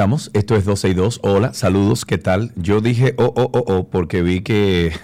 estamos, esto es 12 y 2. Hola, saludos, ¿qué tal? Yo dije oh, oh, oh, oh, porque vi que,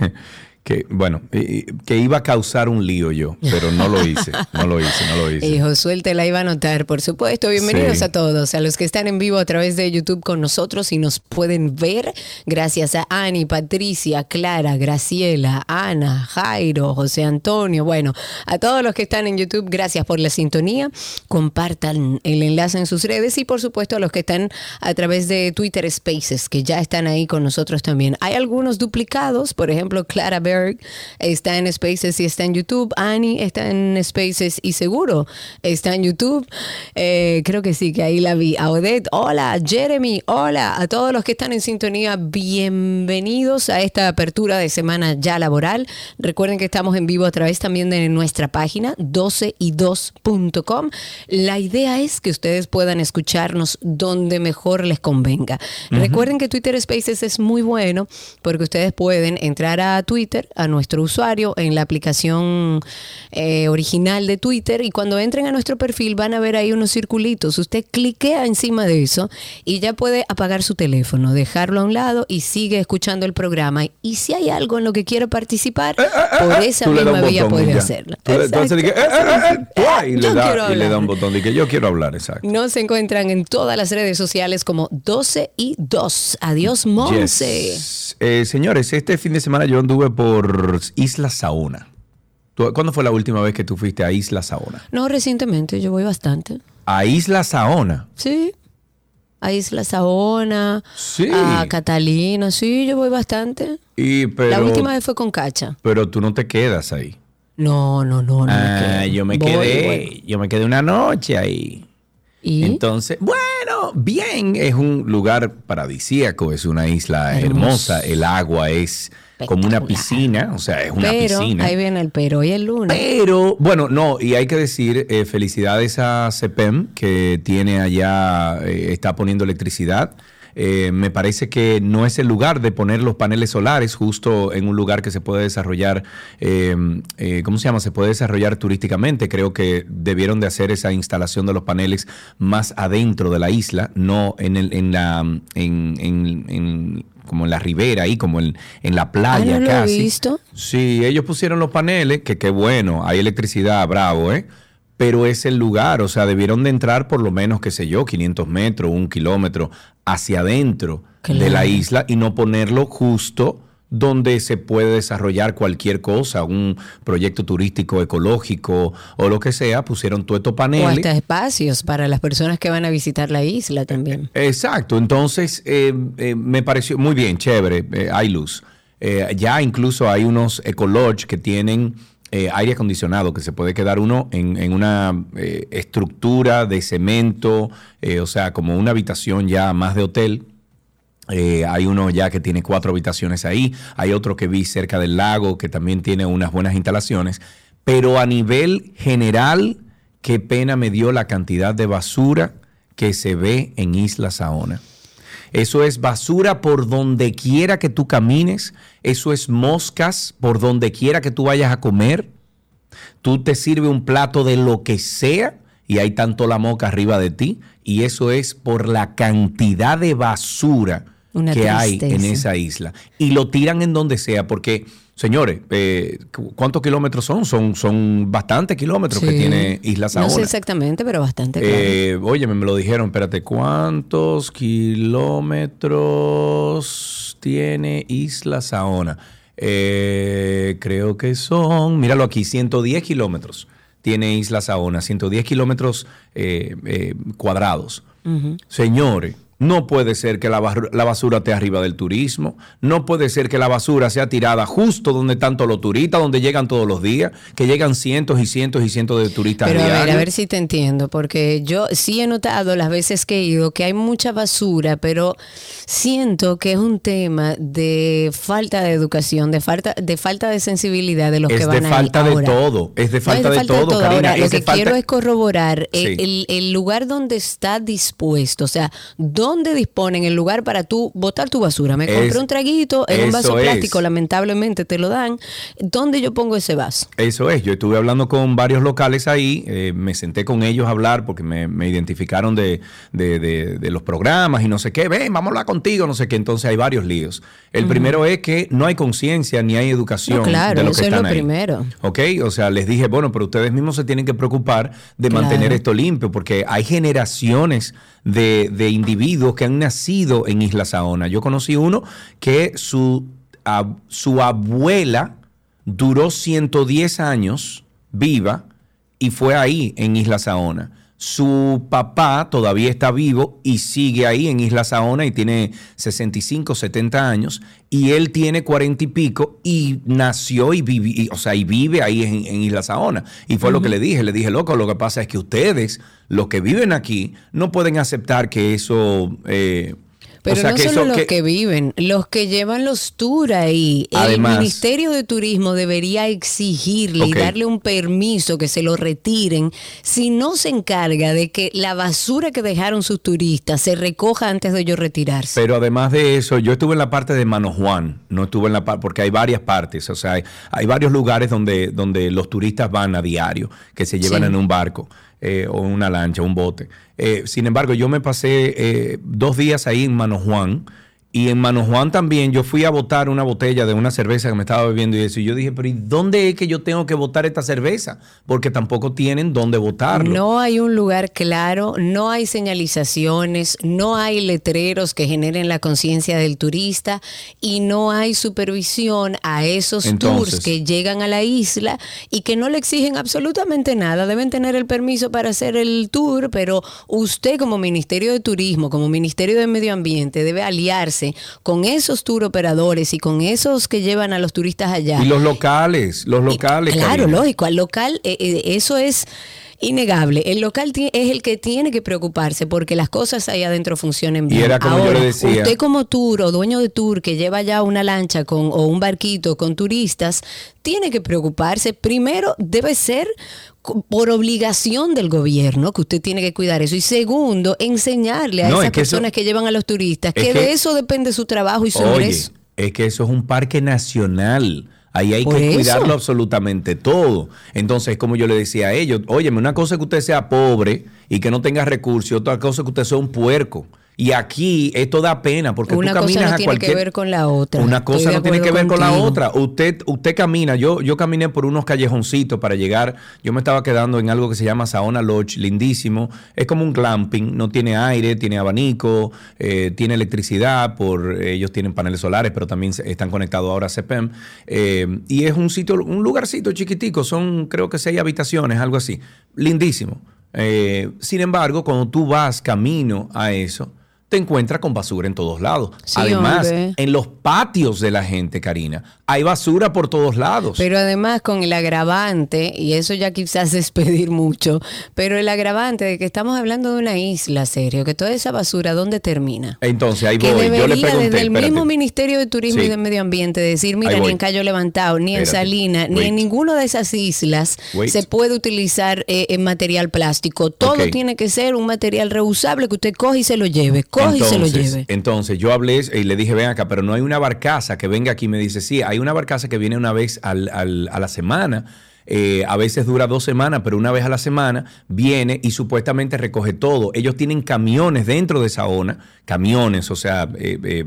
que, bueno, que iba a causar un lío yo, pero no lo hice, no lo hice, no lo hice. Y Josué te la iba a notar, por supuesto. Bienvenidos Sí. a todos, a los que están en vivo a través de YouTube con nosotros y nos pueden ver. Gracias a Ani, Patricia, Clara, Graciela, Ana, Jairo, José Antonio. Bueno, a todos los que están en YouTube, gracias por la sintonía. Compartan el enlace en sus redes y por supuesto a los que están a través de Twitter Spaces, que ya están ahí con nosotros también. Hay algunos duplicados, por ejemplo, Clara Berg está en Spaces y está en YouTube. Ani está en Spaces y seguro está en YouTube. Eh, creo que sí, que ahí la vi. A Odette, hola. Jeremy, hola. A todos los que están en sintonía, bienvenidos a esta apertura de semana ya laboral. Recuerden que estamos en vivo a través también de nuestra página 12y2.com. La idea es que ustedes puedan escucharnos donde mejor les convenga. Recuerden que Twitter Spaces es muy bueno porque ustedes pueden entrar a Twitter, a nuestro usuario, en la aplicación eh, original de Twitter y cuando entren a nuestro perfil van a ver ahí unos circulitos. Usted cliquea encima de eso y ya puede apagar su teléfono, dejarlo a un lado y sigue escuchando el programa. Y si hay algo en lo que quiere participar, por esa Tú le das misma vía puede hacerlo. Entonces eh, eh, eh, ¡pua! y, le da, quiero y le da un botón de que yo quiero hablar, exacto. Nos encuentran en todas las redes sociales como 12 y 2. Adiós, Monse. Yes. Eh, señores, este fin de semana yo anduve por Isla Saona. ¿Tú- ¿Cuándo fue la última vez que tú fuiste a Isla Saona? No, recientemente, yo voy bastante. A Isla Saona. Sí. A Isla Saona, Sí. a Catalina, sí, yo voy bastante. Y, pero, La última vez fue con Cacha. pero tú no te quedas ahí. No, no, no, no. Ah, yo me Voy, quedé, yo me quedé una noche ahí. ¿Y? Entonces, bueno, bien, es un lugar paradisíaco, es una isla Hermoso. hermosa, el agua es como una piscina, o sea, es una pero, piscina. ahí viene el pero y el lunes. Pero, bueno, no, y hay que decir eh, felicidades a CEPEM, que tiene allá, eh, está poniendo electricidad. Eh, me parece que no es el lugar de poner los paneles solares justo en un lugar que se puede desarrollar, eh, eh, ¿cómo se llama? Se puede desarrollar turísticamente. Creo que debieron de hacer esa instalación de los paneles más adentro de la isla, no en, el, en la, en, en- en- como en la ribera ahí, como en, en la playa no lo he casi. visto. Sí, ellos pusieron los paneles, que qué bueno, hay electricidad, bravo, ¿eh? Pero es el lugar, o sea, debieron de entrar por lo menos, qué sé yo, 500 metros, un kilómetro hacia adentro de la isla y no ponerlo justo donde se puede desarrollar cualquier cosa, un proyecto turístico ecológico o lo que sea, pusieron todos estos O paneles. hasta espacios para las personas que van a visitar la isla también. Exacto, entonces eh, eh, me pareció muy bien, chévere, eh, hay luz. Eh, ya incluso hay unos ecolodge que tienen eh, aire acondicionado, que se puede quedar uno en, en una estructura de cemento, o sea, como una habitación ya más de hotel. Eh, hay uno ya que tiene cuatro habitaciones ahí, hay otro que vi cerca del lago que también tiene unas buenas instalaciones, pero a nivel general, qué pena me dio la cantidad de basura que se ve en Isla Saona. Eso es basura por donde quiera que tú camines, eso es moscas por donde quiera que tú vayas a comer. Tú te sirve un plato de lo que sea y hay tanto la moca arriba de ti y eso es por la cantidad de basura Una que hay en esa isla. Y lo tiran en donde sea porque, señores, eh, ¿cu- ¿cuántos kilómetros son? Son, son bastantes kilómetros que tiene Isla Saona. No sé exactamente, pero bastante. Eh, oye, me lo dijeron, espérate, ¿cuántos kilómetros tiene Isla Saona? Eh, creo que son, míralo aquí, 110 kilómetros tiene Isla Saona, 110 kilómetros eh, cuadrados. Señores, No puede ser que la, la basura esté arriba del turismo. No puede ser que la basura sea tirada justo donde están todos los turistas, donde llegan todos los días, que llegan cientos y cientos y cientos de turistas Pero a ver, a ver si te entiendo, porque yo sí he notado las veces que he ido que hay mucha basura, pero siento que es un tema de falta de educación, de falta de falta de sensibilidad de los Es que de van ahí. falta de Ahora, todo, es de no falta de todo, Karina, Ahora, lo es de que falta- quiero es corroborar eh, Sí. el, el lugar donde está dispuesto, o sea, dónde disponen el lugar para tú botar tu basura. Me Es- compré un traguito en un vaso es. plástico, lamentablemente te lo dan. ¿Dónde yo pongo ese vaso? Eso es, yo estuve hablando con varios locales ahí, eh, me senté con ellos a hablar porque me, me identificaron de, de- de- de los programas y no sé qué, ven, vamos a hablar contigo, no sé qué, entonces hay varios líos. El primero es que no hay conciencia ni hay educación No, claro, de eso que es lo ahí. primero. Ok, o sea, les dije, bueno, pero ustedes mismos se tienen que preocupar de Claro. mantener esto limpio porque hay generaciones de, individuos que han nacido en Isla Saona. Yo conocí uno que su, su abuela duró 110 años viva y fue ahí en Isla Saona. Su papá todavía está vivo y sigue ahí en Isla Saona y tiene 65, 70 años y él tiene 40 y pico y nació y vive, y- o sea, y vive ahí en, en Isla Saona. Y fue lo que le dije, le dije, loco, lo que pasa es que ustedes, los que viven aquí, no pueden aceptar que eso... eh, o Pero sea, no que solo eso- los que- que, viven, los que llevan los tours ahí. Además- el Ministerio de Turismo debería exigirle y darle un permiso que se lo retiren si no se encarga de que la basura que dejaron sus turistas se recoja antes de ellos retirarse. Pero además de eso, yo estuve en la parte de Mano Juan, no estuve en la parte, porque hay varias partes, o sea, hay, hay varios lugares donde, donde los turistas van a diario, que se llevan Sí. en un barco eh, o una lancha, un bote. Eh, sin embargo, yo me pasé eh, dos días ahí en Mano Juan. Y en Mano Juan también yo fui a botar una botella de una cerveza que me estaba bebiendo y eso. Y yo dije, pero ¿y dónde es que yo tengo que botar esta cerveza? Porque tampoco tienen dónde botarlo. No hay un lugar claro, no hay señalizaciones, no hay letreros que generen la conciencia del turista y no hay supervisión a esos Entonces- tours que llegan a la isla y que no le exigen absolutamente nada. Deben tener el permiso para hacer el tour, pero usted como Ministerio de Turismo, como Ministerio de Medio Ambiente, debe aliarse con esos tour operadores y con esos que llevan a los turistas allá. Y los locales, los locales. Claro, Karina. lógico, al local eh, eh, eso es innegable. El local es el que tiene que preocuparse porque las cosas ahí adentro funcionen Y bien. era como yo Ahora, le decía. Usted como tour o dueño de tour que lleva ya una lancha con o un barquito con turistas, tiene que preocuparse. Primero, debe ser por obligación del gobierno que usted tiene que cuidar eso y segundo enseñarle a No, esas es que eso- personas que llevan a los turistas es que, que- de eso depende su trabajo y su Oye, ingreso. es que eso es un parque nacional. Ahí hay que eso. cuidarlo absolutamente todo. Entonces, como yo le decía a ellos, óyeme, una cosa es que usted sea pobre y que no tenga recursos, otra cosa es que usted sea un puerco. Y aquí esto da pena porque Una tú cosa caminas no a tiene cualquier... que ver con la otra. Una cosa no tiene que ver con la otra. Usted, usted camina, yo, yo caminé por unos callejoncitos para llegar, yo me estaba quedando en algo que se llama Saona Lodge, lindísimo. Es como un glamping, no tiene aire, tiene abanico, eh, tiene electricidad, por ellos tienen paneles solares, pero también están conectados ahora a CPEM. Eh, y es un sitio, un lugarcito chiquitico, son creo que seis habitaciones, algo así. Lindísimo. Eh, sin embargo, cuando tú vas camino a eso, te encuentras con basura en todos lados. Sí, Además, hombre. en los patios de la gente, Karina, hay basura por todos lados. Pero además con el agravante, y eso ya quizás es pedir mucho, pero el agravante de que estamos hablando de una isla, serio, que toda esa basura, ¿dónde termina? Entonces, ahí que voy. Yo le debería pregunté, desde el espérate. mismo Ministerio de Turismo Sí. y de Medio Ambiente decir, mira, ni en Cayo Levantado, ni en. Salina, ni Wait. en ninguna de esas islas Wait. se puede utilizar eh, en material plástico. Todo tiene que ser un material reusable que usted coge y se lo lleve, coge y se lo Entonces, lleve. Entonces, yo hablé y le dije, ven acá, pero no hay una barcaza que venga aquí. Me dice, sí, hay una barcaza que viene una vez al- al- a la semana. Eh, a veces dura dos semanas, pero una vez a la semana viene y supuestamente recoge todo. Ellos tienen camiones dentro de esa ONA, camiones, o sea, eh, eh,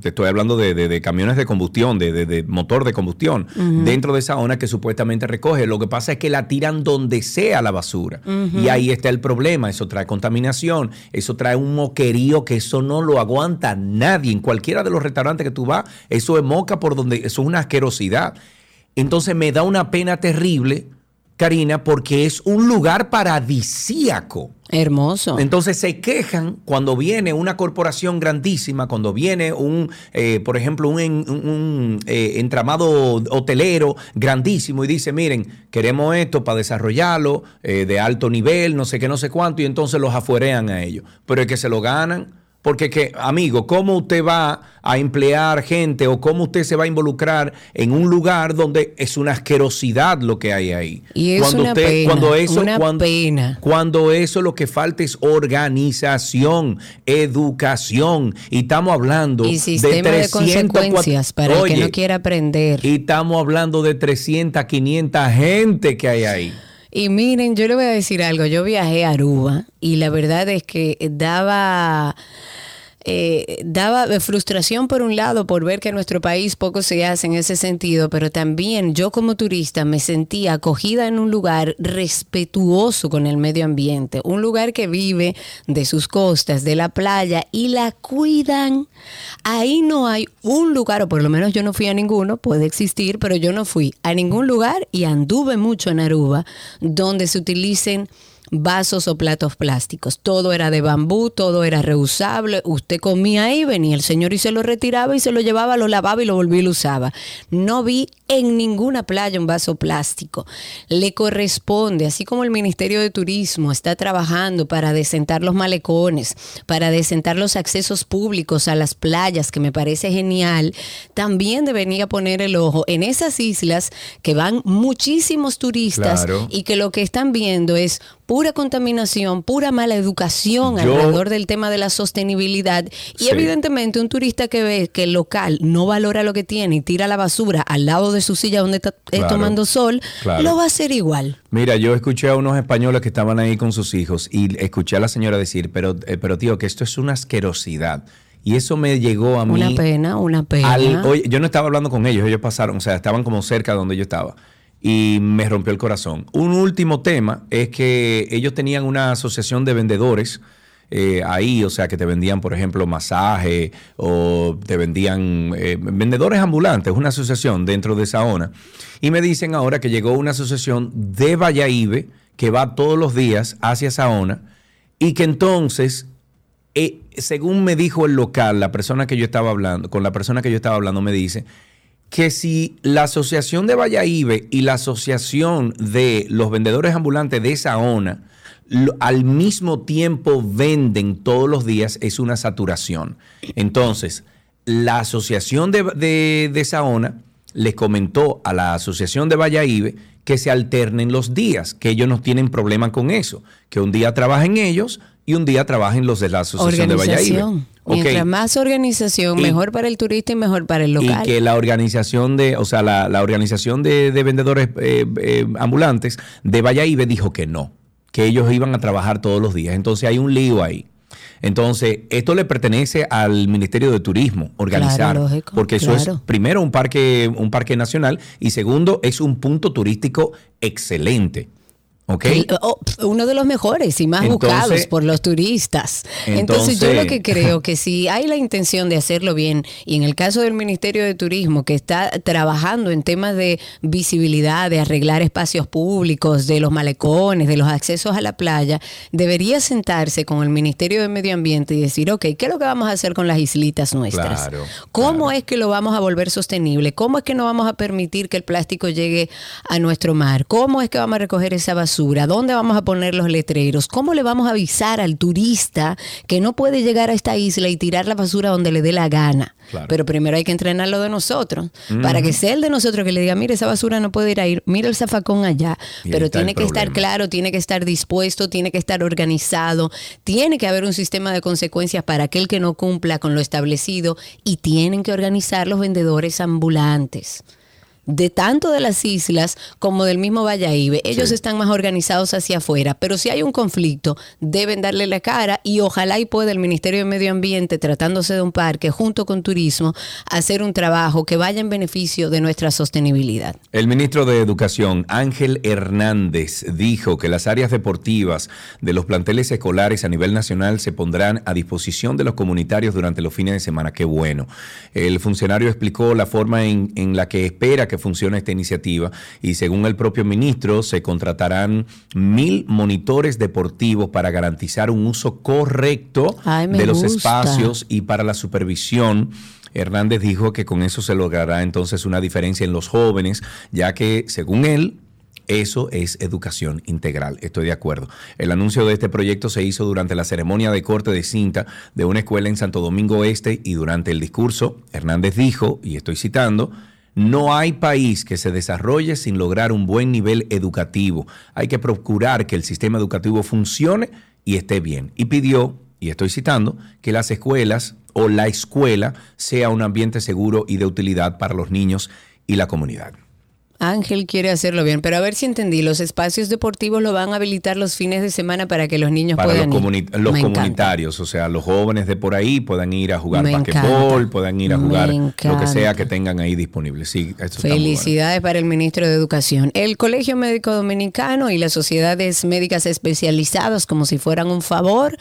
te estoy hablando de, de- de camiones de combustión, de, de- de motor de combustión, dentro de esa ONA que supuestamente recoge. Lo que pasa es que la tiran donde sea la basura. Y ahí está el problema. Eso trae contaminación, eso trae un moquerío que eso no lo aguanta nadie. En cualquiera de los restaurantes que tú vas, eso es moca por donde, eso es una asquerosidad. Entonces me da una pena terrible Karina, porque es un lugar paradisíaco. Hermoso. Entonces se quejan cuando viene una corporación grandísima, cuando viene un, eh, por ejemplo, un, en- un- un, eh, entramado hotelero grandísimo y dice, miren, queremos esto para desarrollarlo eh, de alto nivel, no sé qué, no sé cuánto, y entonces los afuerean a ellos. Pero es que se lo ganan. Porque, que, amigo, ¿cómo usted va a emplear gente o cómo usted se va a involucrar en un lugar donde es una asquerosidad lo que hay ahí? Y es una pena, cuando eso, una cuando, pena. cuando eso lo que falta es organización, educación. Y estamos hablando Y sistema de, 300, consecuencias para el que Oye, no quiera aprender. Y estamos hablando de 300, 500 gente que hay ahí. Y miren, yo le voy a decir algo. Yo viajé a Aruba y la verdad es que daba. Eh, daba frustración por un lado por ver que en nuestro país poco se hace en ese sentido, pero también yo como turista me sentía acogida en un lugar respetuoso con el medio ambiente, un lugar que vive de sus costas, de la playa y la cuidan. Ahí no hay un lugar, o por lo menos yo no fui a ninguno, puede existir, pero yo no fui a ningún lugar y anduve mucho en Aruba donde se utilicen vasos o platos plásticos. Todo era de bambú, todo era reusable. Usted comía ahí, venía el señor y se lo retiraba y se lo llevaba, lo lavaba y lo volvía y lo usaba. No vi en ninguna playa un vaso plástico. Le corresponde, así como el Ministerio de Turismo está trabajando para desentar los malecones, para desentar los accesos públicos a las playas, que me parece genial, también debería poner el ojo en esas islas que van muchísimos turistas Claro. y que lo que están viendo es pura contaminación, pura mala educación Yo- alrededor del tema de la sostenibilidad. Y Sí. evidentemente un turista que ve que el local no valora lo que tiene y tira la basura al lado de su silla donde está eh, Claro. tomando sol, Claro. lo va a hacer igual. Mira, yo escuché a unos españoles que estaban ahí con sus hijos y escuché a la señora decir, pero, eh, pero tío, que esto es una asquerosidad. Y eso me llegó a mí. Una pena, una pena. Al- oye, yo no estaba hablando con ellos, ellos pasaron, o sea, estaban como cerca de donde yo estaba. Y me rompió el corazón. Un último tema es que ellos tenían una asociación de vendedores eh, ahí, o sea, que te vendían, por ejemplo, masaje o te vendían eh, vendedores ambulantes, una asociación dentro de Saona. Y me dicen ahora que llegó una asociación de Valladolid que va todos los días hacia Saona y que entonces eh, según me dijo el local, la persona que yo estaba hablando, con la persona que yo estaba hablando, me dice que si la asociación de Valladolid y la asociación de los vendedores ambulantes de Saona al mismo tiempo venden todos los días, es una saturación. Entonces, la asociación de, de, de Saona les comentó a la asociación de Valladolid que se alternen los días, que ellos no tienen problema con eso, que un día trabajen ellos y un día trabajen los de la asociación de Valladolid. Organización. Ok. Mientras más organización, Y- mejor para el turista y mejor para el local. Y que la organización de, o sea, la, la organización de, de vendedores eh, eh, ambulantes de Valladolid dijo que no, que ellos iban a trabajar todos los días. Entonces hay un lío ahí. Entonces, esto le pertenece al Ministerio de Turismo organizar, Claro, lógico, porque eso es primero un parque, un parque nacional y segundo es un punto turístico excelente. Uno de los mejores y más Entonces- buscados por los turistas. Entonces, yo lo que creo que si hay la intención de hacerlo bien, y en el caso del Ministerio de Turismo, que está trabajando en temas de visibilidad, de arreglar espacios públicos, de los malecones, de los accesos a la playa, debería sentarse con el Ministerio de Medio Ambiente y decir, ok, ¿qué es lo que vamos a hacer con las islitas nuestras? Claro, ¿Cómo es que lo vamos a volver sostenible? ¿Cómo es que no vamos a permitir que el plástico llegue a nuestro mar? ¿Cómo es que vamos a recoger esa basura? ¿Dónde vamos a poner los letreros? ¿Cómo le vamos a avisar al turista que no puede llegar a esta isla y tirar la basura donde le dé la gana? Claro. Pero primero hay que entrenarlo de nosotros, para que sea el de nosotros que le diga, mire, esa basura no puede ir ahí, mira el zafacón allá. Y Pero tiene que estar claro, tiene que estar dispuesto, tiene que estar organizado, tiene que haber un sistema de consecuencias para aquel que no cumpla con lo establecido y tienen que organizar los vendedores ambulantes. De tanto de las islas como del mismo Valladolid. Ellos Sí. están más organizados hacia afuera, pero si hay un conflicto, deben darle la cara y ojalá y pueda el Ministerio de Medio Ambiente, tratándose de un parque, junto con turismo, hacer un trabajo que vaya en beneficio de nuestra sostenibilidad. El ministro de Educación, Ángel Hernández, dijo que las áreas deportivas de los planteles escolares a nivel nacional se pondrán a disposición de los comunitarios durante los fines de semana. Qué bueno. El funcionario explicó la forma en, en la que espera que que funciona esta iniciativa y según el propio ministro se contratarán mil monitores deportivos para garantizar un uso correcto de los espacios y para la supervisión. Hernández dijo que con eso se logrará entonces una diferencia en los jóvenes, ya que según él, eso es educación integral, estoy de acuerdo. El anuncio de este proyecto se hizo durante la ceremonia de corte de cinta de una escuela en Santo Domingo Este y durante el discurso, Hernández dijo, y estoy citando, no hay país que se desarrolle sin lograr un buen nivel educativo. Hay que procurar que el sistema educativo funcione y esté bien. Y pidió, y estoy citando, que las escuelas o la escuela sea un ambiente seguro y de utilidad para los niños y la comunidad. Ángel quiere hacerlo bien, pero a ver si entendí, los espacios deportivos lo van a habilitar los fines de semana para que los niños puedan los, ir. los comunitarios, o sea, los jóvenes de por ahí puedan ir a jugar basquetbol, puedan ir a jugar lo que sea que tengan ahí disponible. Sí, Felicidades para el ministro de Educación. El Colegio Médico Dominicano y las sociedades médicas especializadas, como si fueran un favor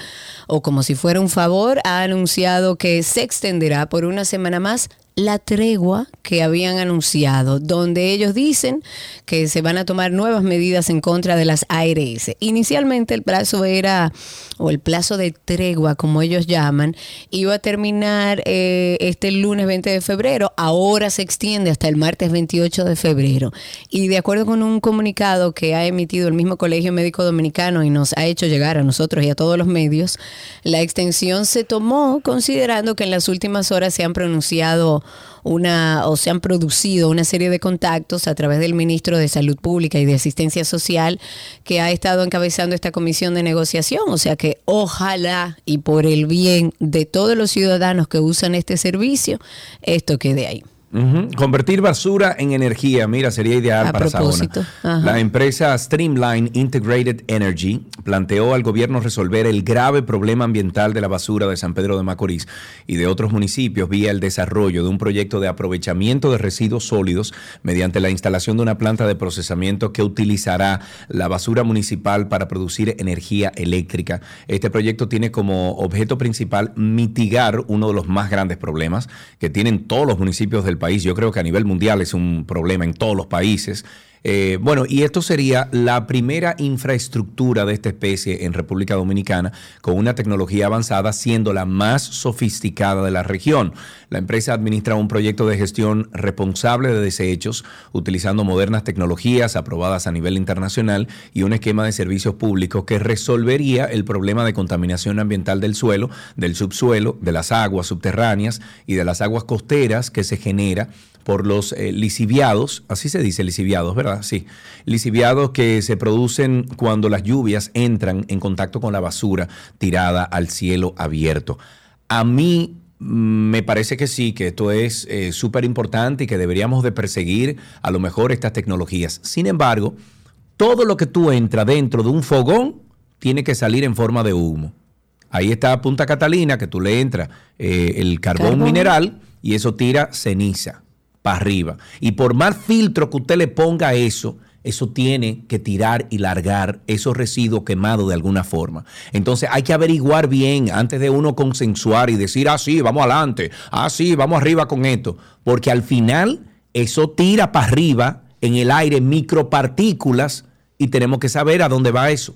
o como si fuera un favor, ha anunciado que se extenderá por una semana más la tregua que habían anunciado, donde ellos dicen que se van a tomar nuevas medidas en contra de las ARS. Inicialmente el plazo era, o el plazo de tregua, como ellos llaman, iba a terminar eh, este lunes 20 de febrero, ahora se extiende hasta el martes 28 de febrero. Y de acuerdo con un comunicado que ha emitido el mismo Colegio Médico Dominicano y nos ha hecho llegar a nosotros y a todos los medios, la extensión se tomó considerando que en las últimas horas se han pronunciado una o se han producido una serie de contactos a través del ministro de Salud Pública y de Asistencia Social que ha estado encabezando esta comisión de negociación. O sea que ojalá y por el bien de todos los ciudadanos que usan este servicio, esto quede ahí. Convertir basura en energía, mira, sería ideal para propósito. La empresa Streamline Integrated Energy planteó al gobierno resolver el grave problema ambiental de la basura de San Pedro de Macorís y de otros municipios vía el desarrollo de un proyecto de aprovechamiento de residuos sólidos mediante la instalación de una planta de procesamiento que utilizará la basura municipal para producir energía eléctrica. Este proyecto tiene como objeto principal mitigar uno de los más grandes problemas que tienen todos los municipios del país yo creo que a nivel mundial es un problema en todos los países. Eh, bueno, y esto sería la primera infraestructura de esta especie en República Dominicana con una tecnología avanzada, siendo la más sofisticada de la región. La empresa administra un proyecto de gestión responsable de desechos, utilizando modernas tecnologías aprobadas a nivel internacional y un esquema de servicios públicos que resolvería el problema de contaminación ambiental del suelo, del subsuelo, de las aguas subterráneas y de las aguas costeras que se genera por los eh, lisiviados, así se dice lisiviados, ¿verdad? Sí, lisiviados que se producen cuando las lluvias entran en contacto con la basura tirada al cielo abierto. A mí mm, me parece que sí, que esto es eh, súper importante y que deberíamos de perseguir a lo mejor estas tecnologías. Sin embargo, todo lo que tú entras dentro de un fogón tiene que salir en forma de humo. Ahí está Punta Catalina, que tú le entras eh, el carbón mineral y eso tira ceniza para arriba. Y por más filtro que usted le ponga a eso, eso tiene que tirar y largar esos residuos quemados de alguna forma. Entonces hay que averiguar bien antes de uno consensuar y decir, ah, sí, vamos adelante, ah, sí, vamos arriba con esto. Porque al final eso tira para arriba en el aire micropartículas y tenemos que saber a dónde va eso.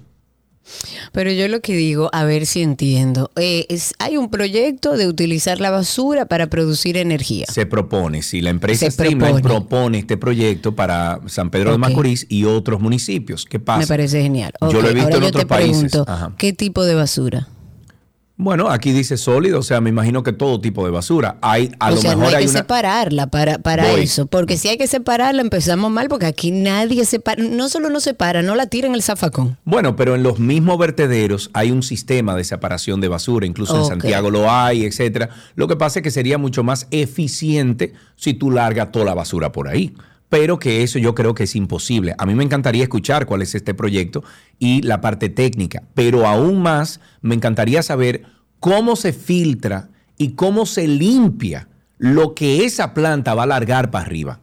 Pero yo lo que digo, a ver si entiendo, eh, es, hay un proyecto de utilizar la basura para producir energía. Se propone, si la empresa Streamline propone. este proyecto para San Pedro de Macorís y otros municipios. ¿Qué pasa? Me parece genial. Yo lo he visto en otros países. ¿Qué tipo de basura? Bueno, aquí dice sólido, o sea, me imagino que todo tipo de basura. Hay, a o lo sea, mejor no hay, que separarla para, para eso, porque si hay que separarla empezamos mal, porque aquí nadie separa, no solo no separa, no la tira en el zafacón. Bueno, pero en los mismos vertederos hay un sistema de separación de basura, incluso en Santiago lo hay, etcétera. Lo que pasa es que sería mucho más eficiente si tú largas toda la basura por ahí pero que eso yo creo que es imposible. A mí me encantaría escuchar cuál es este proyecto y la parte técnica, pero aún más me encantaría saber cómo se filtra y cómo se limpia lo que esa planta va a largar para arriba.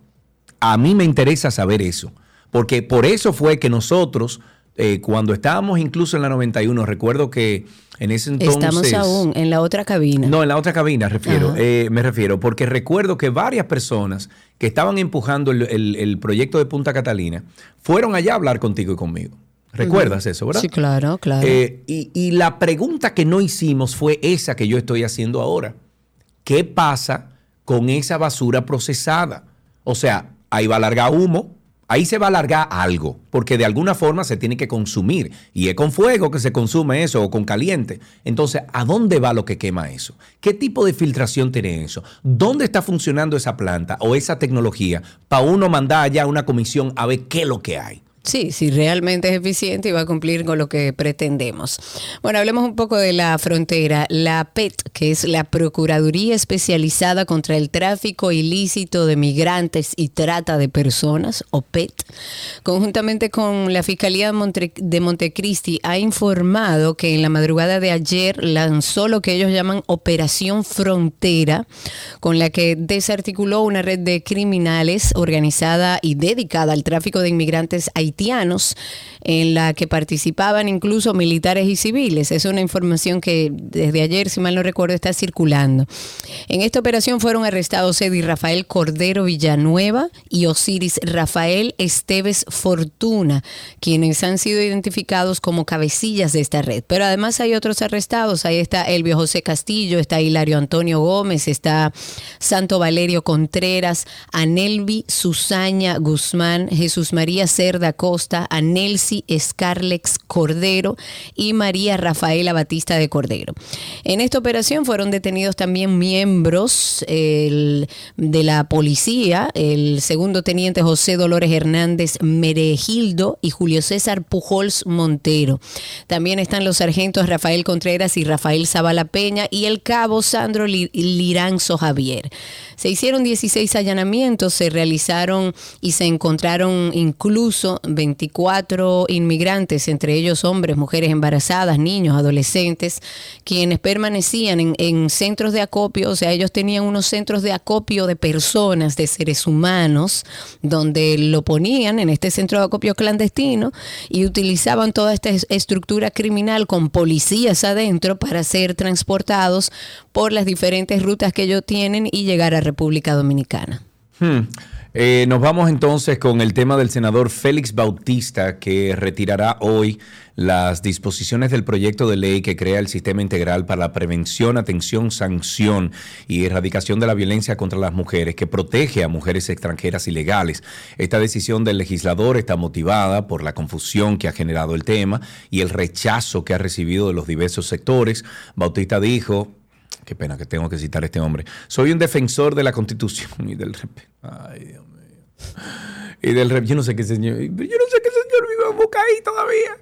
A mí me interesa saber eso, porque por eso fue que nosotros eh, cuando estábamos incluso en la 91, recuerdo que en ese entonces... Estamos aún en la otra cabina. No, en la otra cabina refiero, eh, me refiero, porque recuerdo que varias personas que estaban empujando el, el- el proyecto de Punta Catalina fueron allá a hablar contigo y conmigo. ¿Recuerdas eso, verdad? Sí, claro, claro. Eh, y, y la pregunta que no hicimos fue esa que yo estoy haciendo ahora. ¿Qué pasa con esa basura procesada? O sea, ahí va a largar humo, ahí se va a largar algo, porque de alguna forma se tiene que consumir. Y es con fuego que se consume eso o con caliente. Entonces, ¿a dónde va lo que quema eso? ¿Qué tipo de filtración tiene eso? ¿Dónde está funcionando esa planta o esa tecnología para uno mandar allá una comisión a ver qué es lo que hay? Sí, si realmente es eficiente y va a cumplir con lo que pretendemos. Bueno, hablemos un poco de la frontera. La PET, que es la Procuraduría Especializada contra el Tráfico Ilícito de Migrantes y Trata de Personas, o PET, conjuntamente con la Fiscalía de Montecristi, ha informado que en la madrugada de ayer lanzó lo que ellos llaman Operación Frontera, con la que desarticuló una red de criminales organizada y dedicada al tráfico de inmigrantes haitianos, en la que participaban incluso militares y civiles. Es una información que desde ayer, si mal no recuerdo, está circulando. En esta operación fueron arrestados Eddie Rafael Cordero Villanueva y Osiris Rafael Esteves Fortuna, quienes han sido identificados como cabecillas de esta red. Pero además hay otros arrestados. Ahí está Elvio José Castillo, está Hilario Antonio Gómez, está Santo Valerio Contreras, Anelvi Susaña Guzmán, Jesús María Cerda Costa, Anelsi Scarlex Cordero y María Rafaela Batista de Cordero. En esta operación fueron detenidos también miembros de la policía, el segundo teniente José Dolores Hernández Meregildo y Julio César Pujols Montero. También están los sargentos Rafael Contreras y Rafael Zavala Peña y el cabo Sandro Li- Liranzo Javier. Se hicieron 16 allanamientos, se realizaron y se encontraron incluso 24 inmigrantes, entre ellos hombres, mujeres embarazadas, niños, adolescentes, quienes permanecían en, en centros de acopio, o sea, ellos tenían unos centros de acopio de personas, de seres humanos, donde lo ponían en este centro de acopio clandestino y utilizaban toda esta es- estructura criminal con policías adentro para ser transportados por las diferentes rutas que ellos tienen y llegar a República Dominicana. Hmm. Eh, nos vamos entonces con el tema del senador Félix Bautista, que retirará hoy las disposiciones del proyecto de ley que crea el sistema integral para la prevención, atención, sanción y erradicación de la violencia contra las mujeres, que protege a mujeres extranjeras ilegales. Esta decisión del legislador está motivada por la confusión que ha generado el tema y el rechazo que ha recibido de los diversos sectores. Bautista dijo, Qué pena que tengo que citar este hombre. Soy un defensor de la Constitución y del respeto. Ay, Dios. Y del rep- Yo no sé qué señor. Yo no sé qué señor vive en Bucaí todavía.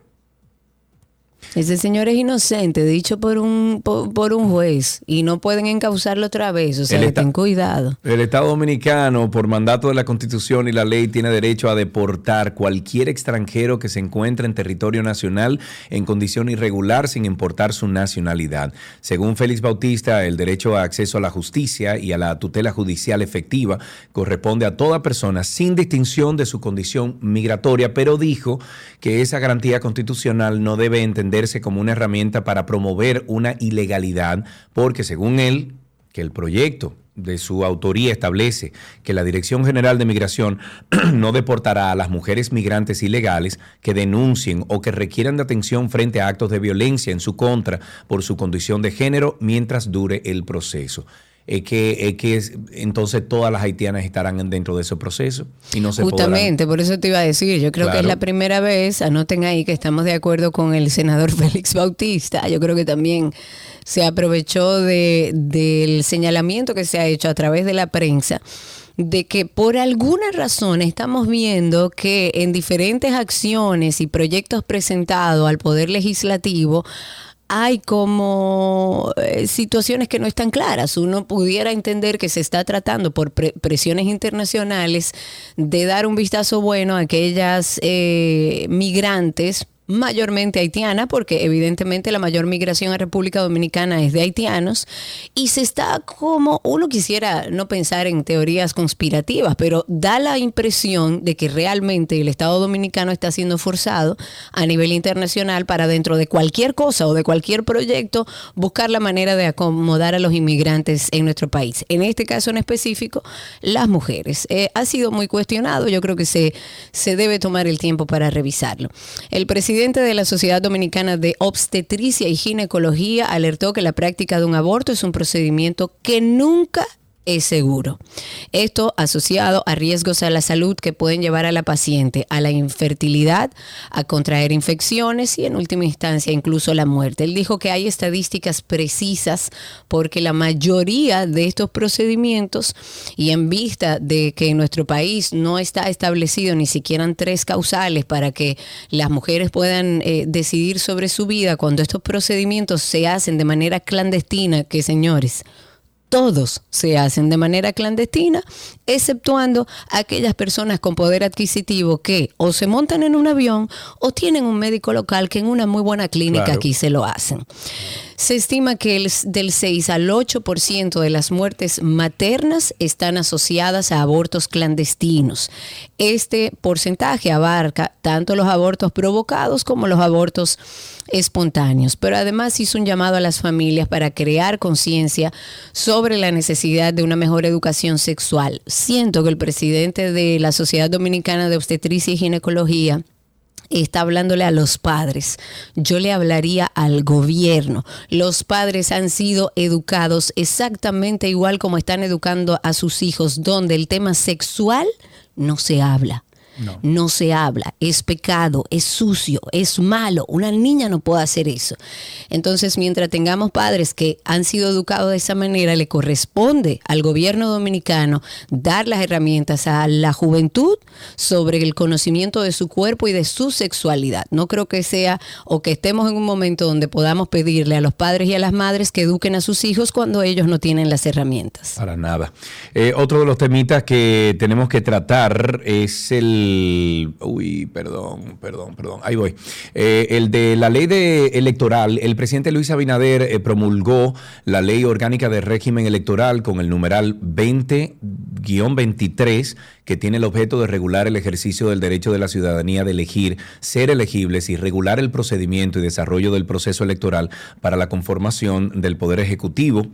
Ese señor es inocente, dicho por un, por, por un juez, y no pueden encauzarlo otra vez. O sea, que ten cuidado. El Estado Dominicano, por mandato de la Constitución y la ley, tiene derecho a deportar cualquier extranjero que se encuentre en territorio nacional en condición irregular sin importar su nacionalidad. Según Félix Bautista, el derecho a acceso a la justicia y a la tutela judicial efectiva corresponde a toda persona sin distinción de su condición migratoria, pero dijo que esa garantía constitucional no debe como una herramienta para promover una ilegalidad, porque según él, que el proyecto de su autoría establece que la Dirección General de Migración no deportará a las mujeres migrantes ilegales que denuncien o que requieran de atención frente a actos de violencia en su contra por su condición de género mientras dure el proceso. Es que, es que es- entonces todas las haitianas estarán dentro de ese proceso y no se podrán- Justamente, por eso te iba a decir, yo creo que es la primera vez, anoten ahí que estamos de acuerdo con el senador Félix Bautista, yo creo que también se aprovechó de- del señalamiento que se ha hecho a través de la prensa de que por alguna razón estamos viendo que en diferentes acciones y proyectos presentados al Poder Legislativo hay como eh, situaciones que no están claras. Uno pudiera entender que se está tratando por pre- presiones internacionales de dar un vistazo bueno a aquellas eh, migrantes mayormente haitiana, porque evidentemente la mayor migración a República Dominicana es de haitianos, y se está como, uno quisiera no pensar en teorías conspirativas, pero da la impresión de que realmente el Estado dominicano está siendo forzado a nivel internacional para dentro de cualquier cosa o de cualquier proyecto buscar la manera de acomodar a los inmigrantes en nuestro país. En este caso en específico, las mujeres. Eh, ha sido muy cuestionado, yo creo que se, se debe tomar el tiempo para revisarlo. El presidente de la Sociedad Dominicana de Obstetricia y Ginecología alertó que la práctica de un aborto es un procedimiento que nunca es seguro. Esto asociado a riesgos a la salud que pueden llevar a la paciente a la infertilidad, a contraer infecciones y en última instancia incluso la muerte. Él dijo que hay estadísticas precisas porque la mayoría de estos procedimientos y en vista de que en nuestro país no está establecido ni siquiera tres causales para que las mujeres puedan eh, decidir sobre su vida cuando estos procedimientos se hacen de manera clandestina, que señores, todos se hacen de manera clandestina, exceptuando aquellas personas con poder adquisitivo que o se montan en un avión o tienen un médico local que en una muy buena clínica aquí se lo hacen. Se estima que el, del 6 al 8% de las muertes maternas están asociadas a abortos clandestinos. Este porcentaje abarca tanto los abortos provocados como los abortos espontáneos, pero además hizo un llamado a las familias para crear conciencia sobre la necesidad de una mejor educación sexual. Siento que el presidente de la Sociedad Dominicana de Obstetricia y Ginecología está hablándole a los padres. Yo le hablaría al gobierno. Los padres han sido educados exactamente igual como están educando a sus hijos, donde el tema sexual no se habla. No. se habla, es pecado, es sucio, es malo. Una niña no puede hacer eso. Entonces, mientras tengamos padres que han sido educados de esa manera, le corresponde al gobierno dominicano dar las herramientas a la juventud sobre el conocimiento de su cuerpo y de su sexualidad. No creo que sea o que estemos en un momento donde podamos pedirle a los padres y a las madres que eduquen a sus hijos cuando ellos no tienen las herramientas. Para nada. Eh, otro de los temitas que tenemos que tratar es el Uy, perdón, perdón, perdón. Ahí voy. Eh, el de la ley de electoral. El presidente Luis Abinader eh, promulgó la ley orgánica de régimen electoral con el numeral 20-23 que tiene el objeto de regular el ejercicio del derecho de la ciudadanía de elegir, ser elegibles y regular el procedimiento y desarrollo del proceso electoral para la conformación del Poder Ejecutivo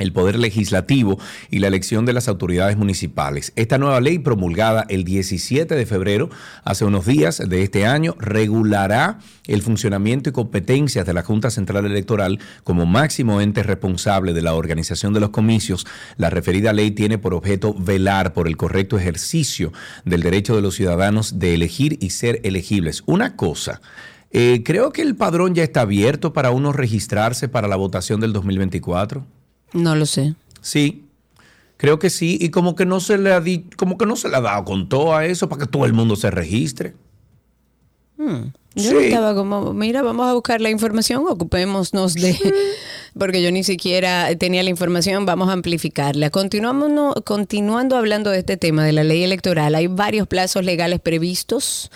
el poder legislativo y la elección de las autoridades municipales. Esta nueva ley promulgada el 17 de febrero, hace unos días de este año, regulará el funcionamiento y competencias de la Junta Central Electoral como máximo ente responsable de la organización de los comicios. La referida ley tiene por objeto velar por el correcto ejercicio del derecho de los ciudadanos de elegir y ser elegibles. Una cosa, eh, creo que el padrón ya está abierto para uno registrarse para la votación del 2024. No lo sé. Sí, creo que sí. Y como que no se le ha como que no se le ha dado con todo a eso para que todo el mundo se registre. Hmm. Yo estaba como, mira, vamos a buscar la información, ocupémonos de, porque yo ni siquiera tenía la información, vamos a amplificarla. Continuamos, continuando hablando de este tema de la ley electoral, hay varios plazos legales previstos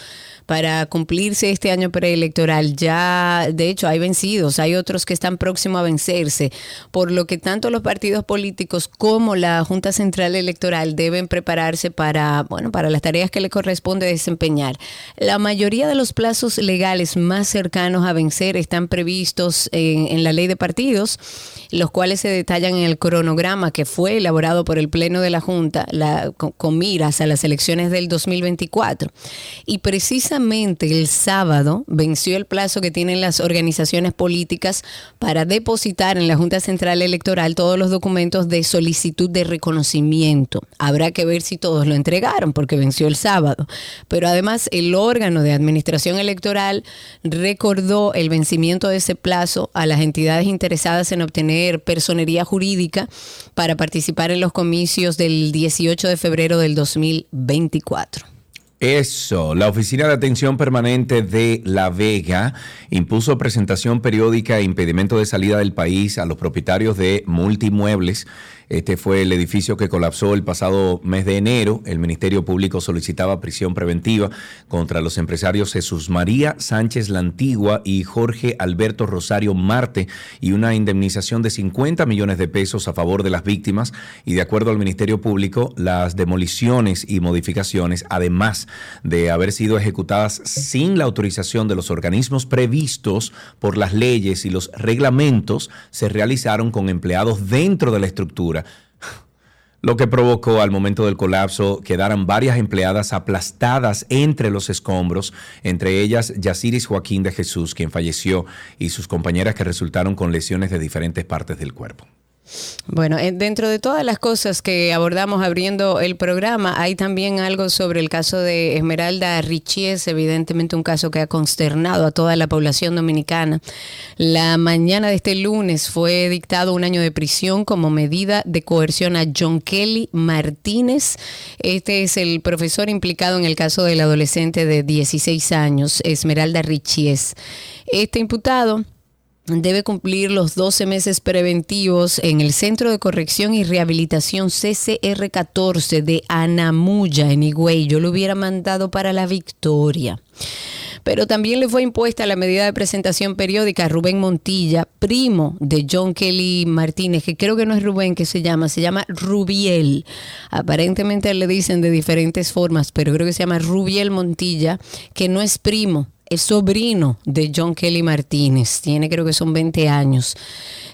para cumplirse este año preelectoral. Ya, de hecho, hay vencidos, hay otros que están próximos a vencerse, por lo que tanto los partidos políticos como la Junta Central Electoral deben prepararse para, bueno, para las tareas que le corresponde desempeñar. La mayoría de los plazos legales más cercanos a vencer están previstos en, la ley de partidos, los cuales se detallan en el cronograma que fue elaborado por el Pleno de la Junta con, con miras a las elecciones del 2024. Y precisamente el sábado venció el plazo que tienen las organizaciones políticas para depositar en la Junta Central Electoral todos los documentos de solicitud de reconocimiento. Habrá que ver si todos lo entregaron porque venció el sábado. Pero además el órgano de administración electoral recordó el vencimiento de ese plazo a las entidades interesadas en obtener personería jurídica para participar en los comicios del 18 de febrero del 2024. Eso, la Oficina de Atención Permanente de La Vega impuso presentación periódica e impedimento de salida del país a los propietarios de multimuebles Este fue el edificio que colapsó el pasado mes de enero. El Ministerio Público solicitaba prisión preventiva contra los empresarios Jesús María Sánchez La Antigua y Jorge Alberto Rosario Marte y una indemnización de 50 millones de pesos a favor de las víctimas. Y de acuerdo al Ministerio Público, las demoliciones y modificaciones, además de haber sido ejecutadas sin la autorización de los organismos previstos por las leyes y los reglamentos, se realizaron con empleados dentro de la estructura lo que provocó al momento del colapso quedaran varias empleadas aplastadas entre los escombros, entre ellas Yaciris Joaquín de Jesús, quien falleció, y sus compañeras que resultaron con lesiones de diferentes partes del cuerpo. Bueno, eh, dentro de todas las cosas que abordamos abriendo el programa, hay también algo sobre el caso de Esmeralda Richies, evidentemente un caso que ha consternado a toda la población dominicana. La mañana de este lunes fue dictado un año de prisión como medida de coerción a John Kelly Martínez. Este es el profesor implicado en el caso del adolescente de 16 años, Esmeralda Richies. Este imputado debe cumplir los 12 meses preventivos en el Centro de Corrección y Rehabilitación CCR 14 de Anamuya, en Higüey. Yo lo hubiera mandado para la victoria. Pero también le fue impuesta la medida de presentación periódica a Rubén Montilla, primo de John Kelly Martínez, que creo que no es Rubén que se llama, se llama Rubiel. Aparentemente le dicen de diferentes formas, pero creo que se llama Rubiel Montilla, que no es primo es sobrino de John Kelly Martínez, tiene creo que son 20 años,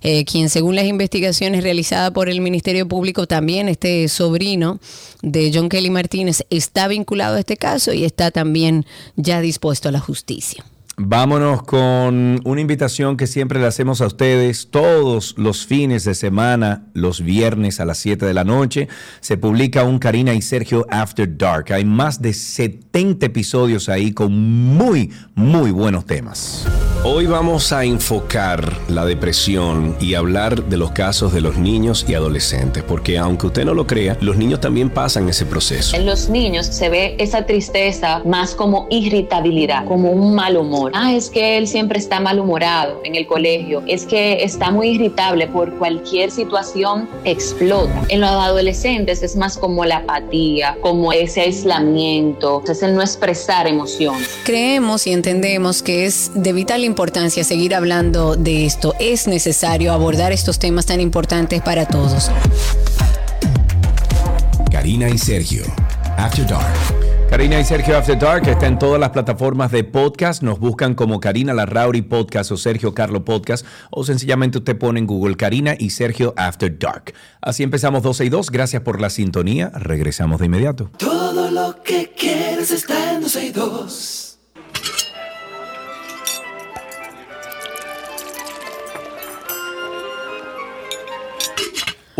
eh, quien según las investigaciones realizadas por el Ministerio Público, también este sobrino de John Kelly Martínez está vinculado a este caso y está también ya dispuesto a la justicia. Vámonos con una invitación que siempre le hacemos a ustedes todos los fines de semana, los viernes a las 7 de la noche. Se publica un Karina y Sergio After Dark. Hay más de 70 episodios ahí con muy, muy buenos temas. Hoy vamos a enfocar la depresión y hablar de los casos de los niños y adolescentes, porque aunque usted no lo crea, los niños también pasan ese proceso. En los niños se ve esa tristeza más como irritabilidad, como un mal humor. Ah, es que él siempre está malhumorado en el colegio, es que está muy irritable por cualquier situación, explota. En los adolescentes es más como la apatía, como ese aislamiento, es el no expresar emociones. Creemos y entendemos que es de vital importancia seguir hablando de esto. Es necesario abordar estos temas tan importantes para todos. Karina y Sergio, After Dark. Karina y Sergio After Dark está en todas las plataformas de podcast. Nos buscan como Karina Larrauri Podcast o Sergio Carlo Podcast o sencillamente usted pone en Google Karina y Sergio After Dark. Así empezamos 12 y 2. Gracias por la sintonía. Regresamos de inmediato. Todo lo que quieres está en 12 y 2.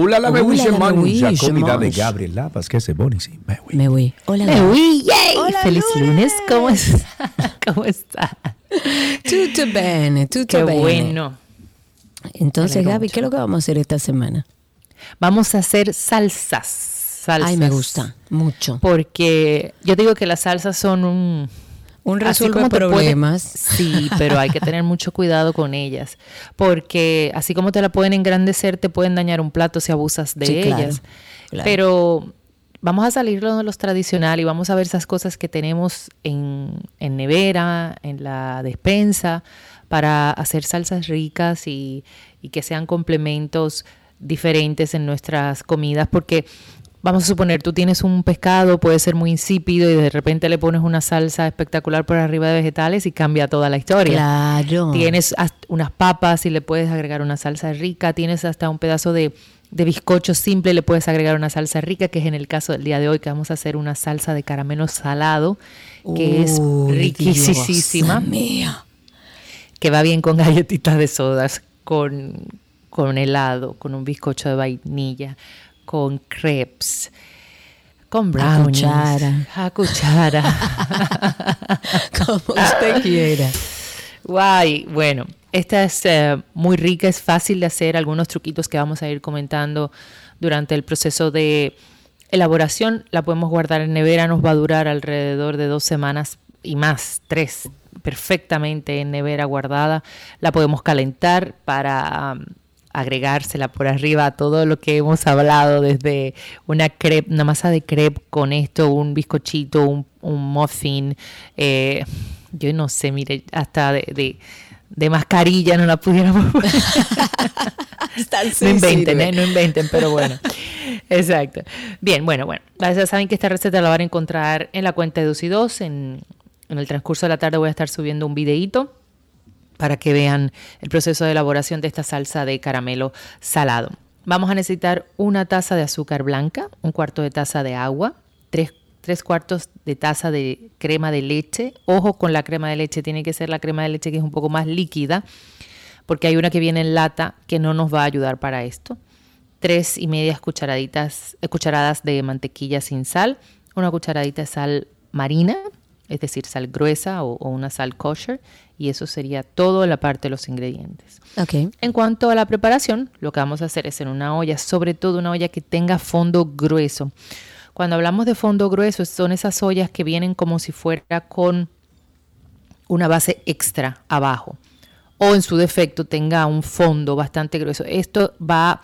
Hola, la Hola, me la mangia, me comida de. Gabriel Lapas, que sí, me Me voy. Hola. Me voy, yay. Hola, Feliz lunes. ¿Cómo está? ¿Cómo está? Tutto bene, tutto Qué bene. bueno. Entonces, Gaby. ¿qué es lo que vamos a hacer esta semana? Vamos a hacer salsas. salsas. Ay, me gusta mucho. Porque yo digo que las salsas son un... Un resuelve problemas. sí, pero hay que tener mucho cuidado con ellas. Porque así como te la pueden engrandecer, te pueden dañar un plato si abusas de Sí, ellas. claro. Pero vamos a salir de los tradicional y vamos a ver esas cosas que tenemos en, en nevera, en la despensa, para hacer salsas ricas y, y que sean complementos diferentes en nuestras comidas. Porque vamos a suponer, tú tienes un pescado, puede ser muy insípido y de repente le pones una salsa espectacular por arriba de vegetales y cambia toda la historia. Claro. Tienes unas papas y le puedes agregar una salsa rica. Tienes hasta un pedazo de, de bizcocho simple, le puedes agregar una salsa rica, que es en el caso del día de hoy, que vamos a hacer una salsa de caramelo salado, que es riquísima, mía. que va bien con galletitas de sodas, con, con helado, con un bizcocho de vainilla, con crepes. Con A brownies. cuchara. A cuchara. Como usted quiera. Guay, bueno, esta es eh, muy rica, es fácil de hacer, algunos truquitos que vamos a ir comentando durante el proceso de elaboración. La podemos guardar en nevera, nos va a durar alrededor de dos semanas y más, tres, perfectamente en nevera guardada. La podemos calentar para um, agregársela por arriba a todo lo que hemos hablado, desde una crepe, una masa de crepe con esto, un bizcochito, un, muffin, eh, yo no sé, mire, hasta de, de, mascarilla no la pudiéramos. no inventen, ¿eh? no inventen, pero bueno. Exacto. Bien, bueno, bueno. Ya saben que esta receta la van a encontrar en la cuenta de 2 y 2. En, en el transcurso de la tarde voy a estar subiendo un videíto para que vean el proceso de elaboración de esta salsa de caramelo salado. Vamos a necesitar una taza de azúcar blanca, un cuarto de taza de agua, tres, cuartos de taza de crema de leche. Ojo con la crema de leche, tiene que ser la crema de leche que es un poco más líquida, porque hay una que viene en lata que no nos va a ayudar para esto. Tres y medias cucharaditas, eh, cucharadas de mantequilla sin sal, una cucharadita de sal marina, es decir, sal gruesa o, una sal kosher, y eso sería todo la parte de los ingredientes. Okay. En cuanto a la preparación, lo que vamos a hacer es en una olla, sobre todo una olla que tenga fondo grueso. Cuando hablamos de fondo grueso, son esas ollas que vienen como si fuera con una base extra abajo, o en su defecto tenga un fondo bastante grueso. Esto va a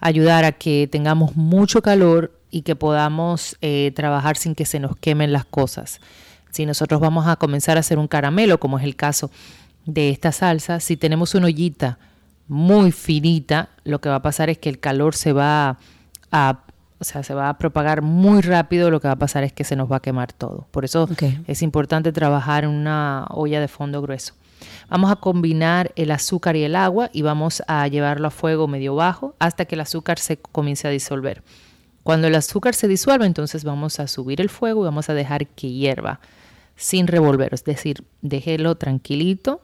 ayudar a que tengamos mucho calor y que podamos eh, trabajar sin que se nos quemen las cosas. Si nosotros vamos a comenzar a hacer un caramelo, como es el caso de esta salsa, si tenemos una ollita muy finita, lo que va a pasar es que el calor se va a, o sea, se va a propagar muy rápido, lo que va a pasar es que se nos va a quemar todo. Por eso es importante trabajar en una olla de fondo grueso. Vamos a combinar el azúcar y el agua y vamos a llevarlo a fuego medio bajo hasta que el azúcar se comience a disolver. Cuando el azúcar se disuelva, entonces vamos a subir el fuego y vamos a dejar que hierva sin revolver, es decir, déjelo tranquilito,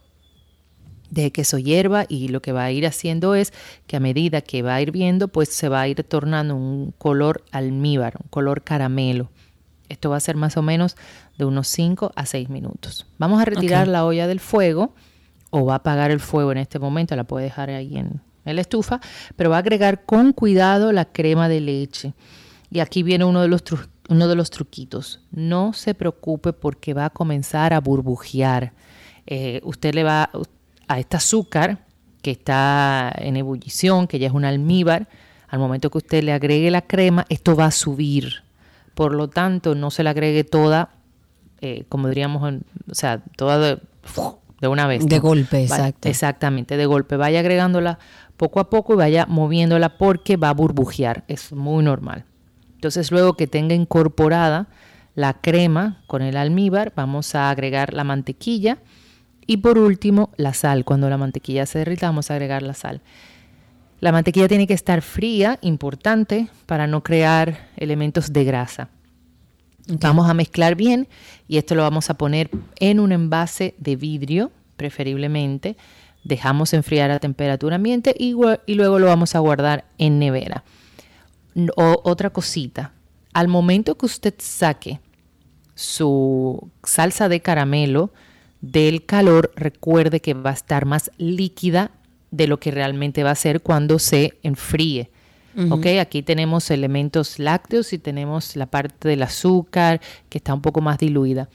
deje que eso hierva y lo que va a ir haciendo es que a medida que va hirviendo, pues se va a ir tornando un color almíbar, un color caramelo. Esto va a ser más o menos de unos 5 a 6 minutos. Vamos a retirar la olla del fuego o va a apagar el fuego en este momento, la puede dejar ahí en, en la estufa, pero va a agregar con cuidado la crema de leche. Y aquí viene uno de los trucos uno de los truquitos. No se preocupe porque va a comenzar a burbujear. Eh, usted le va a este azúcar que está en ebullición, que ya es un almíbar, al momento que usted le agregue la crema, esto va a subir. Por lo tanto, no se la agregue toda, eh, como diríamos, o sea, toda de, una vez. De golpe, exacto. Exactamente, de golpe. Vaya agregándola poco a poco y vaya moviéndola porque va a burbujear. Es muy normal. Entonces luego que tenga incorporada la crema con el almíbar, vamos a agregar la mantequilla y por último la sal. Cuando la mantequilla se derrita vamos a agregar la sal. La mantequilla tiene que estar fría, importante, para no crear elementos de grasa. Vamos a mezclar bien y esto lo vamos a poner en un envase de vidrio, preferiblemente. Dejamos enfriar a temperatura ambiente y, y luego lo vamos a guardar en nevera otra cosita, al momento que usted saque su salsa de caramelo del calor, recuerde que va a estar más líquida de lo que realmente va a ser cuando se enfríe. aquí tenemos elementos lácteos y tenemos la parte del azúcar que está un poco más diluida.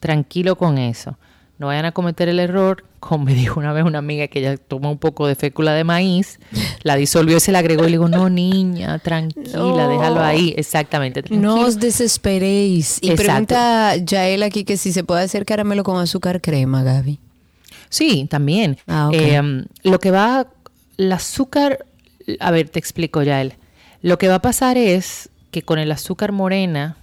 Tranquilo con eso. No vayan a cometer el error, como me dijo una vez una amiga que ella tomó un poco de fécula de maíz, la disolvió y se la agregó y le digo, no niña, tranquila, déjalo ahí, exactamente. No os desesperéis. Y pregunta Yael aquí que si se puede hacer caramelo con azúcar crema, Gaby. Sí, también. Ah, em, lo que va, el azúcar, a ver, te explico Yael. Lo que va a pasar es que con el azúcar morena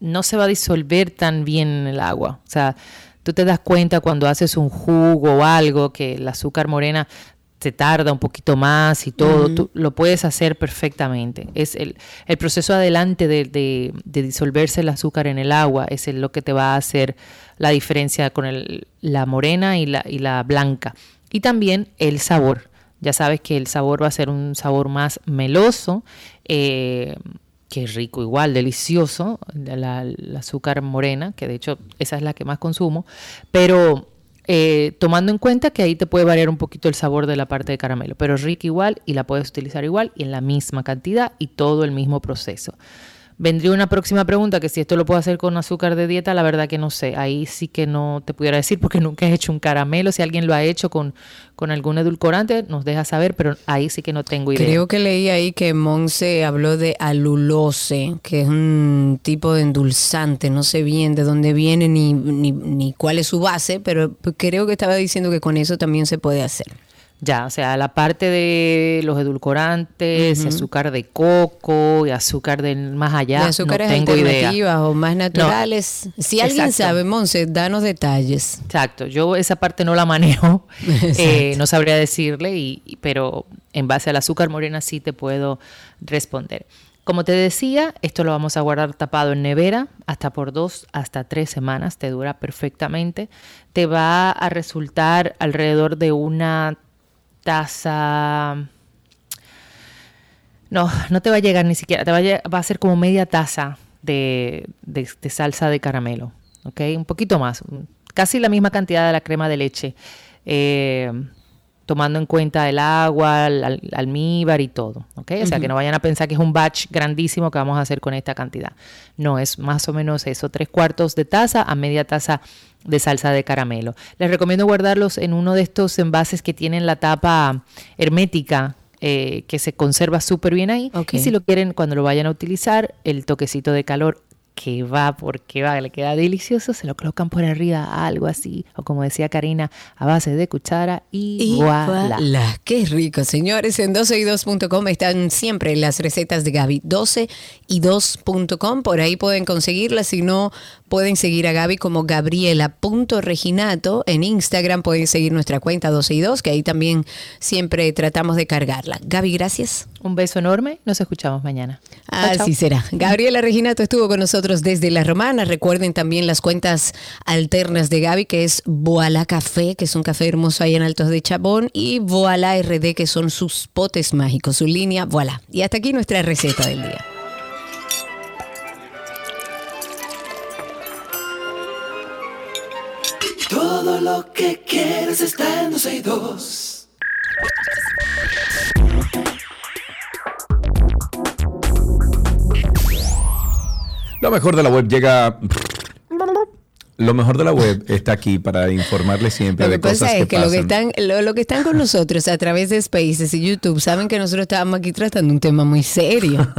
no se va a disolver tan bien en el agua. O sea, Tú te das cuenta cuando haces un jugo o algo que el azúcar morena te tarda un poquito más y todo, tú lo puedes hacer perfectamente. Es el, proceso adelante de, disolverse el azúcar en el agua, es lo que te va a hacer la diferencia con la morena y la, y la blanca. Y también el sabor. Ya sabes que el sabor va a ser un sabor más meloso. Eh, es rico igual, delicioso, la, azúcar morena, que de hecho esa es la que más consumo, pero eh, tomando en cuenta que ahí te puede variar un poquito el sabor de la parte de caramelo, pero es rica igual y la puedes utilizar igual y en la misma cantidad y todo el mismo proceso. Vendría una próxima pregunta que si esto lo puedo hacer con azúcar de dieta, la verdad que no sé. Ahí sí que no te pudiera decir porque nunca he hecho un caramelo. Si alguien lo ha hecho con, con algún edulcorante, nos deja saber, pero ahí sí que no tengo idea. Creo que leí ahí que Monse habló de alulose, que es un tipo de endulzante. No sé bien de dónde viene ni, ni, ni cuál es su base, pero creo que estaba diciendo que con eso también se puede hacer. Ya, o sea, la parte de los edulcorantes, azúcar de coco y azúcar del más allá, de azúcares no tengo idea. alternativas o más naturales. si alguien exacto. sabe, Monse, danos detalles. Exacto, yo esa parte no la manejo, eh, no sabría decirle, y, y- pero en base al azúcar morena sí te puedo responder. Como te decía, esto lo vamos a guardar tapado en nevera hasta por dos hasta tres semanas, te dura perfectamente. Te va a resultar alrededor de una taza no, no te va a llegar ni siquiera, te va a, va a ser como media taza de, de- de salsa de caramelo, ¿ok? Un poquito más, casi la misma cantidad de la crema de leche, eh, tomando en cuenta el agua, el al- almíbar y todo, ¿ok? O sea, que no vayan a pensar que es un batch grandísimo que vamos a hacer con esta cantidad. No, es más o menos eso, tres cuartos de taza a media taza de salsa de caramelo. Les recomiendo guardarlos en uno de estos envases que tienen la tapa hermética eh, que se conserva súper bien ahí. Y si lo quieren, cuando lo vayan a utilizar, el toquecito de calor que va porque va, le queda delicioso, se lo colocan por arriba, algo así, o como decía Karina, a base de cuchara y, Y voilà. voilà. Qué rico, señores. En 12y2.com están siempre las recetas de Gaby. 12y2.com, por ahí pueden conseguirlas. Si no, pueden seguir a Gaby como gabriela.reginato. En Instagram pueden seguir nuestra cuenta 12y2, que ahí también siempre tratamos de cargarla. Gaby, gracias. Un beso enorme, nos escuchamos mañana. Chao, chao. Así será. Gabriela Reginato estuvo con nosotros desde La Romana. Recuerden también las cuentas alternas de Gaby, que es Voila Café, que es un café hermoso ahí en Altos de Chabón, y Voila RD, que son sus potes mágicos, su línea Voila. Y hasta aquí nuestra receta del día. Todo lo que quieres está en 12 y 2. Lo mejor de la web llega. Lo mejor de la web está aquí para informarles siempre Lo de cosas pasa que, es que lo que, pasan. están, lo, lo que están con nosotros a través de Spaces y YouTube saben que nosotros estábamos aquí tratando un tema muy serio,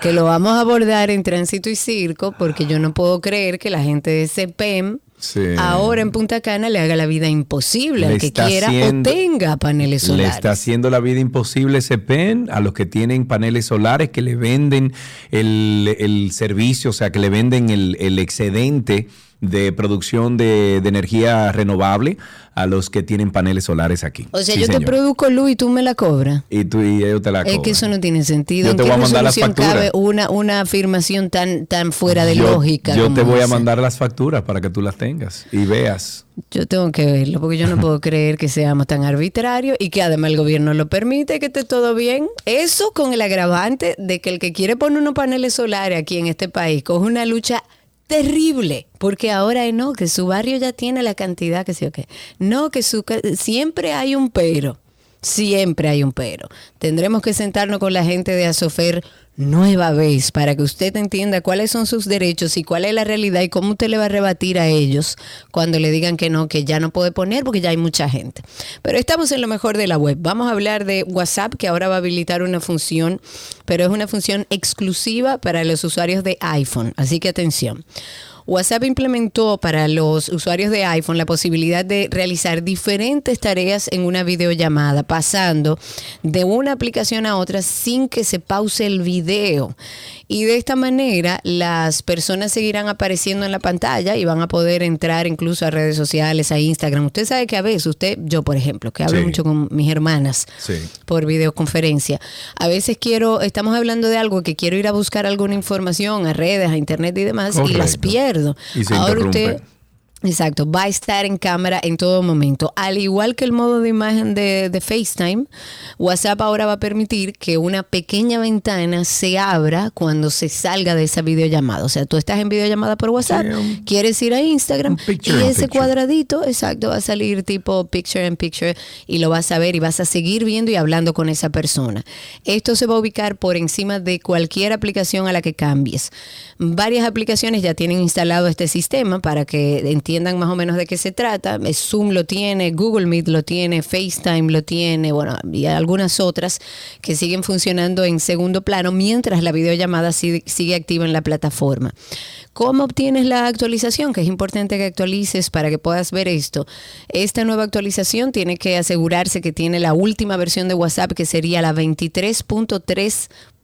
que lo vamos a abordar en Tránsito y Circo, porque yo no puedo creer que la gente de CPEM Sí. ahora en Punta Cana le haga la vida imposible Le al que quiera haciendo- o tenga paneles Le solares. está haciendo la vida imposible ese PEN a los que tienen paneles solares, que le venden el, el servicio, o sea, que le venden el, el excedente de producción de, de energía renovable a los que tienen paneles solares aquí. O sea, Sí, yo te produzco luz y tú me la cobras. Y tú y ellos te la Es que eso no tiene sentido. Yo ¿En te qué voy a mandar las resolución facturas. cabe una, una afirmación tan, tan fuera de Yo- lógica? Yo te voy a mandar las facturas para que tú las tengas y veas. Yo tengo que verlo porque yo no puedo creer que seamos tan arbitrarios y que además el gobierno lo permite, que esté todo bien. Eso con el agravante de que el que quiere poner unos paneles solares aquí en este país coge una lucha terrible, porque ahora no, que su barrio ya tiene la cantidad que sí o qué. No, que su siempre hay un pero. Siempre hay un pero. Tendremos que sentarnos con la gente de Asofer nueva vez para que usted entienda cuáles son sus derechos y cuál es la realidad y cómo usted le va a rebatir a ellos cuando le digan que no, que ya no puede poner porque ya hay mucha gente. Pero estamos en lo mejor de la web. Vamos a hablar de WhatsApp que ahora va a habilitar una función, pero es una función exclusiva para los usuarios de iPhone. Así que atención. WhatsApp implementó para los usuarios de iPhone la posibilidad de realizar diferentes tareas en una videollamada, pasando de una aplicación a otra sin que se pause el video. Y de esta manera las personas seguirán apareciendo en la pantalla y van a poder entrar incluso a redes sociales, a Instagram. Usted sabe que a veces, usted, yo por ejemplo, que hablo Sí. mucho con mis hermanas Sí. por videoconferencia. A veces quiero, estamos hablando de algo que quiero ir a buscar alguna información a redes, a internet y demás, y las Correcto. Pierdo. Y se Ahora interrumpe. usted Exacto, va a estar en cámara en todo momento. Al igual que el modo de imagen de, de, FaceTime, WhatsApp ahora va a permitir que una pequeña ventana se abra cuando se salga de esa videollamada. O sea, tú estás en videollamada por WhatsApp, quieres ir a Instagram y picture ese cuadradito, exacto, va a salir tipo picture in picture y lo vas a ver y vas a seguir viendo y hablando con esa persona. Esto se va a ubicar por encima de cualquier aplicación a la que cambies. Varias aplicaciones ya tienen instalado este sistema para que entiendan más o menos de qué se trata. Eh, Zoom lo tiene, Google Meet lo tiene, FaceTime lo tiene, bueno, y algunas otras que siguen funcionando en segundo plano mientras la videollamada sigue, activa en la plataforma. ¿Cómo obtienes la actualización? Que es importante que actualices para que puedas ver esto. Esta nueva actualización tiene que asegurarse que tiene la última versión de WhatsApp, que sería la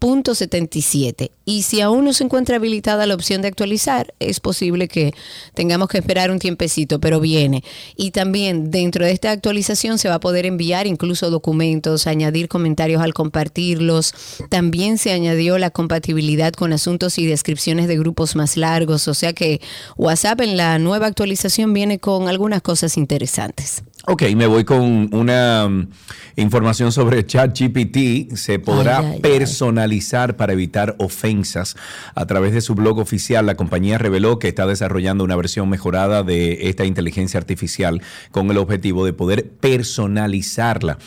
23.3.77. Y si aún no se encuentra habilitada la opción de actualizar, es posible que tengamos que esperar un tiempecito, pero viene. Y también dentro de esta actualización se va a poder enviar incluso documentos, añadir comentarios al compartirlos. También se añadió la compatibilidad con asuntos y descripciones de grupos más largos, o sea que WhatsApp en la nueva actualización viene con algunas cosas interesantes. Ok, me voy con una mm, información sobre ChatGPT. Se podrá Ay, ay, ay. personalizar para evitar ofensas. A través de su blog oficial, la compañía reveló que está desarrollando una versión mejorada de esta inteligencia artificial con el objetivo de poder personalizarla.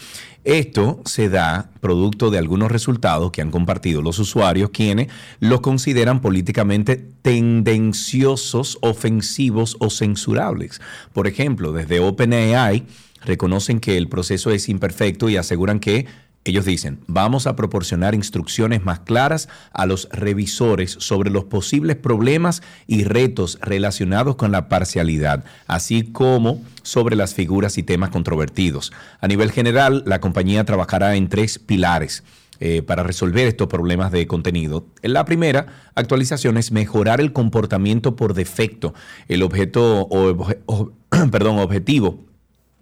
Esto se da producto de algunos resultados que han compartido los usuarios, quienes los consideran políticamente tendenciosos, ofensivos o censurables. Por ejemplo, desde OpenAI reconocen que el proceso es imperfecto y aseguran que ellos dicen, vamos a proporcionar instrucciones más claras a los revisores sobre los posibles problemas y retos relacionados con la parcialidad, así como sobre las figuras y temas controvertidos. A nivel general, la compañía trabajará en tres pilares eh, para resolver estos problemas de contenido. En la primera actualización es mejorar el comportamiento por defecto. El objeto o, obje- o- perdón, objetivo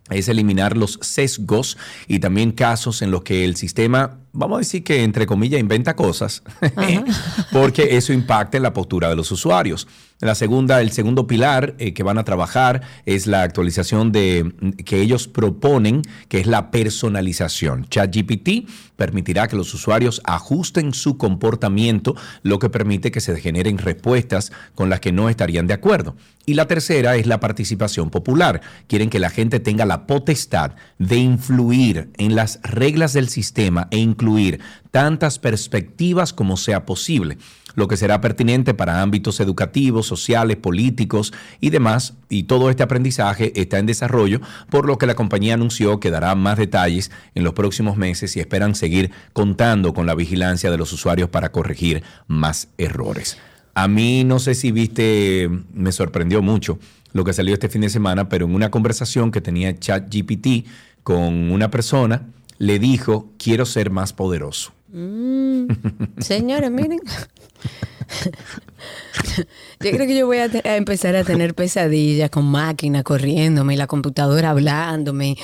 es eliminar los sesgos y también casos en los que el sistema, vamos a decir que entre comillas, inventa cosas, porque eso impacta en la postura de los usuarios. La segunda, el segundo pilar eh, que van a trabajar es la actualización de que ellos proponen, que es la personalización. ChatGPT permitirá que los usuarios ajusten su comportamiento, lo que permite que se generen respuestas con las que no estarían de acuerdo. Y la tercera es la participación popular. Quieren que la gente tenga la potestad de influir en las reglas del sistema e tantas perspectivas como sea posible, lo que será pertinente para ámbitos educativos, sociales, políticos y demás. Y todo este aprendizaje está en desarrollo, por lo que la compañía anunció que dará más detalles en los próximos meses y esperan seguir contando con la vigilancia de los usuarios para corregir más errores. A mí no sé si viste, me sorprendió mucho lo que salió este fin de semana, pero en una conversación que tenía ChatGPT con una persona, le dijo, quiero ser más poderoso. Señores, miren. Yo creo que yo voy a, a empezar a tener pesadillas con máquina corriéndome y la computadora hablándome.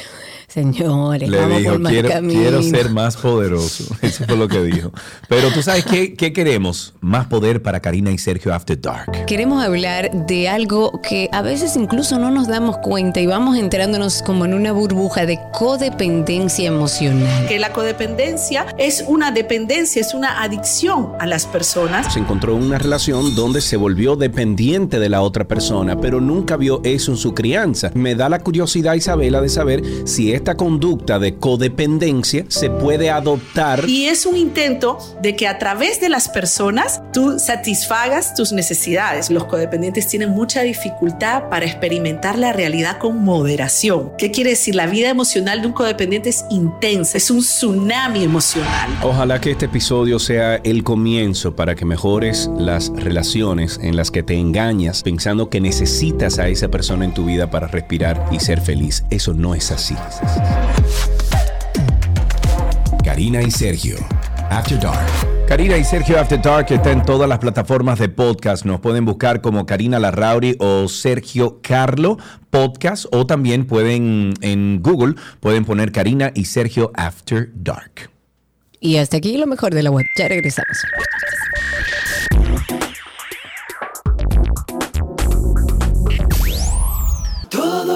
Señores, Le vamos dijo, por quiero, camino. quiero ser más poderoso. Eso fue lo que dijo. Pero tú sabes qué, qué queremos? Más poder para Karina y Sergio After Dark. Queremos hablar de algo que a veces incluso no nos damos cuenta y vamos entrándonos como en una burbuja de codependencia emocional. que la codependencia es una dependencia, es una adicción a las personas. Se encontró en una relación donde se volvió dependiente de la otra persona, pero nunca vio eso en su crianza. Me da la curiosidad, Isabela, de saber si esta conducta de codependencia se puede adoptar. Y es un intento de que a través de las personas tú satisfagas tus necesidades. Los codependientes tienen mucha dificultad para experimentar la realidad con moderación. ¿Qué quiere decir? La vida emocional de un codependiente es intensa, es un tsunami emocional. Ojalá que este episodio sea el comienzo para que mejores las relaciones en las que te engañas pensando que necesitas a esa persona en tu vida para respirar y ser feliz. Eso no es así. Karina y Sergio. After Dark. Karina y Sergio After Dark está en todas las plataformas de podcast. Nos pueden buscar como Karina Larrauri o Sergio Carlo Podcast o también pueden en Google pueden poner Karina y Sergio After Dark. Y hasta aquí lo mejor de la web. Ya regresamos.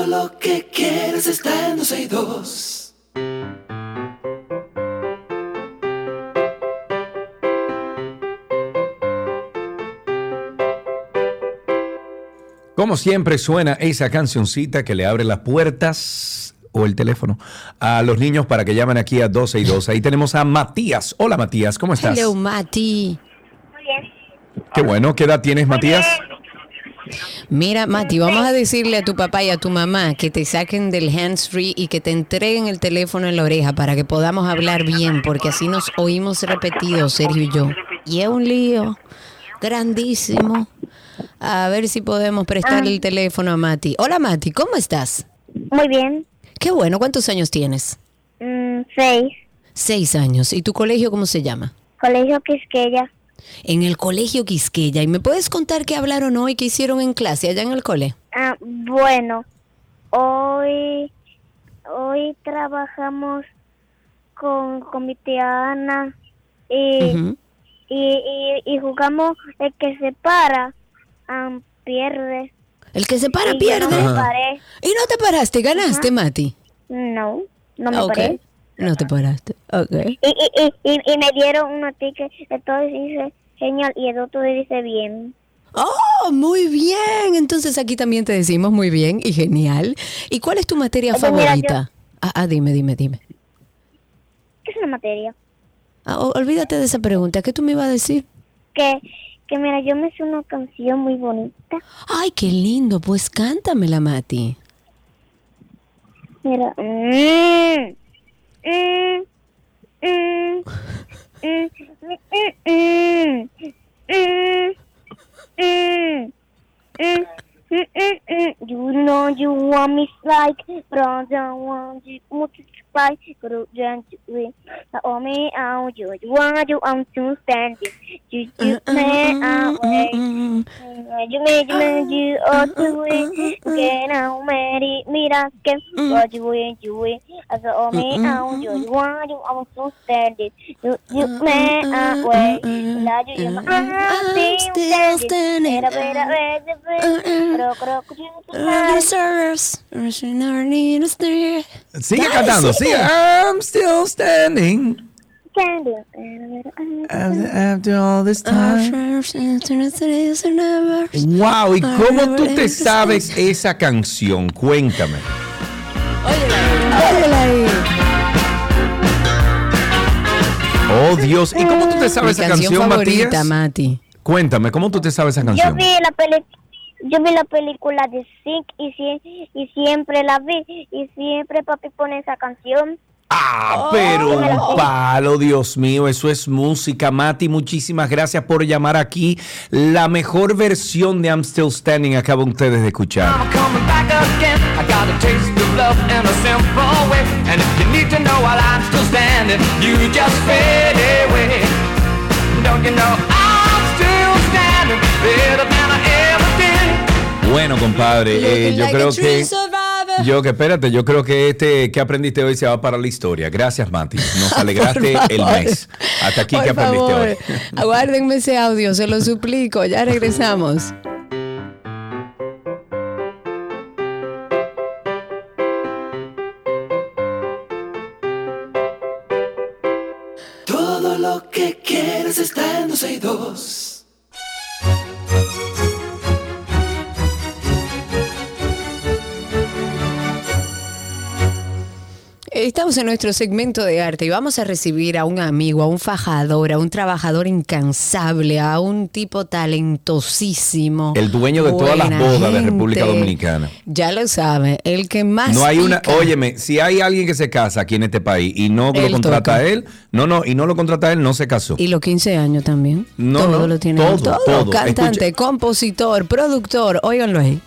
Lo que quieres está en 12 y 2. Como siempre suena esa cancioncita que le abre las puertas o el teléfono a los niños para que llamen aquí a 12 y 2. Ahí tenemos a Matías. Hola Matías, ¿cómo estás? Hello, Mati. Muy bien. Qué bueno, ¿qué edad tienes Matías? Mira, Mati, vamos a decirle a tu papá y a tu mamá que te saquen del hands free y que te entreguen el teléfono en la oreja para que podamos hablar bien, porque así nos oímos repetidos, Sergio y yo. Y es un lío grandísimo. A ver si podemos prestarle el teléfono a Mati. Hola, Mati, ¿cómo estás? Muy bien. Qué bueno, ¿cuántos años tienes? Mm, seis. Seis años. ¿Y tu colegio cómo se llama? Colegio Quisqueya. En el colegio Quisqueya. ¿Y me puedes contar qué hablaron hoy, qué hicieron en clase allá en el cole? Ah, bueno, hoy, hoy trabajamos con, con mi tía Ana y, y, y, y jugamos el que se para, ah, pierde. El que se para Y pierde. No me paré. ¿Y no te paraste? ¿Ganaste, Mati? No, no me Ok. paré. No te paraste. Ok. Y, y, y, y, me dieron unos tickets, entonces dice genial y el otro dice bien. Oh, muy bien. Entonces aquí también te decimos muy bien y genial. ¿Y cuál es tu materia mira, favorita? Ah, ah, dime, dime, dime. ¿Qué es una materia? Ah, olvídate de esa pregunta. ¿Qué tú me ibas a decir? Que, que mira, yo me sé una canción muy bonita. Ay, qué lindo. Pues cántamela, Mati. Mira. Mm, You know you want me like, but I don't want you by Gurujan é Jui. Naomi ao Jui. Wadu am to standing. Juju man away. Ju me ju me ju o Jui. Ken ao meri mirake. Wadu Jui. As Naomi ao Jui. Wadu am to standing. Juju man away. Laju yam I'm still standing. Era era cantando. I'm still standing after, after all this time. Wow, ¿y cómo tú te sabes esa canción? Cuéntame. Oh, Dios. ¿Y cómo tú te sabes Mi esa canción, favorita, Matías? Mati. Cuéntame, ¿cómo tú te sabes esa Yo canción? vi la peli yo vi la película de Sick y, sie- y siempre la vi y siempre papi pone esa canción. Ah, pero un palo, Dios mío, eso es música. Mati, muchísimas gracias por llamar aquí. La mejor versión de I'm Still Standing acaban ustedes de escuchar. I'm Bueno, compadre, eh, yo creo que... Yo que espérate, yo creo que este que aprendiste hoy se va para la historia. Gracias, Mati. Nos alegraste el mes. Hasta aquí Por que aprendiste favor, hoy. Aguárdenme ese audio, se lo suplico. Ya regresamos. Todo lo que quieres está en 12 y 2. Estamos en nuestro segmento de arte y vamos a recibir a un amigo, a un fajador, a un trabajador incansable, a un tipo talentosísimo. El dueño de todas las bodas de. República Dominicana. Ya lo sabe, el que más. No hay una, óyeme, si hay alguien que se casa aquí en este país y no lo contrata toca. a él, no, no, y no lo contrata a él, no se casó. Y los 15 años también. No, todo no, lo tiene. todo, todo. todo. Cantante, compositor, productor. Óiganlo ahí.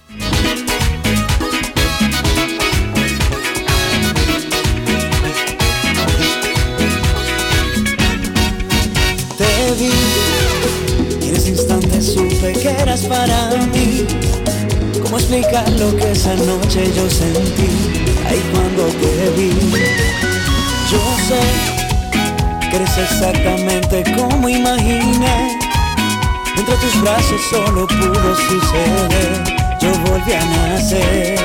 Explicar lo que esa noche yo sentí? Ahí cuando te vi, yo sé que eres exactamente como imaginé. Entre tus brazos solo pudo suceder. Yo volví a nacer.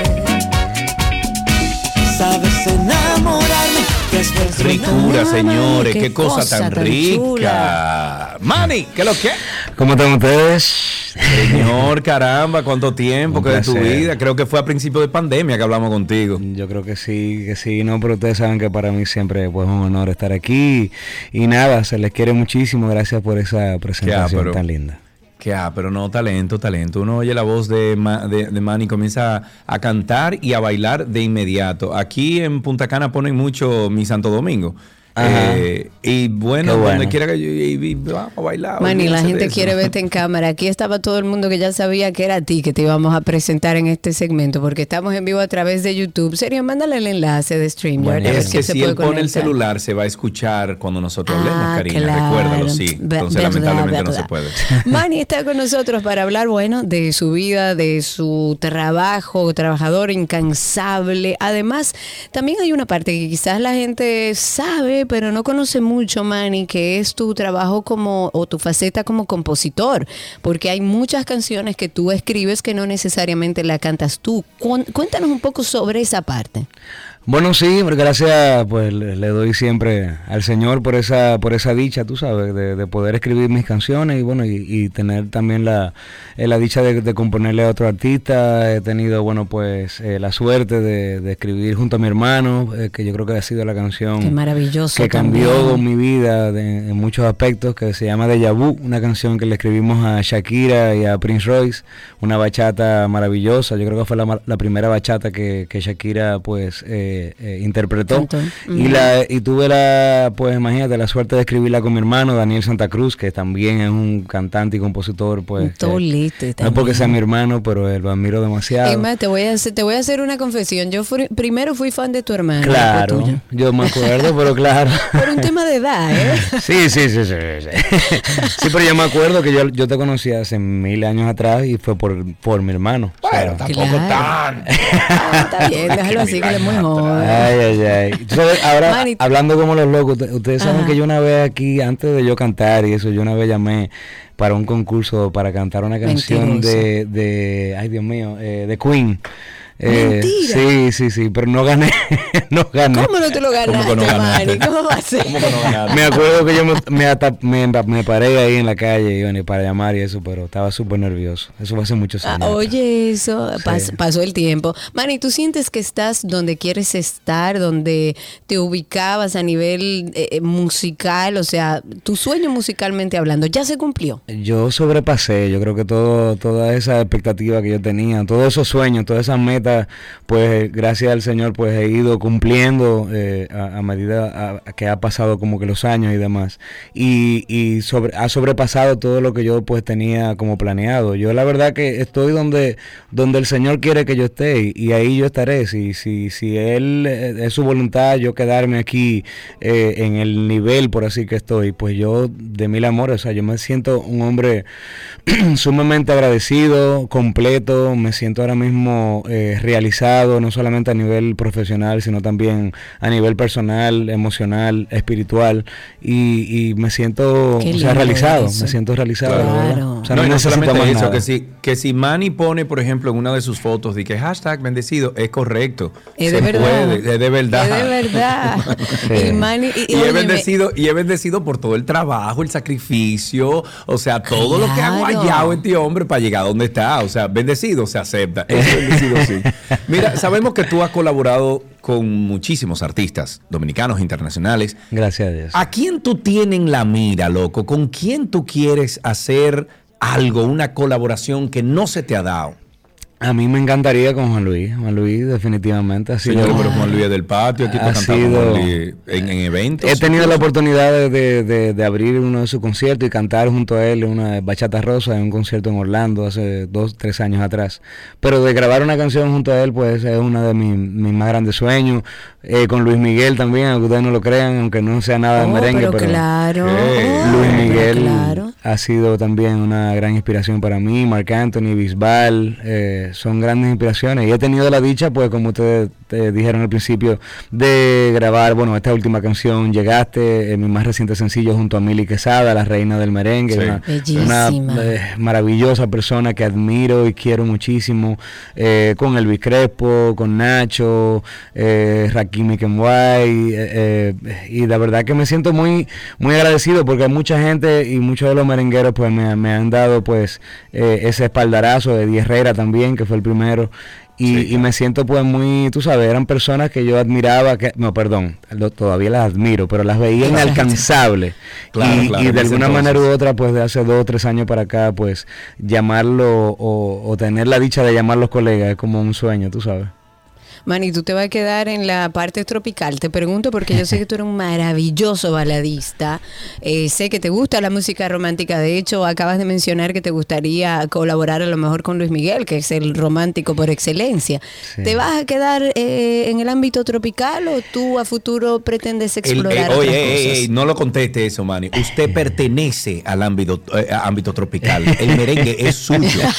sabes enamorarme después de Ricura, señores, qué qué, cosa, cosa tan, tan rica. chula. Manny, ¿qué es lo que? ¿Cómo están ustedes? Señor, caramba, cuánto tiempo que de tu vida. Creo que fue a principio de pandemia que hablamos contigo. Yo creo que sí, que sí, no, pero ustedes saben que para mí siempre pues, es un honor estar aquí. Y nada, se les quiere muchísimo. Gracias por esa presentación tan linda. Que ah, pero no, talento, talento. Uno oye la voz de, Ma- de, de Manny y comienza a, a cantar y a bailar de inmediato. Aquí en Punta Cana ponen mucho mi Santo Domingo. Eh, y bueno, bueno. donde quiera que yo y- y vamos a bailar. Manny, la gente quiere verte en cámara. Aquí estaba todo el mundo que ya sabía que era a ti que te íbamos a presentar en este segmento, porque estamos en vivo a través de YouTube. Serio, mándale el enlace de StreamYard. ver Es que se si él pone el celular, se va a escuchar cuando nosotros hablemos, Ah, Karina. claro. Recuérdalo, sí. Entonces, verdad, lamentablemente no se puede. Manny está con nosotros para hablar, bueno, de su vida, de su trabajo, trabajador incansable. Además, también hay una parte que quizás la gente sabe, pero no conoce mucho, Manny, que es tu trabajo como, o tu faceta como compositor, porque hay muchas canciones que tú escribes que no necesariamente la cantas tú. Cuéntanos un poco sobre esa parte. Bueno, sí, gracias pues le, doy siempre al Señor por esa por esa dicha, tú sabes, de, de poder escribir mis canciones y bueno, y, y tener también la, eh, la dicha de, de componerle a otro artista. He tenido, bueno, pues eh, la suerte de, de escribir junto a mi hermano, eh, que yo creo que ha sido la canción que cambió también. mi vida de- en muchos aspectos, que se llama Deja Vu, una canción que le escribimos a Shakira y a Prince Royce, una bachata maravillosa, yo creo que fue la, la primera bachata que, que Shakira pues eh, eh, interpretó y la y tuve la pues imagínate la suerte de escribirla con mi hermano Daniel Santa Cruz, que también es un cantante y compositor pues que- Todo listo no porque sea mi hermano, pero eh, lo admiro demasiado. Es más, te voy a hacer, te voy a hacer una confesión. Yo fui- primero fui fan de tu hermano. Claro, tuyo. yo me acuerdo, pero claro. Por un tema de edad, ¿eh? Sí, sí, sí, sí, sí. Sí, pero yo me acuerdo que yo, yo te conocí hace mil años atrás y fue por, por mi hermano. O sea, Bueno, tampoco Claro. tan. Ah, está bien, déjalo así que él es muy joven. Ay, ay, ay. Sabes, ahora, hablando como los locos, te- ustedes saben Ajá. que yo una vez aquí, antes de yo cantar y eso, yo una vez llamé para un concurso para cantar una canción de, de, ay Dios mío, eh, de Queen. Eh, Mentira. sí, sí, sí, pero no gané, no gané. ¿Cómo no te lo ganaste, ¿Cómo no ganaste? ¿Cómo va a ser? ¿Cómo que no ganaste? Me acuerdo que yo me, me, me, me paré ahí en la calle y bueno, y para llamar y eso, pero estaba súper nervioso. Eso fue hace muchos Ah, años. atrás. oye, eso, Sí. pas- pasó el tiempo. Manny, ¿tú sientes que estás donde quieres estar, donde te ubicabas a nivel eh, eh, musical? O sea, tu sueño musicalmente hablando, ¿ya se cumplió? Yo sobrepasé, yo creo que todo, toda esa expectativa que yo tenía, todos esos sueños, todas esas metas, pues gracias al Señor pues he ido cumpliendo eh, a, medida a que ha pasado como que los años y demás. Y, y sobre, ha sobrepasado todo lo que yo pues tenía como planeado. Yo la verdad que estoy donde, donde el Señor quiere que yo esté y, y ahí yo estaré. Si, si, si Él eh, es su voluntad yo quedarme aquí eh, en el nivel por así que estoy, pues yo de mil amores, o sea, yo me siento un hombre sumamente agradecido, completo, me siento ahora mismo eh, realizado, no solamente a nivel profesional, sino también a nivel personal, emocional, espiritual, y, y me siento o sea, realizado, eso. me siento realizado. Claro. la verdad. O sea, no, no solamente más eso, nada. que si, que si Manny pone, por ejemplo, en una de sus fotos de que hashtag bendecido, es correcto. Es Se de verdad. puede, es de verdad. Es de verdad. Sí. Y Manny, y- y Y es óyeme, bendecido, y bendecido por todo el trabajo, el sacrificio, o sea, todo lo que ha guayado este hombre para llegar a donde está. O sea, bendecido se acepta. Es bendecido, sí. Mira, sabemos que tú has colaborado con muchísimos artistas dominicanos, internacionales. Gracias a Dios. ¿A quién tú tienes en la mira, loco? ¿Con quién tú quieres hacer algo, una colaboración que no se te ha dado? A mí me encantaría con Juan Luis, Juan Luis definitivamente ha sido... Señores, pero Juan Luis es del patio, aquí Ha sido- Juan Luis en, en eventos. He tenido la oportunidad de, de- de- de abrir uno de sus conciertos y cantar junto a él una bachata rosa en un concierto en Orlando hace dos, tres años atrás. Pero de grabar una canción junto a él, pues es uno de mis, mis más grandes sueños. Eh, con Luis Miguel también, aunque ustedes no lo crean, aunque no sea nada de Oh, merengue, pero, pero, claro. Eh, Luis pero Miguel claro. ha sido también una gran inspiración para mí. Marc Anthony, Bisbal, eh, son grandes inspiraciones. Y he tenido la dicha, pues como ustedes te dijeron al principio, de grabar, bueno, esta última canción, Llegaste, en mi más reciente sencillo junto a Mili Quesada, la reina del merengue, Sí. una, Bellísima. una, eh, maravillosa persona que admiro y quiero muchísimo, eh, con Elvis Crespo, con Nacho, eh, Rakim Kenway, eh, eh, y la verdad que me siento muy, muy agradecido porque mucha gente y muchos de los merengueros pues me, me han dado pues eh, ese espaldarazo de Di Herrera también, que fue el primero. Y, y me siento pues muy, tú sabes, eran personas que yo admiraba, que no, perdón, lo- todavía las admiro, pero las veía inalcanzables. Claro, y, claro, y de alguna entonces. manera u otra, pues de hace dos o tres años para acá, pues llamarlo o, o tener la dicha de llamarlos colegas es como un sueño, tú sabes. Manny, tú te vas a quedar en la parte tropical. Te pregunto porque yo sé que tú eres un maravilloso baladista. Eh, sé que te gusta la música romántica. De hecho, acabas de mencionar que te gustaría colaborar a lo mejor con Luis Miguel, que es el romántico por excelencia. Sí. ¿Te vas a quedar eh, en el ámbito tropical o tú a futuro pretendes El- explorar eh, otras oye, ey, cosas? ey, no lo conteste eso, Manny. Usted pertenece al ámbito, eh, ámbito tropical. El merengue es suyo.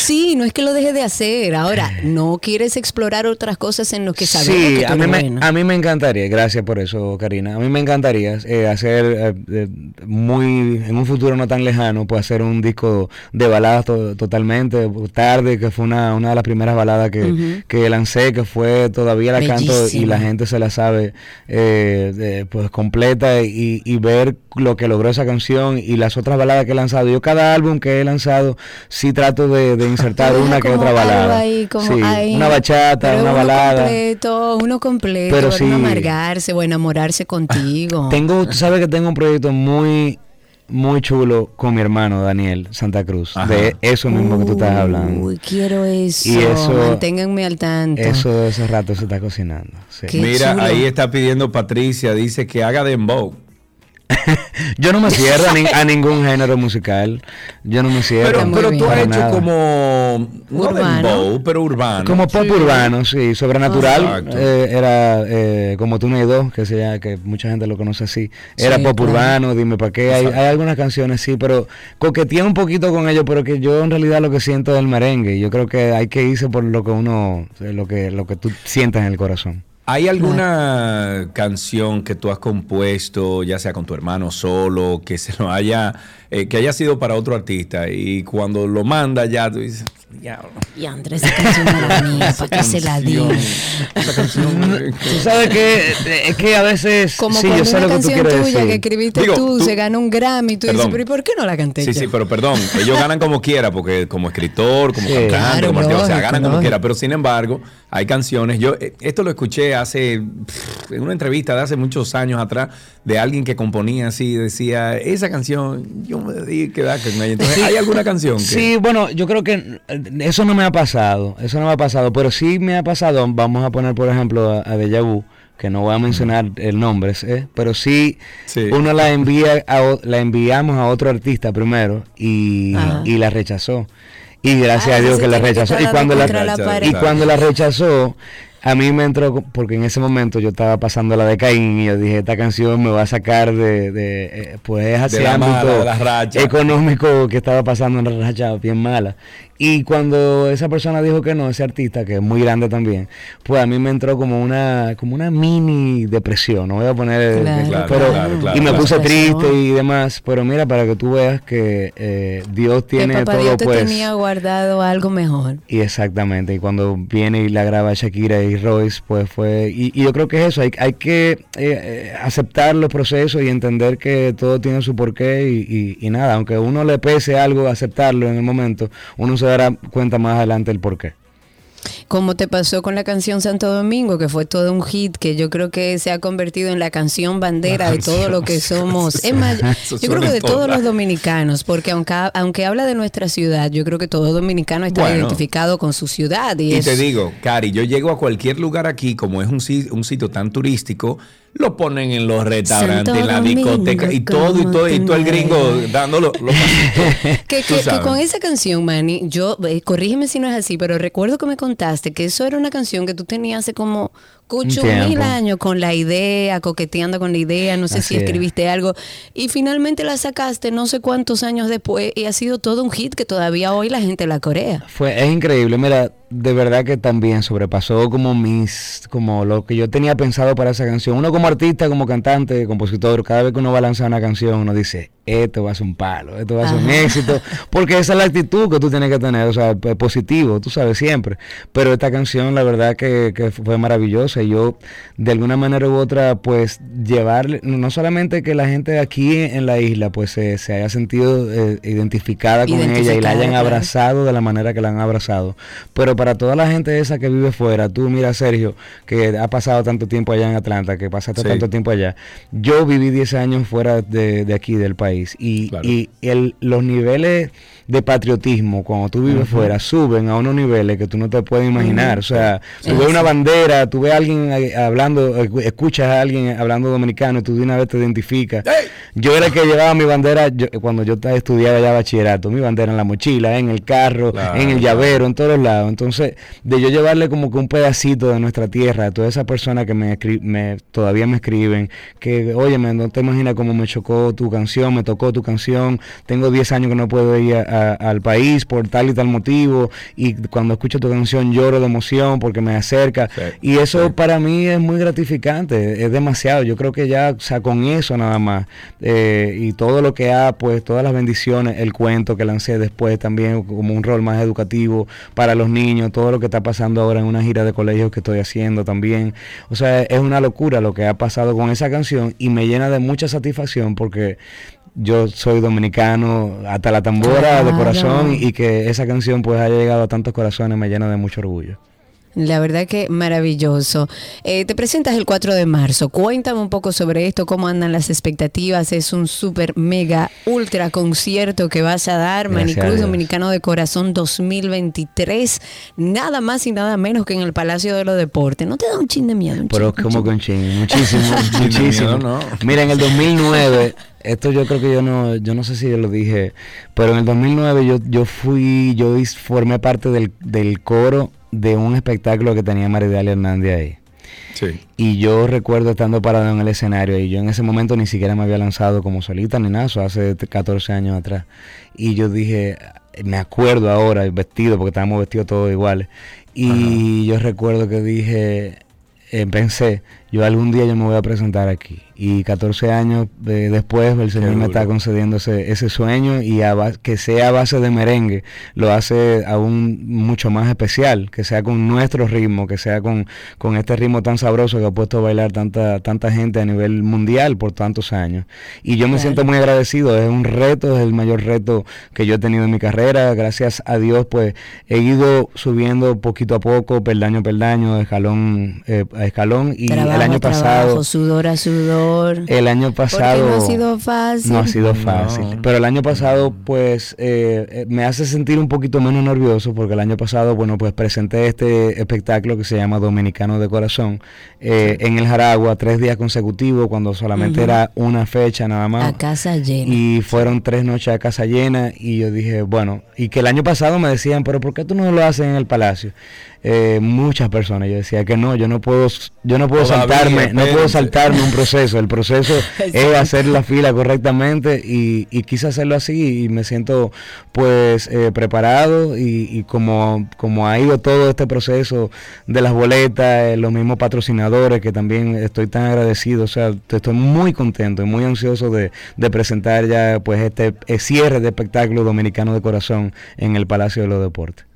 Sí, no es que lo dejes de hacer. Ahora, ¿no quieres explorar otras cosas en lo que sabemos Sí, que a mí, me, bueno? a mí me encantaría, gracias por eso, Karina. A mí me encantaría eh, hacer eh, eh, muy, en un futuro no tan lejano, pues hacer un disco de baladas to- totalmente. Tarde, que fue una, una de las primeras baladas que, que lancé, que fue todavía la canto y la gente se la sabe eh, pues completa y, y ver lo que logró esa canción y las otras baladas que he lanzado. Yo cada álbum que he lanzado sí trato de, de insertar Deja una que otra balada. ahí, como Sí, una bachata, Pero una uno balada. completo, uno completo, Pero para sí. amargarse o enamorarse contigo. Tengo, tú sabes que tengo un proyecto muy, muy chulo con mi hermano Daniel Santa Cruz. Ajá. De eso mismo que tú estás hablando. Uy, quiero eso. Y eso- Manténganme al tanto. Eso de ese rato se está cocinando. sí. Qué Mira, chulo. ahí está pidiendo Patricia, dice que haga dembow. Yo no me cierro a, ni- a ningún género musical. Yo no me cierro. Pero, pero tú has hecho nada. como no Urbano. dembow, pero urbano. Como pop urbano, sí, sobrenatural. Exacto. eh, era eh, como tú hay dos, que, se llama- que mucha gente lo conoce así. Era Sí, pop claro. urbano, dime para qué. Hay, hay algunas canciones, sí, pero coqueteé un poquito con ellos, pero que yo en realidad lo que siento es el merengue. Yo creo que hay que irse por lo que uno, lo que, lo que tú sientas en el corazón. ¿Hay alguna canción que tú has compuesto, ya sea con tu hermano solo, que se lo haya, eh, que haya sido para otro artista y cuando lo manda ya tú dices, diablo. Y Andrés, esa canción era mía, ¿para qué se la di? Esa canción. Tú sabes que es que a veces Como sí, yo cuando sé una lo que tú canción tuya que escribiste Digo, tú, tú- se gana un Grammy y tú dices, Perdón. pero ¿y por qué no la canté Sí, yo? sí, pero perdón, ellos ganan como quiera, porque como escritor, como Sí. cantante, Claro, como artista, o sea, ganan como quiera, pero sin embargo, hay canciones, yo eh, esto lo escuché hace, pff, en una entrevista de hace muchos años atrás, de alguien que componía así, decía, esa canción, yo me a quedar con ella. Entonces, Sí. ¿hay alguna canción que...? Sí, bueno, yo creo que eh, eso no me ha pasado, eso no me ha pasado, pero sí me ha pasado, vamos a poner por ejemplo a, a Deja Vu, que no voy a mencionar el nombre, ¿eh? pero sí, Sí. uno la envía a la enviamos a otro artista primero y, y la rechazó. Y gracias Ah, a Dios sí que la que rechazó. Y cuando la, y cuando la rechazó, a mí me entró, porque en ese momento yo estaba pasando la de Caín y yo dije, esta canción me va a sacar de, de eh, pues hacia la mala, ámbito de la racha. económico que estaba pasando una racha bien mala. Y cuando esa persona dijo que no, ese artista, que es muy grande también, pues a mí me entró como una, como una mini depresión, no voy a poner, Claro, Claro, pero, claro, claro, y me claro. puse triste y demás, pero mira, para que tú veas que eh, Dios tiene papá todo Dios te pues... tenía guardado algo mejor. Y exactamente, y cuando viene y la graba Shakira y Royce, pues fue, y, y yo creo que es eso, hay, hay que eh, eh, aceptar los procesos y entender que todo tiene su porqué y, y- y nada, aunque a uno le pese algo aceptarlo en el momento, uno se dará cuenta más adelante el porqué. Como te pasó con la canción Santo Domingo, que fue todo un hit, que yo creo que se ha convertido en la canción bandera La de todo lo que somos. Es más, yo creo que de todos los dominicanos, porque aunque, aunque habla de nuestra ciudad, yo creo que todo dominicano está Bueno. identificado con su ciudad. Y, Y es- te digo, Cari, yo llego a cualquier lugar aquí, como es un, un sitio tan turístico, lo ponen en los restaurantes, en la discoteca, y todo, y todo, y todo el gringo dándolo pasitos. Que, que- que con esa canción, Manny, yo, eh, corrígeme si no es así, pero recuerdo que me contaste que eso era una canción que tú tenías hace como, Cucho, mil años con la idea, coqueteando con la idea, no sé Así si es. escribiste algo, y finalmente la sacaste no sé cuántos años después y ha sido todo un hit que todavía hoy la gente la corea. Fue, es increíble, mira, de verdad que también sobrepasó como mis, como lo que yo tenía pensado para esa canción. Uno como artista, como cantante, compositor, cada vez que uno va a lanzar una canción, uno dice, esto va a ser un palo, esto va a ser un éxito, porque esa es la actitud que tú tienes que tener, o sea, p- positivo, tú sabes siempre. Pero esta canción, la verdad que, que fue maravillosa y yo, de alguna manera u otra, pues llevarle, no solamente que la gente aquí en la isla, pues se, se haya sentido eh, identificada con ella y la hayan claro. abrazado de la manera que la han abrazado. Pero para toda la gente esa que vive fuera, tú mira Sergio, que ha pasado tanto tiempo allá en Atlanta, que pasaste Sí. tanto tiempo allá. Yo viví 10 años fuera de, de aquí, del país. Y, Claro. y el, los niveles de patriotismo cuando tú vives fuera suben a unos niveles que tú no te puedes imaginar. O sea, tú ves una bandera, tú ves a alguien eh, hablando, eh, escuchas a alguien hablando dominicano y tú de una vez te identificas. Yo era el que llevaba mi bandera yo- cuando yo estudiaba ya bachillerato, mi bandera en la mochila, en el carro, Claro, en el llavero, en todos lados. Entonces, de yo llevarle como que un pedacito de nuestra tierra a todas esas personas que me, me todavía me escriben, que, oye, no te imaginas cómo me chocó tu canción, me tocó tu canción, tengo 10 años que no puedo ir a- a- al país por tal y tal motivo, y cuando escucho tu canción lloro de emoción porque me acerca. Sí, y eso sí. para mí es muy gratificante, es demasiado. Yo creo que ya, o sea, con eso nada más, eh, y todo lo que ha, pues todas las bendiciones, el cuento que lancé después también como un rol más educativo para los niños, todo lo que está pasando ahora en una gira de colegios que estoy haciendo también. O sea, es una locura lo que ha pasado con esa canción y me llena de mucha satisfacción porque yo soy dominicano hasta la tambora de corazón y que esa canción pues haya llegado a tantos corazones me llena de mucho orgullo. La verdad que maravilloso. Eh, te presentas el 4 de marzo. Cuéntame un poco sobre esto, cómo andan las expectativas. Es un super mega ultra concierto que vas a dar, Gracias Manicruz. Dominicano de Corazón 2023. Nada más y nada menos que en el Palacio de los Deportes. ¿No te da un chin de miedo? Un Pero chin, como chin? con muchísimo, Chin muchísimo. miedo, no. Mira, en el 2009, esto yo creo que yo no, yo no sé si yo lo dije, pero en el 2009 yo, yo fui, yo formé parte del, del coro de un espectáculo que tenía Maridalia Hernández ahí. Sí. Y yo recuerdo estando parado en el escenario y yo en ese momento ni siquiera me había lanzado como solita ni nada, eso hace 14 años atrás. Y yo dije, me acuerdo ahora, el vestido, porque estábamos vestidos todos iguales. Y yo recuerdo que dije, eh, pensé, yo algún día yo me voy a presentar aquí. Y 14 años después el Señor me está concediendo ese, ese sueño y a que sea a base de merengue lo hace aún mucho más especial, que sea con nuestro ritmo, que sea con, con este ritmo tan sabroso que ha puesto a bailar tanta, tanta gente a nivel mundial por tantos años. Y yo me Claro. siento muy agradecido, es un reto, es el mayor reto que yo he tenido en mi carrera. Gracias a Dios, pues he ido subiendo poquito a poco, peldaño a peldaño, escalón eh, a escalón. Y Trabajo, el año trabajo, pasado... sudor a sudor. El año pasado... No ha sido fácil. No ha sido fácil. No. Pero el año pasado, pues, eh, eh, me hace sentir un poquito menos nervioso porque el año pasado, bueno, pues presenté este espectáculo que se llama Dominicano de Corazón eh, en el Jaragua, tres días consecutivos, cuando solamente era una fecha nada más. A casa llena. Y fueron tres noches a casa llena y yo dije, bueno, y que el año pasado me decían, pero ¿por qué tú no lo haces en el Palacio? Eh, muchas personas, yo decía que no, yo no puedo, yo no puedo Todavía, saltarme, no puedo saltarme un proceso, el proceso es hacer la fila correctamente y, y quise hacerlo así y me siento pues eh, preparado y, y como, como ha ido todo este proceso de las boletas, eh, los mismos patrocinadores que también estoy tan agradecido, o sea, te- estoy muy contento y muy ansioso de, de presentar ya pues este eh, cierre de espectáculo dominicano de corazón en el Palacio de los Deportes.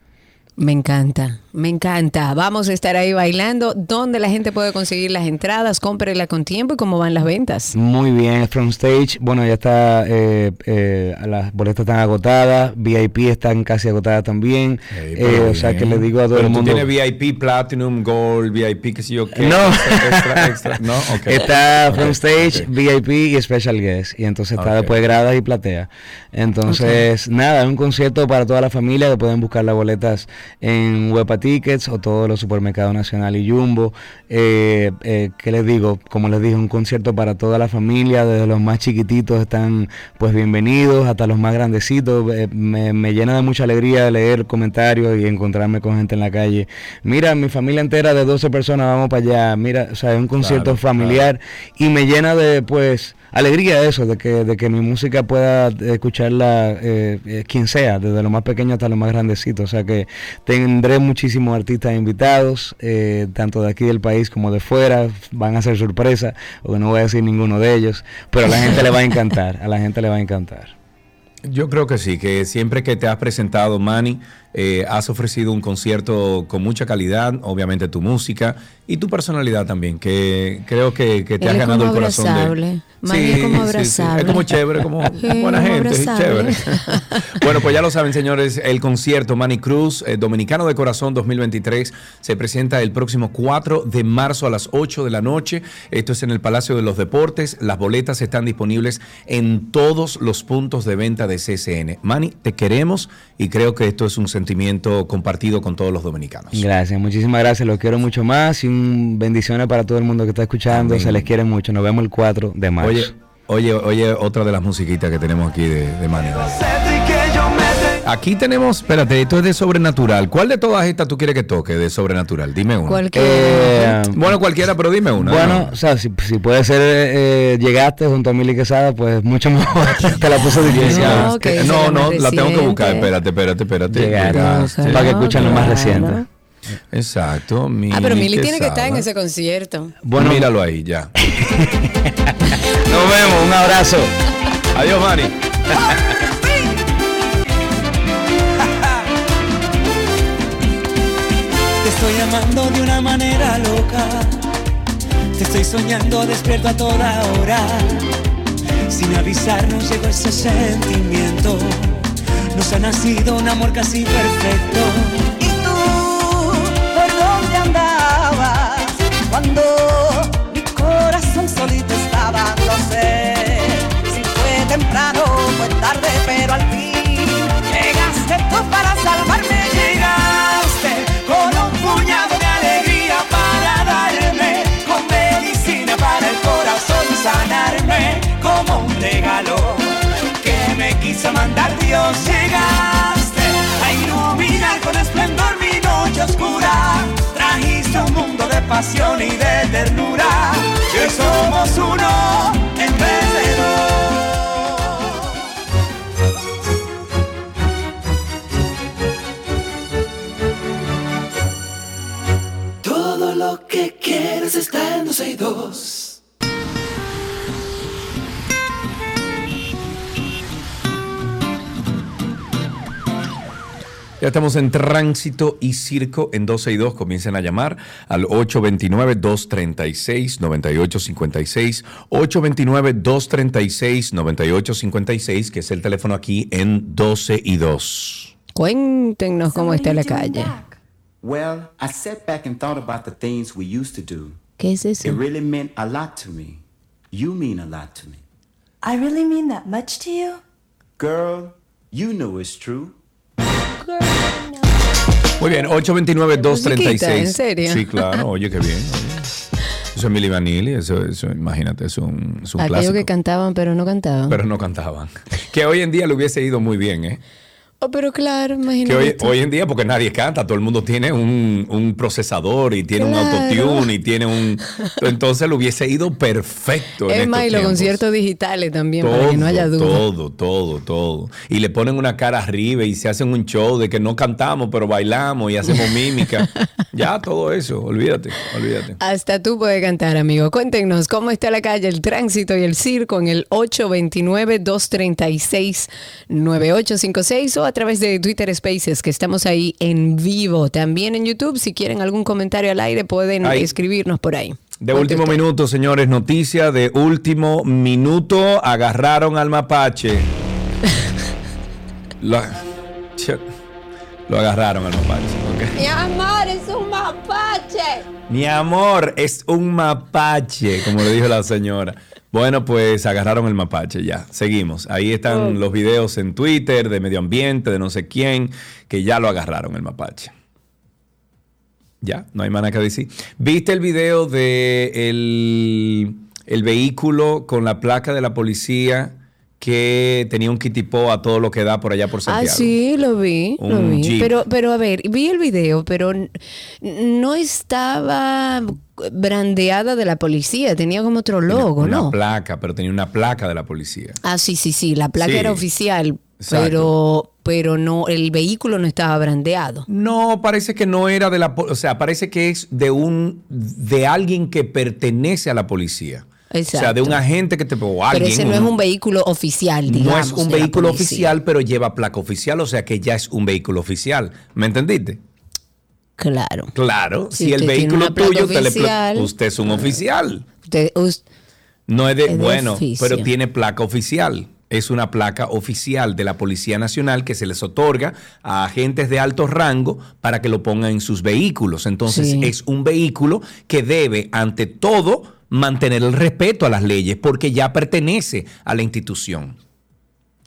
Me encanta, me encanta. Vamos a estar ahí bailando. ¿Dónde la gente puede conseguir las entradas? Cómprela con tiempo y cómo van las ventas. Muy bien, From Stage, bueno, ya está, eh, eh, las boletas están agotadas, VIP están casi agotadas también, eh, o sea que le digo a todo Pero el mundo... tienes VIP, Platinum, Gold, VIP, qué sé yo qué. No. Extra, extra, no, ok. Está From Stage. VIP y Special Guest. Y entonces está después gradas y platea. Entonces, nada, es un concierto para toda la familia que pueden buscar las boletas en Huepa Tickets o todos los supermercados Nacional y Jumbo. Eh, eh, ¿Qué les digo? Como les dije, un concierto para toda la familia, desde los más chiquititos están pues bienvenidos hasta los más grandecitos. Eh, me, me llena de mucha alegría leer comentarios y encontrarme con gente en la calle. Mira, mi familia entera de 12 personas, vamos para allá. Mira, o sea, es un concierto Claro, familiar y me llena de pues alegría eso, de que, de que mi música pueda escucharla eh, eh, quien sea, desde lo más pequeño hasta lo más grandecito. O sea que tendré muchísimos artistas invitados, eh, tanto de aquí del país como de fuera. Van a ser sorpresa, porque no voy a decir ninguno de ellos, pero a la gente le va a encantar, a la gente le va a encantar. Yo creo que sí, que siempre que te has presentado, Manny, eh, has ofrecido un concierto con mucha calidad, obviamente tu música y tu personalidad también, que creo que, que te Él has es ganado el corazón abrazable. de... Manny es como abrazable. Es como chévere, como Sí, buena gente, sí, abrazable. chévere. bueno, pues ya lo saben, señores, el concierto Manny Cruz, eh, Dominicano de Corazón 2023, se presenta el próximo 4 de marzo a las 8 de la noche. Esto es en el Palacio de los Deportes. Las boletas están disponibles en todos los puntos de venta de CCN. Manny, te queremos y creo que esto es un sentimiento compartido con todos los dominicanos. Gracias, muchísimas gracias, los quiero mucho más y un bendiciones para todo el mundo que está escuchando, Amén. se les quiere mucho, nos vemos el 4 de marzo. Oye, oye, oye, otra de las musiquitas que tenemos aquí de, de Manny. Aquí tenemos, espérate, esto es de sobrenatural. ¿Cuál de todas estas tú quieres que toque de sobrenatural? Dime una. Cualquiera. Eh, Bueno, cualquiera, pero dime una. Bueno, o sea, si, si puede ser eh, llegaste junto a Mili Quesada, pues mucho mejor. Te la puso difícil. No, esa no, no, la tengo que buscar. Espérate, espérate, espérate. Llegaste. Llegaste. Para que escuchen lo más reciente. Exacto. Ah, pero Mili tiene que estar en ese concierto. Bueno, míralo ahí, ya. Nos vemos, un abrazo. Adiós, Mari. estoy amando de una manera loca. Te estoy soñando despierto a toda hora. Sin avisarnos llegó ese sentimiento. Nos ha nacido un amor casi perfecto. ¿Y tú por dónde andabas? Cuando mi corazón solito estaba, no sé. Si fue temprano o fue tarde, pero al quiso mandar Dios. Llegaste a iluminar con esplendor mi noche oscura. Trajiste un mundo de pasión y de ternura. Y hoy somos uno en vez de dos. Todo lo que quieres está en 12 y 2. Ya estamos en tránsito y circo en 12 y 2. Comiencen a llamar al 829-236-9856. 829-236-9856, que es el teléfono aquí en 12 y 2. Cuéntenos cómo está la calle. Well, I sat back and thought about the things we used to do. ¿Qué es It eso? really meant a lot to me. You mean a lot to me. I really mean that much to you? Girl, you know it's true. Muy bien, 829-236. Musiquita, ¿en serio? Sí, claro. Oye, qué bien. oye. Eso es Milli Vanilli. Eso, eso, imagínate, es un, es un clásico. que cantaban pero no cantaban. Pero no cantaban. Que hoy en día le hubiese ido muy bien, ¿eh? Oh, pero claro, imagínate. hoy, hoy en día, porque nadie canta, todo el mundo tiene un, un procesador y tiene un Claro. autotune y tiene un. Entonces le hubiese ido perfecto. en es más, y los tiempos. conciertos digitales también, Todo, para que no haya duda. todo, todo, todo. Y le ponen una cara arriba y se hacen un show de que no cantamos, pero bailamos y hacemos mímica. ya, todo eso, olvídate, olvídate. Hasta tú puedes cantar, amigo. Cuéntenos cómo está la calle, el tránsito y el circo en el 829-236-9856 o a través de Twitter Spaces, que estamos ahí en vivo. También en YouTube, si quieren algún comentario al aire, pueden Ahí. escribirnos por ahí. De último usted. minuto, señores, noticia de último minuto. Agarraron al mapache. Lo, agarraron al mapache. Mi amor, es un mapache. Mi amor, es un mapache, como le dijo la señora. Bueno, pues agarraron el mapache, ya. Seguimos. Ahí están los videos en Twitter de medio ambiente, de no sé quién, que ya lo agarraron el mapache. Ya, no hay más nada que decir. ¿Viste el video de el, el vehículo con la placa de la policía que tenía un kitipó a todo lo que da por allá por Ah, Santiago? sí, lo vi, lo vi. Jeep. Pero, pero a ver, vi el video, pero no estaba brandeada de la policía, tenía como otro logo, una ¿no? placa, pero tenía una placa de la policía. Ah, sí, sí, sí, la placa Sí. era oficial, Exacto. pero, pero no, el vehículo no estaba brandeado. No, parece que no era de la, po- o sea, parece que es de un de alguien que pertenece a la policía. O sea, de un agente que te o alguien. pero ese no es un vehículo oficial, digamos. No es un vehículo oficial, pero lleva placa oficial, o sea que ya es un vehículo oficial. ¿Me entendiste? Claro. Claro, Si si, el vehículo tuyo, usted, le es un oficial. Usted- us- No es de, Es bueno, pero tiene placa oficial. Es una placa oficial de la Policía Nacional que se les otorga a agentes de alto rango para que lo pongan en sus vehículos. Entonces Sí. es un vehículo que debe, ante todo, mantener el respeto a las leyes porque ya pertenece a la institución.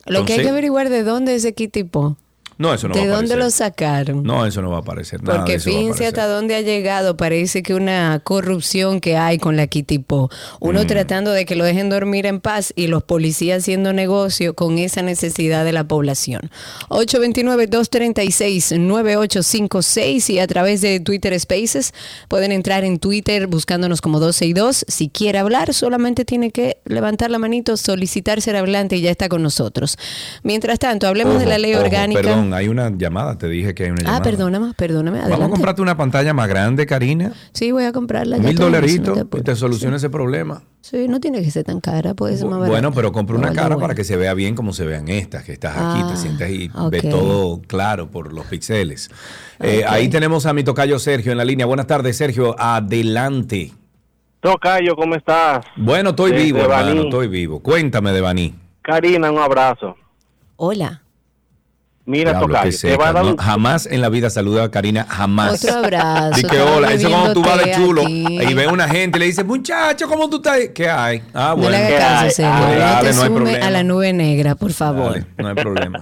lo que hay que averiguar de dónde es ese tipo. No, eso no ¿De va a dónde aparecer. lo sacaron? No, eso no va a aparecer. Nada de Porque eso va a fíjense aparecer. hasta dónde ha llegado. Parece que una corrupción que hay con la Kitipo. Uno Mm. tratando de que lo dejen dormir en paz y los policías haciendo negocio con esa necesidad de la población. 829-236-9856 y a través de Twitter Spaces pueden entrar en Twitter buscándonos como 262. Si quiere hablar, solamente tiene que levantar la manito, solicitar ser hablante y ya está con nosotros. Mientras tanto, hablemos de la ley ojo, orgánica. Perdón, hay una llamada. Te dije que hay una ah, llamada. perdóname, perdóname. Vamos a comprarte una pantalla más grande, Karina. Sí, voy a comprarla. Mil dolaritos y te soluciona ese problema. Sí, no tiene que ser tan cara, puede ser más barata. Bueno, pero compra una cara para que se vea bien como se vean estas, que estás aquí, Ah, te sientas y ok. ves todo claro por los píxeles. Eh, ahí tenemos a mi tocayo Sergio en la línea. Buenas tardes, Sergio. Adelante. Tocayo, ¿cómo estás? Bueno, estoy Desde vivo, hermano, Baní. estoy vivo. Cuéntame de Baní. Karina, un abrazo. Hola. Mira, Diablo, Tocayo, qué te va a seca. dar No, un... jamás en la vida saluda a Karina, jamás. Otro abrazo, Di que estamos hola, eso cuando tú vas de chulo aquí. y ve una gente y le dice, muchacho, ¿cómo tú estás? ¿Qué hay? Ah, No bueno. le. Ah, no dale, te no hay problema. a la nube negra, por favor. Dale, no hay problema.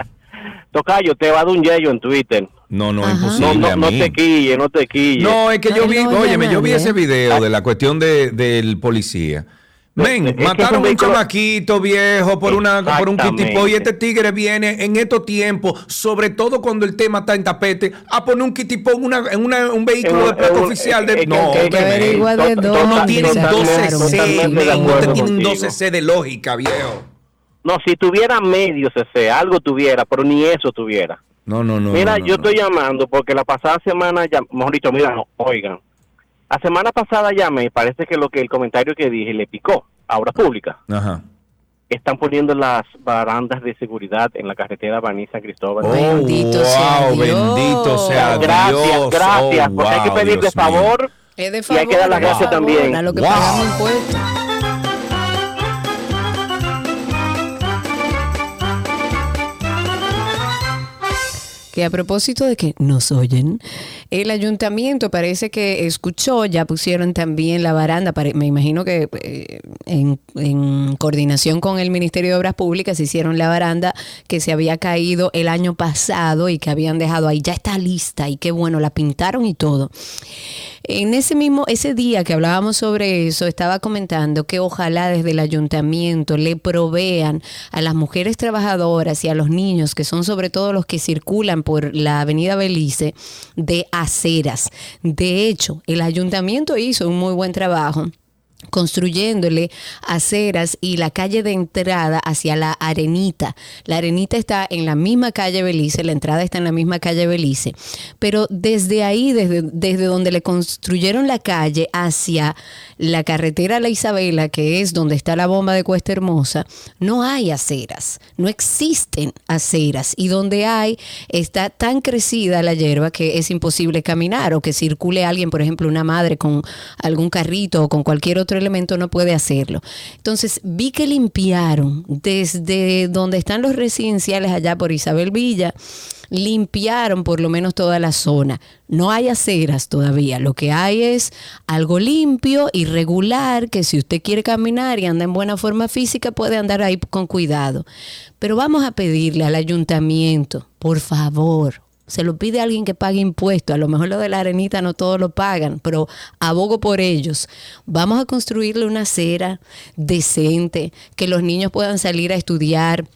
Tocayo, te va a dar un yello en Twitter. No, no, Ajá. imposible No, a no, no te quille, no te quille. No, es que yo vi, óyeme, yo vi ese video de la cuestión de, del policía. Men, Es que es mataron un vehículo- chamaquito viejo por una por un kitipo y este tigre viene en estos tiempos, sobre todo cuando el tema está en tapete, a poner un kitipo en, una, en una- un vehículo de en un- oficial. De, es que- no, que hombre, men. averiguar de dónde. no tienen sacaron. 12C, Totalmente de men, acuerdo ustedes tienen contigo. 12C de lógica, viejo. No, si tuviera medio CC, algo tuviera, pero ni eso tuviera. No, no, no. mira, no, no, yo no. estoy llamando porque la pasada semana, ya, mejor dicho, mira, no, oigan, la semana pasada llamé y parece que lo que el comentario que dije le picó a obras públicas. Ajá. Están poniendo las barandas de seguridad en la carretera Baní San Cristóbal. Oh, Bendito sea wow, Dios. bendito sea gracias, Dios. gracias, Oh, porque hay que pedirle favor. Es de Y hay que dar las favor, gracias por favor, también. A lo que Wow. pagamos impuestos. Que a propósito de que nos oyen, el ayuntamiento parece que escuchó, ya pusieron también la baranda, me imagino que eh, en, en coordinación con el Ministerio de Obras Públicas hicieron la baranda que se había caído el año pasado y que habían dejado ahí, ya está lista y qué bueno, la pintaron y todo. En ese mismo, ese día que hablábamos sobre eso, estaba comentando que ojalá desde el ayuntamiento le provean a las mujeres trabajadoras y a los niños, que son sobre todo los que circulan por la avenida Belice, de aceras. De hecho, el ayuntamiento hizo un muy buen trabajo construyéndole aceras y la calle de entrada hacia la Arenita. La Arenita está en la misma calle Belice, la entrada está en la misma calle Belice, pero desde ahí, desde, desde donde le construyeron la calle hacia la carretera La Isabela, que es donde está la bomba de Cuesta Hermosa, no hay aceras, no existen aceras y donde hay está tan crecida la hierba que es imposible caminar o que circule alguien, por ejemplo, una madre con algún carrito o con cualquier otro elemento no puede hacerlo. Entonces vi que limpiaron desde donde están los residenciales allá por Isabel Villa, limpiaron por lo menos toda la zona. No hay aceras todavía, lo que hay es algo limpio y regular que si usted quiere caminar y anda en buena forma física puede andar ahí con cuidado. Pero vamos a pedirle al ayuntamiento, por favor, se lo pide a alguien que pague impuestos. A lo mejor lo de la arenita no todos lo pagan, pero abogo por ellos. Vamos a construirle una acera decente, que los niños puedan salir a estudiar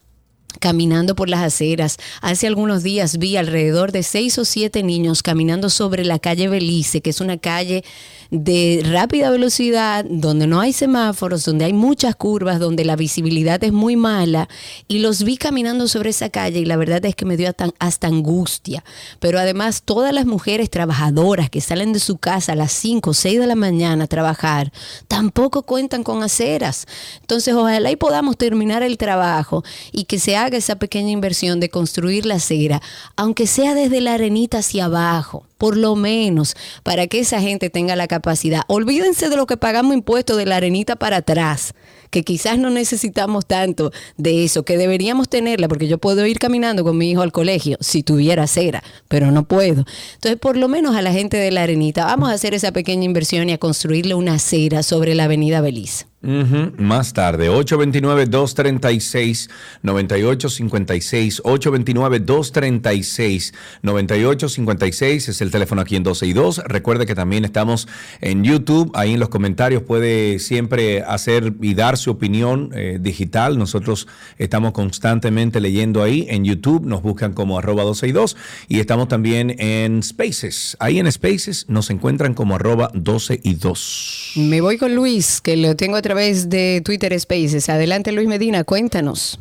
caminando por las aceras. Hace algunos días vi alrededor de seis o siete niños caminando sobre la calle Belice, que es una calle de rápida velocidad, donde no hay semáforos, donde hay muchas curvas, donde la visibilidad es muy mala, y los vi caminando sobre esa calle y la verdad es que me dio hasta, angustia. Pero además todas las mujeres trabajadoras que salen de su casa a las 5 o 6 de la mañana a trabajar, tampoco cuentan con aceras. Entonces ojalá y podamos terminar el trabajo y que se haga esa pequeña inversión de construir la acera, aunque sea desde la arenita hacia abajo por lo menos para que esa gente tenga la capacidad. Olvídense de lo que pagamos impuestos de la arenita para atrás, que quizás no necesitamos tanto de eso, que deberíamos tenerla, porque yo puedo ir caminando con mi hijo al colegio si tuviera acera, pero no puedo. Entonces, por lo menos a la gente de la arenita, vamos a hacer esa pequeña inversión y a construirle una acera sobre la avenida Belice. Ujú, Más tarde, 829-236-9856. 829-236-9856 es el teléfono aquí en 12 y 2. Recuerde que también estamos en YouTube. Ahí en los comentarios puede siempre hacer y dar su opinión eh, digital. Nosotros estamos constantemente leyendo ahí en YouTube. Nos buscan como arroba 12 y 2. Y estamos también en Spaces. Ahí en Spaces nos encuentran como arroba 12 y 2. Me voy con Luis, que lo tengo través de Twitter Spaces. Adelante, Luis Medina, cuéntanos.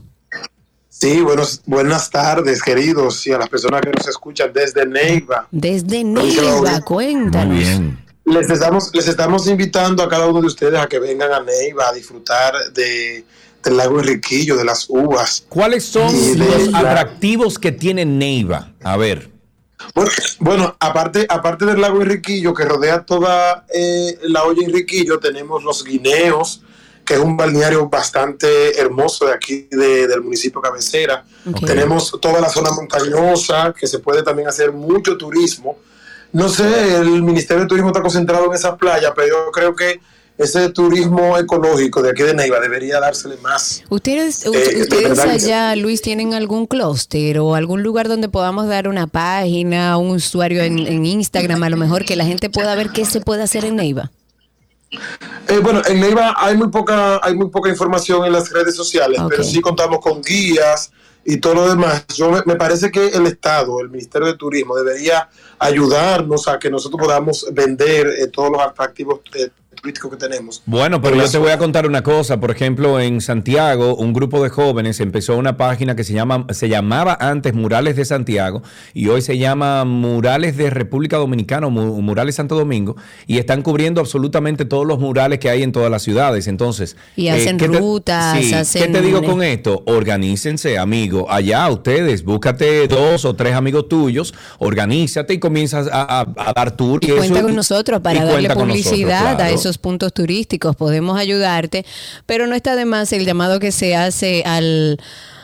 Sí, buenos, buenas tardes, queridos, y a las personas que nos escuchan desde Neiva. Desde Neiva, cuéntanos. Les estamos, les estamos invitando a cada uno de ustedes a que vengan a Neiva a disfrutar de, del lago Enriquillo, de las uvas. ¿Cuáles son de los la- atractivos que tiene Neiva? A ver. Bueno, bueno, aparte, aparte del lago Enriquillo que rodea toda eh, la olla Enriquillo, tenemos los guineos, que es un balneario bastante hermoso de aquí de- del municipio cabecera. Tenemos toda la zona montañosa, que se puede también hacer mucho turismo. No sé, el Ministerio de Turismo está concentrado en esas playas, pero yo creo que ese turismo ecológico de aquí de Neiva debería dársele más. ¿Ustedes, Eh, ustedes allá, Luis, tienen algún clúster o algún lugar donde podamos dar una página, un usuario en, en Instagram, a lo mejor que la gente pueda ver qué se puede hacer en Neiva? Eh, bueno, en Neiva hay muy poca, hay muy poca información en las redes sociales, pero sí contamos con guías y todo lo demás. Yo me, me parece que el Estado, el Ministerio de Turismo, debería ayudarnos a que nosotros podamos vender eh, todos los atractivos eh, turísticos que tenemos. Bueno, pero yo te voy a contar una cosa. Por ejemplo, en Santiago, un grupo de jóvenes empezó una página que se llama, se llamaba antes Murales de Santiago y hoy se llama Murales de República Dominicana o Mu- Murales Santo Domingo y están cubriendo absolutamente todos los murales que hay en todas las ciudades. Entonces, eh, Y hacen ¿qué te- rutas, sí, ¿Qué hacen- te digo con esto? Organícense, amigo. Allá ustedes, búscate dos o tres amigos tuyos, organízate y comienzas a, a- a dar tour. Y eso- cuenta con nosotros para darle publicidad nosotros, a claro. Puntos turísticos. Podemos ayudarte, pero no está de más el llamado que se hace al,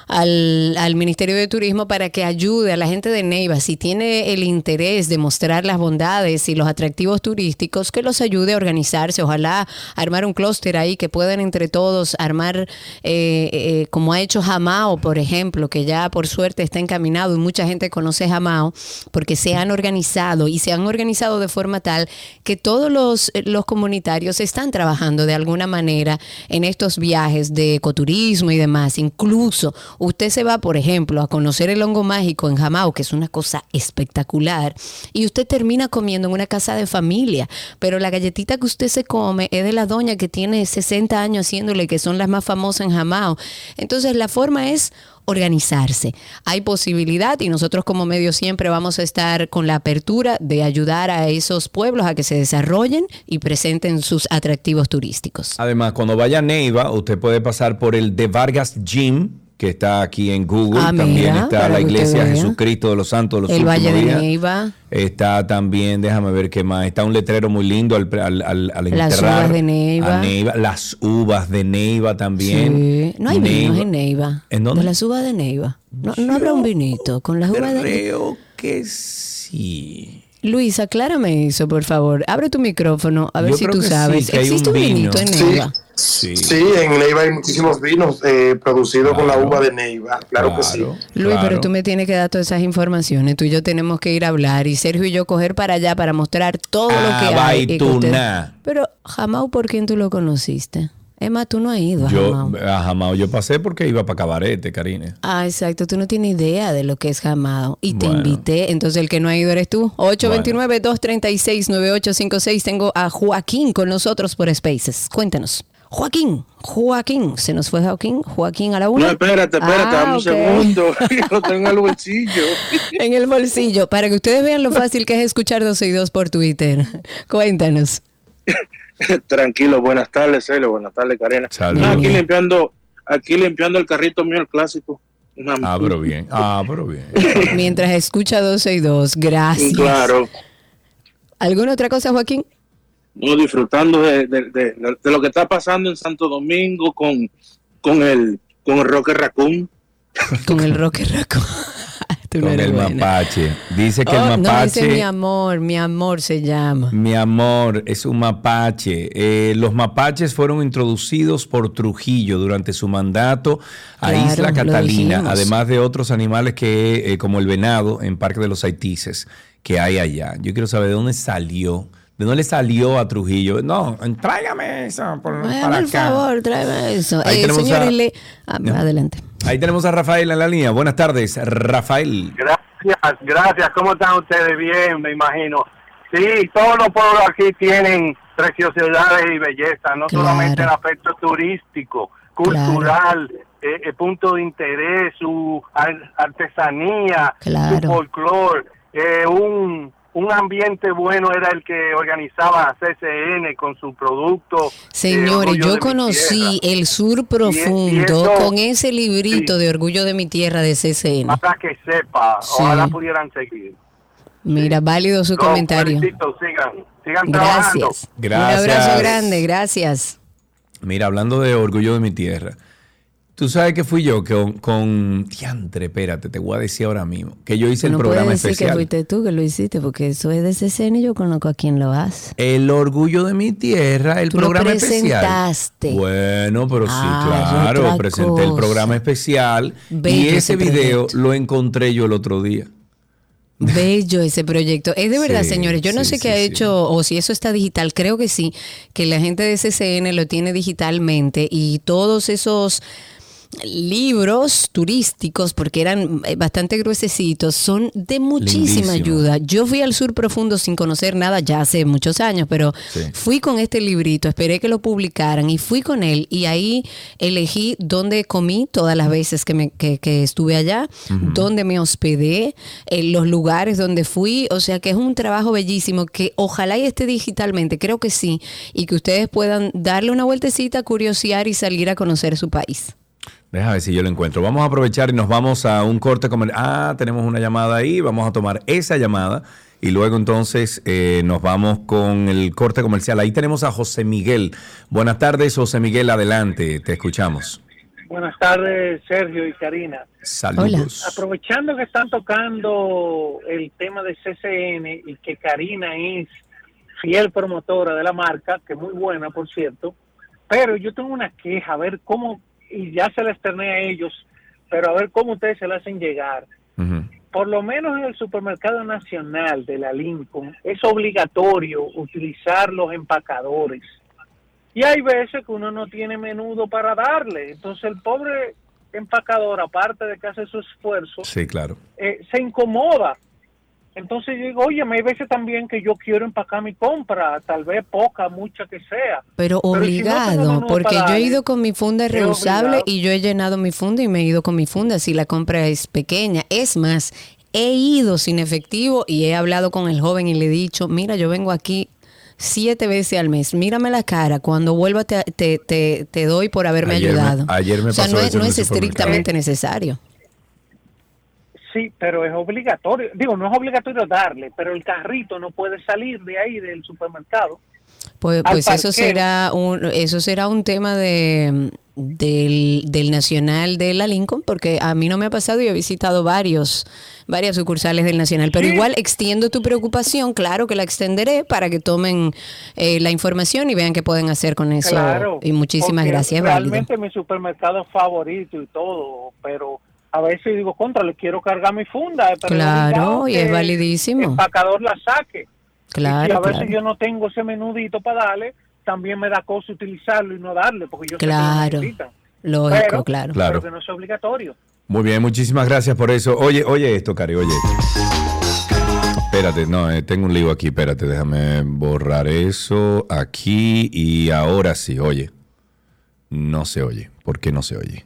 al, al Ministerio de Turismo para que ayude a la gente de Neiva, si tiene el interés de mostrar las bondades y los atractivos turísticos, que los ayude a organizarse. Ojalá armar un clúster ahí que puedan entre todos armar, eh, eh, como ha hecho Jamao, por ejemplo, que ya por suerte está encaminado y mucha gente conoce Jamao, porque se han organizado y se han organizado de forma tal que todos los, los comunitarios están trabajando de alguna manera en estos viajes de ecoturismo y demás. Incluso usted se va, por ejemplo, a conocer el hongo mágico en Jamao, que es una cosa espectacular, y usted termina comiendo en una casa de familia, pero la galletita que usted se come es de la doña que tiene 60 años haciéndole, que son las más famosas en Jamao. Entonces la forma es organizarse. Hay posibilidad y nosotros como medio siempre vamos a estar con la apertura de ayudar a esos pueblos a que se desarrollen y presenten sus atractivos turísticos. Además, cuando vaya a Neiva, usted puede pasar por el de Vargas Gym, que está aquí en Google. Ah, también mira, está la iglesia. Jesucristo de los Santos de los El Últimos Valle de Días. Neiva, Está también, déjame ver qué más. Está un letrero muy lindo al, al, al, al Las uvas de Neiva. a Neiva. Las uvas de Neiva también. Sí. No hay vinos Neiva. en Neiva. ¿En dónde? De las uvas de Neiva. No, no habrá un vinito con las uvas de Creo que sí. Luis, aclárame eso, por favor. Abre tu micrófono, a ver Yo si tú sí, sabes. que hay ¿Existe un vino. vinito en Sí. Neiva? Sí. Sí, en Neiva hay muchísimos vinos eh, producidos con la uva de Neiva. Claro, que sí. Luis, pero tú me tienes que dar todas esas informaciones. Tú y yo tenemos que ir a hablar y Sergio y yo coger para allá para mostrar todo lo Ah, que hay. y que usted- Baituna. Pero, Jamao, ¿por quién tú lo conociste? Más, tú no has ido a Yo, Jamao. a Jamao yo pasé porque iba para Cabarete, Karine. Ah, exacto. Tú no tienes idea de lo que es Jamao. Y te invité. Entonces, el que no ha ido eres tú. 829-236-9856. Tengo a Joaquín con nosotros por Spaces. Cuéntanos. Joaquín, Joaquín. ¿Se nos fue Joaquín? Joaquín a la una. No, espérate, espérate, Ah, dame un ok. segundo. Lo tengo en el bolsillo. en el bolsillo. Para que ustedes vean lo fácil que es escuchar 12 y 2 por Twitter. Cuéntanos. Tranquilo, buenas tardes, Celio, buenas tardes. Saludos. No, aquí limpiando, aquí limpiando el carrito mío, el clásico. Una- Ah, bien. Ah, pero bien. Mientras escucha 12 y 2. Gracias. Claro, ¿Alguna otra cosa, Joaquín? no, disfrutando de, de- de- de lo que está pasando en Santo Domingo con, con el con el Roque Raccoon. Con el Roque Raco. Tú Con el buena. mapache. Dice que Oh, el No, mapache. es mi amor, mi amor se llama. Mi amor, es un mapache. Eh, los mapaches fueron introducidos por Trujillo durante su mandato a Claro, Isla Catalina, además de otros animales que, eh, como el venado en Parque de los Haitises, que hay allá. Yo quiero saber de dónde salió, de dónde le salió a Trujillo. No, tráigame eso por, Ay, para por acá. favor, tráeme eso. Eh, señores, a- le- ah, No. adelante. Ahí tenemos a Rafael en la línea. Buenas tardes, Rafael. Gracias, gracias. ¿Cómo están ustedes? Bien, me imagino. Sí, todos los pueblos aquí tienen preciosidades y belleza, no Claro. solamente el aspecto turístico, cultural, eh, eh, punto de interés, su ar- artesanía, Claro. su folclore. Eh, un, un ambiente bueno era el que organizaba CCN con su producto. eh, Señores, de yo conocí el sur y profundo eso- con ese librito de Orgullo de mi Tierra de CCN. Para que sepa, Sí. ojalá pudieran seguir. Mira, válido su No, comentario. felicito, sigan, sigan trabajando. Gracias. Gracias. Un abrazo grande, gracias. Mira, hablando de orgullo de mi tierra, tú sabes que fui yo con, con diantre, espérate, te voy a decir ahora mismo, que yo hice no el programa decir que especial. fuiste tú que lo hiciste, porque eso es de CCN y yo conozco a quien lo hace. El orgullo de mi tierra, el Tú lo programa especial. presentaste. Bueno, pero sí, Ah, claro, otra presenté el programa especial Bello y ese ese video lo encontré yo el otro día. Bello ese proyecto. Es de verdad, Sí, señores. Yo no sí, sé qué ha hecho o si eso está digital. Creo que sí, que la gente de CCN lo tiene digitalmente y todos esos libros turísticos, porque eran eh, bastante gruesecitos, son de muchísima Lindísimo. ayuda. Yo fui al sur profundo sin conocer nada ya hace muchos años, pero Sí. fui con este librito, esperé que lo publicaran y fui con él y ahí elegí dónde comí todas las veces que, me, que, que estuve allá, Ujú. dónde me hospedé, en los lugares donde fui, o sea que es un trabajo bellísimo que ojalá y esté digitalmente, creo que sí, y que ustedes puedan darle una vueltecita, curiosear y salir a conocer su país. Déjame ver si yo lo encuentro. Vamos a aprovechar y nos vamos a un corte comercial. Ah, tenemos una llamada ahí. Vamos a tomar esa llamada y luego entonces eh, nos vamos con el corte comercial. Ahí tenemos a José Miguel. Buenas tardes, José Miguel. Adelante, te escuchamos. Buenas tardes, Sergio y Karina. Saludos. Aprovechando que están tocando el tema de CCN y que Karina es fiel promotora de la marca, que es muy buena, por cierto, pero yo tengo una queja, a ver cómo, y ya se la externé a ellos, pero a ver cómo ustedes se la hacen llegar. Por lo menos en el supermercado nacional de la Lincoln es obligatorio utilizar los empacadores. Y hay veces que uno no tiene menudo para darle. Entonces el pobre empacador, aparte de que hace su esfuerzo, Sí, claro. eh, se incomoda. Entonces yo digo, oye, hay veces también que yo quiero empacar mi compra, tal vez poca, mucha que sea. Pero si no tengo obligado, porque yo he ido con mi funda reusable y yo he llenado mi funda y me he ido con mi funda si la compra es pequeña. Es más, he ido sin efectivo y he hablado con el joven y le he dicho, mira, yo vengo aquí siete veces al mes, mírame la cara, cuando vuelva te, te, te, te doy por haberme Ayer me- ayudado. ayer me o sea, pasó no es, eso no estrictamente necesario. Sí, pero es obligatorio. Digo, no es obligatorio darle, pero el carrito no puede salir de ahí del supermercado. Pues, pues eso será un eso será un tema de del, del nacional de la Lincoln porque a mí no me ha pasado y he visitado varios varias sucursales del Nacional. Pero Sí. igual extiendo tu preocupación, claro que la extenderé para que tomen eh, la información y vean qué pueden hacer con eso. Claro. y muchísimas gracias, válido. Realmente mi supermercado favorito y todo, pero a veces digo, contra, le quiero cargar mi funda. pero Claro, y es validísimo. El empacador la saque. Claro, y si a veces claro. yo no tengo ese menudito para darle, también me da cosa utilizarlo y no darle, porque yo sé que lo Claro. Lógico, Pero- claro. Claro. Pero que no es obligatorio. Muy bien, muchísimas gracias por eso. Oye, oye esto, Cari, oye. Espérate, no, eh, tengo un lío aquí, espérate, déjame borrar eso aquí y ahora sí, oye. No se oye. ¿Por qué no se oye?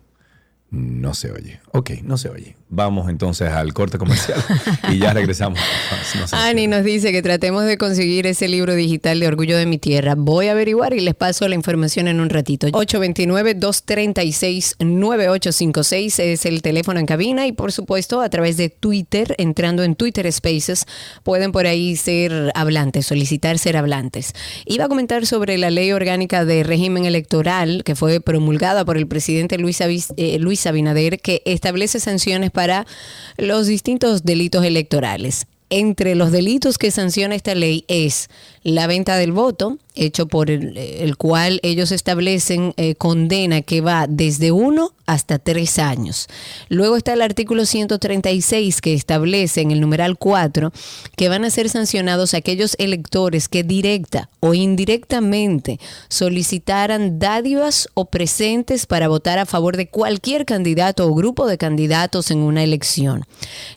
No se oye. Ok, no se oye. Vamos entonces al corte comercial y ya regresamos. Ani nos dice que tratemos de conseguir ese libro digital de Orgullo de mi Tierra. Voy a averiguar y les paso la información en un ratito. 829-236-9856 es el teléfono en cabina y por supuesto a través de Twitter, entrando en Twitter Spaces, pueden por ahí ser hablantes, solicitar ser hablantes. Iba a comentar sobre la ley orgánica de régimen electoral que fue promulgada por el presidente Luis, Avis- eh, Luis Abinader que establece sanciones para los distintos delitos electorales. Entre los delitos que sanciona esta ley es la venta del voto, hecho por el, cual ellos establecen eh, condena que va desde uno hasta tres años. Luego está el artículo 136 que establece en el numeral 4 que van a ser sancionados aquellos electores que directa o indirectamente solicitaran dádivas o presentes para votar a favor de cualquier candidato o grupo de candidatos en una elección.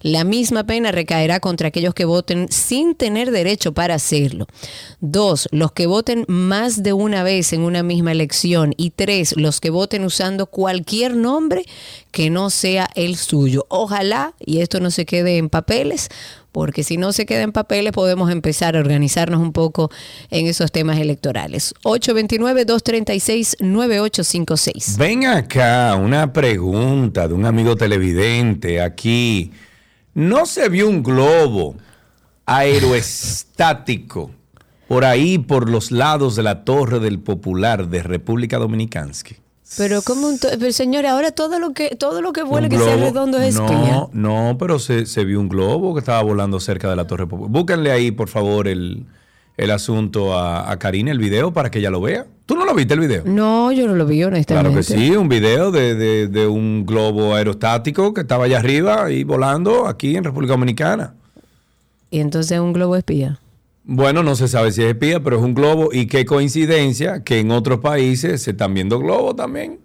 La misma pena recaerá contra aquellos que voten sin tener derecho para hacerlo. Dos, los que voten más de una vez en una misma elección. Y tres, los que voten usando cualquier nombre que no sea el suyo. Ojalá, y esto no se quede en papeles, porque si no se queda en papeles podemos empezar a organizarnos un poco en esos temas electorales. 829-236-9856. Ven acá, una pregunta de un amigo televidente aquí. ¿No se vio un globo aeroestático por ahí, por los lados de la Torre del Popular de República Dominicana? Pero como un pero señores, ahora todo lo que todo lo que vuele Un que sea redondo es espía. No, no, pero se, se vio un globo que estaba volando cerca de la Torre Popular. Búsquenle ahí, por favor, el, el asunto a, a Karina, el video, para que ella lo vea. ¿Tú no lo viste el video? No, yo no lo vi honestamente. Claro que sí, un video de, de- de un globo aerostático que estaba allá arriba y volando aquí en República Dominicana. Y entonces un globo espía. Bueno, no se sabe si es espía, pero es un globo y qué coincidencia que en otros países se están viendo globos también.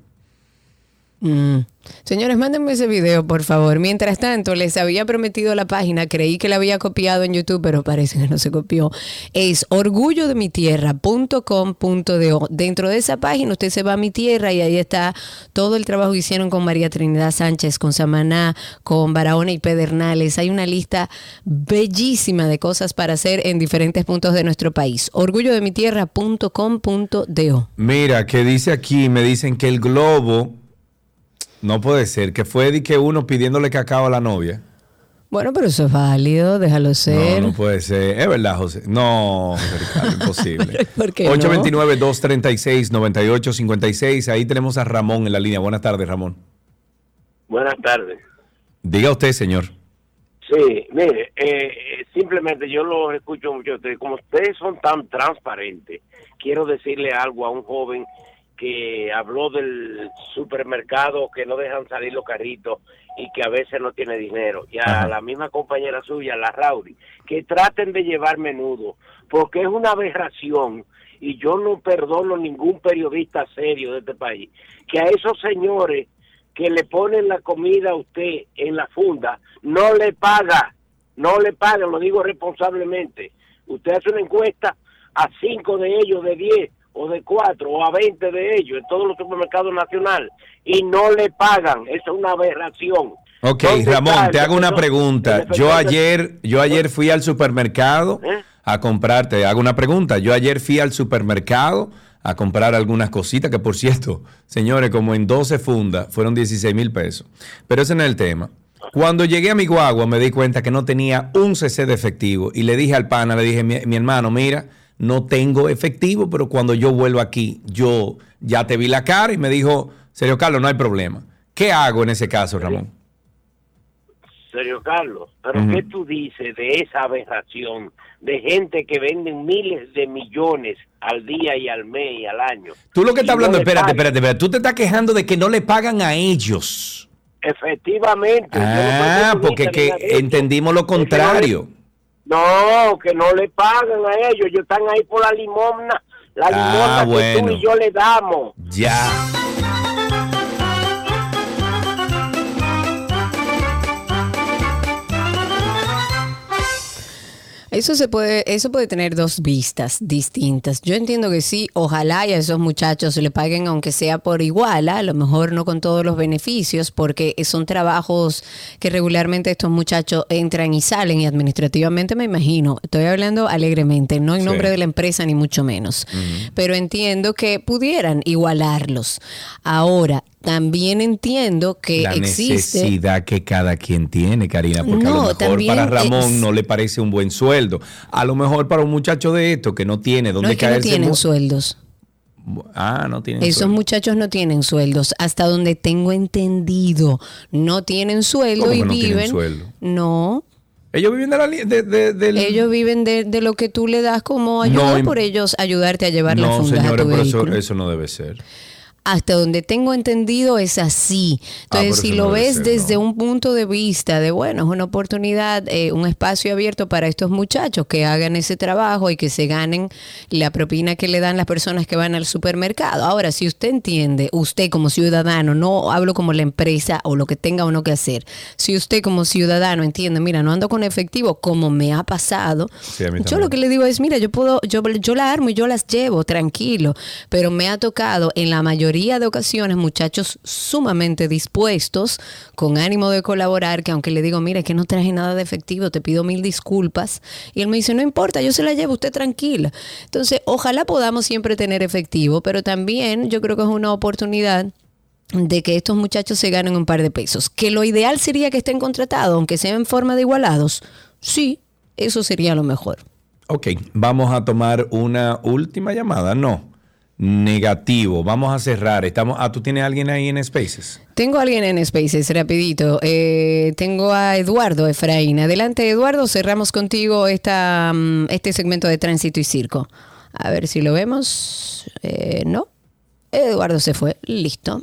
Mm. Señores, mándenme ese video, por favor. Mientras tanto, les había prometido la página, creí que la había copiado en YouTube, pero parece que no se copió. Es orgullodemitierra.com.do. Dentro de esa página usted se va a mi tierra y ahí está todo el trabajo que hicieron con María Trinidad Sánchez, con Samaná, con Barahona y Pedernales. Hay una lista bellísima de cosas para hacer en diferentes puntos de nuestro país. orgullodemitierra.com.do. Mira, que dice aquí, me dicen que el globo, no puede ser, que fue de que uno pidiéndole cacao a la novia. Bueno, pero eso es válido, déjalo ser. No, no puede ser. Es verdad, José. No, José Ricardo, imposible. ¿Por qué no? 829-236-9856. Ahí tenemos a Ramón en la línea. Buenas tardes, Ramón. Buenas tardes. Diga usted, señor. Sí, mire, eh, simplemente yo los escucho mucho a ustedes. Como ustedes son tan transparentes, quiero decirle algo a un joven que habló del supermercado que no dejan salir los carritos y que a veces no tiene dinero. Y a Ajá. la misma compañera suya, la Rauri, que traten de llevar menudo, porque es una aberración y yo no perdono ningún periodista serio de este país, que a esos señores que le ponen la comida a usted en la funda, no le paga, no le pagan, lo digo responsablemente. Usted hace una encuesta a cinco de ellos, de 10 o de 4 o a 20 de ellos en todos los supermercados nacionales y no le pagan, eso es una aberración. Ok, ¿Dónde Ramón, te hago una pregunta. Yo ayer, yo ayer fui al supermercado ¿Eh? a comprar, te hago una pregunta. Yo ayer fui al supermercado a comprar algunas cositas que, por cierto, señores, como en 12 fundas, fueron 16 mil pesos. Pero ese no es el tema. Cuando llegué a mi guagua me di cuenta que no tenía un CC de efectivo y le dije al pana, le dije, mi, mi hermano, mira, no tengo efectivo, pero cuando yo vuelvo aquí, yo ya te vi la cara y me dijo, serio Carlos, no hay problema. ¿Qué hago en ese caso, Ramón? Sergio Carlos, pero. ¿qué tú dices de esa aberración de gente que venden miles de millones al día y al mes y al año? Tú lo que estás hablando, espérate, espérate, espérate. Tú te estás quejando de que no le pagan a ellos. Efectivamente. Ah, porque que entendimos lo contrario. No, que no le pagan a ellos, ellos están ahí por la limosna, la limosna Ah, que bueno. tú y yo le damos. Ya. Eso se puede, eso puede tener dos vistas distintas. Yo entiendo que sí, ojalá y a esos muchachos le paguen aunque sea por igual, ¿ah? a lo mejor no con todos los beneficios, porque son trabajos que regularmente estos muchachos entran y salen y administrativamente me imagino, estoy hablando alegremente, no en Sí. nombre de la empresa ni mucho menos, pero entiendo que pudieran igualarlos. Ahora, también entiendo que la existe... necesidad que cada quien tiene, Karina, porque a No, lo mejor también para Ramón no le parece un buen sueldo. A lo mejor para un muchacho de esto que no tiene No dónde es que no caerse. tienen sueldos. Ah, no tienen Esos sueldo. muchachos no tienen sueldos. Hasta donde tengo entendido, no tienen sueldo ¿Cómo y no tienen viven. sueldo? No. Ellos viven de la de, de- Ellos viven de, lo que tú le das como ayuda No, por ellos ayudarte a llevar No, fundas señores, a tu pero eso, vehículo. eso no debe ser. Hasta donde tengo entendido es así. Ah, Entonces, si lo no ves ser, desde un punto de vista de, bueno, es una oportunidad, eh, un espacio abierto para estos muchachos que hagan ese trabajo y que se ganen la propina que le dan las personas que van al supermercado. Ahora, si usted entiende, usted como ciudadano, no hablo como la empresa o lo que tenga o no que hacer, si usted como ciudadano entiende, mira, no ando con efectivo como me ha pasado, Sí, yo lo que le digo es, mira, yo puedo, yo, yo la armo y yo las llevo, tranquilo. Pero me ha tocado en la mayoría de ocasiones muchachos sumamente dispuestos, con ánimo de colaborar, que aunque le digo, mira, que no traje nada de efectivo, te pido mil disculpas. Y él me dice, no importa, yo se la llevo, usted tranquila. Entonces, ojalá podamos siempre tener efectivo, pero también yo creo que es una oportunidad de que estos muchachos se ganen un par de pesos. Que lo ideal sería que estén contratados, aunque sea en forma de igualados. Sí, eso sería lo mejor. Ok, vamos a tomar una última llamada. No, negativo. Vamos a cerrar. Estamos. Ah, tú tienes a alguien ahí en Spaces. Tengo a alguien en Spaces, rapidito. Eh, tengo a Eduardo Efraín. Adelante, Eduardo. Cerramos contigo esta, mm, este segmento de tránsito y circo. A ver si lo vemos. Eh, no. Eduardo se fue. Listo.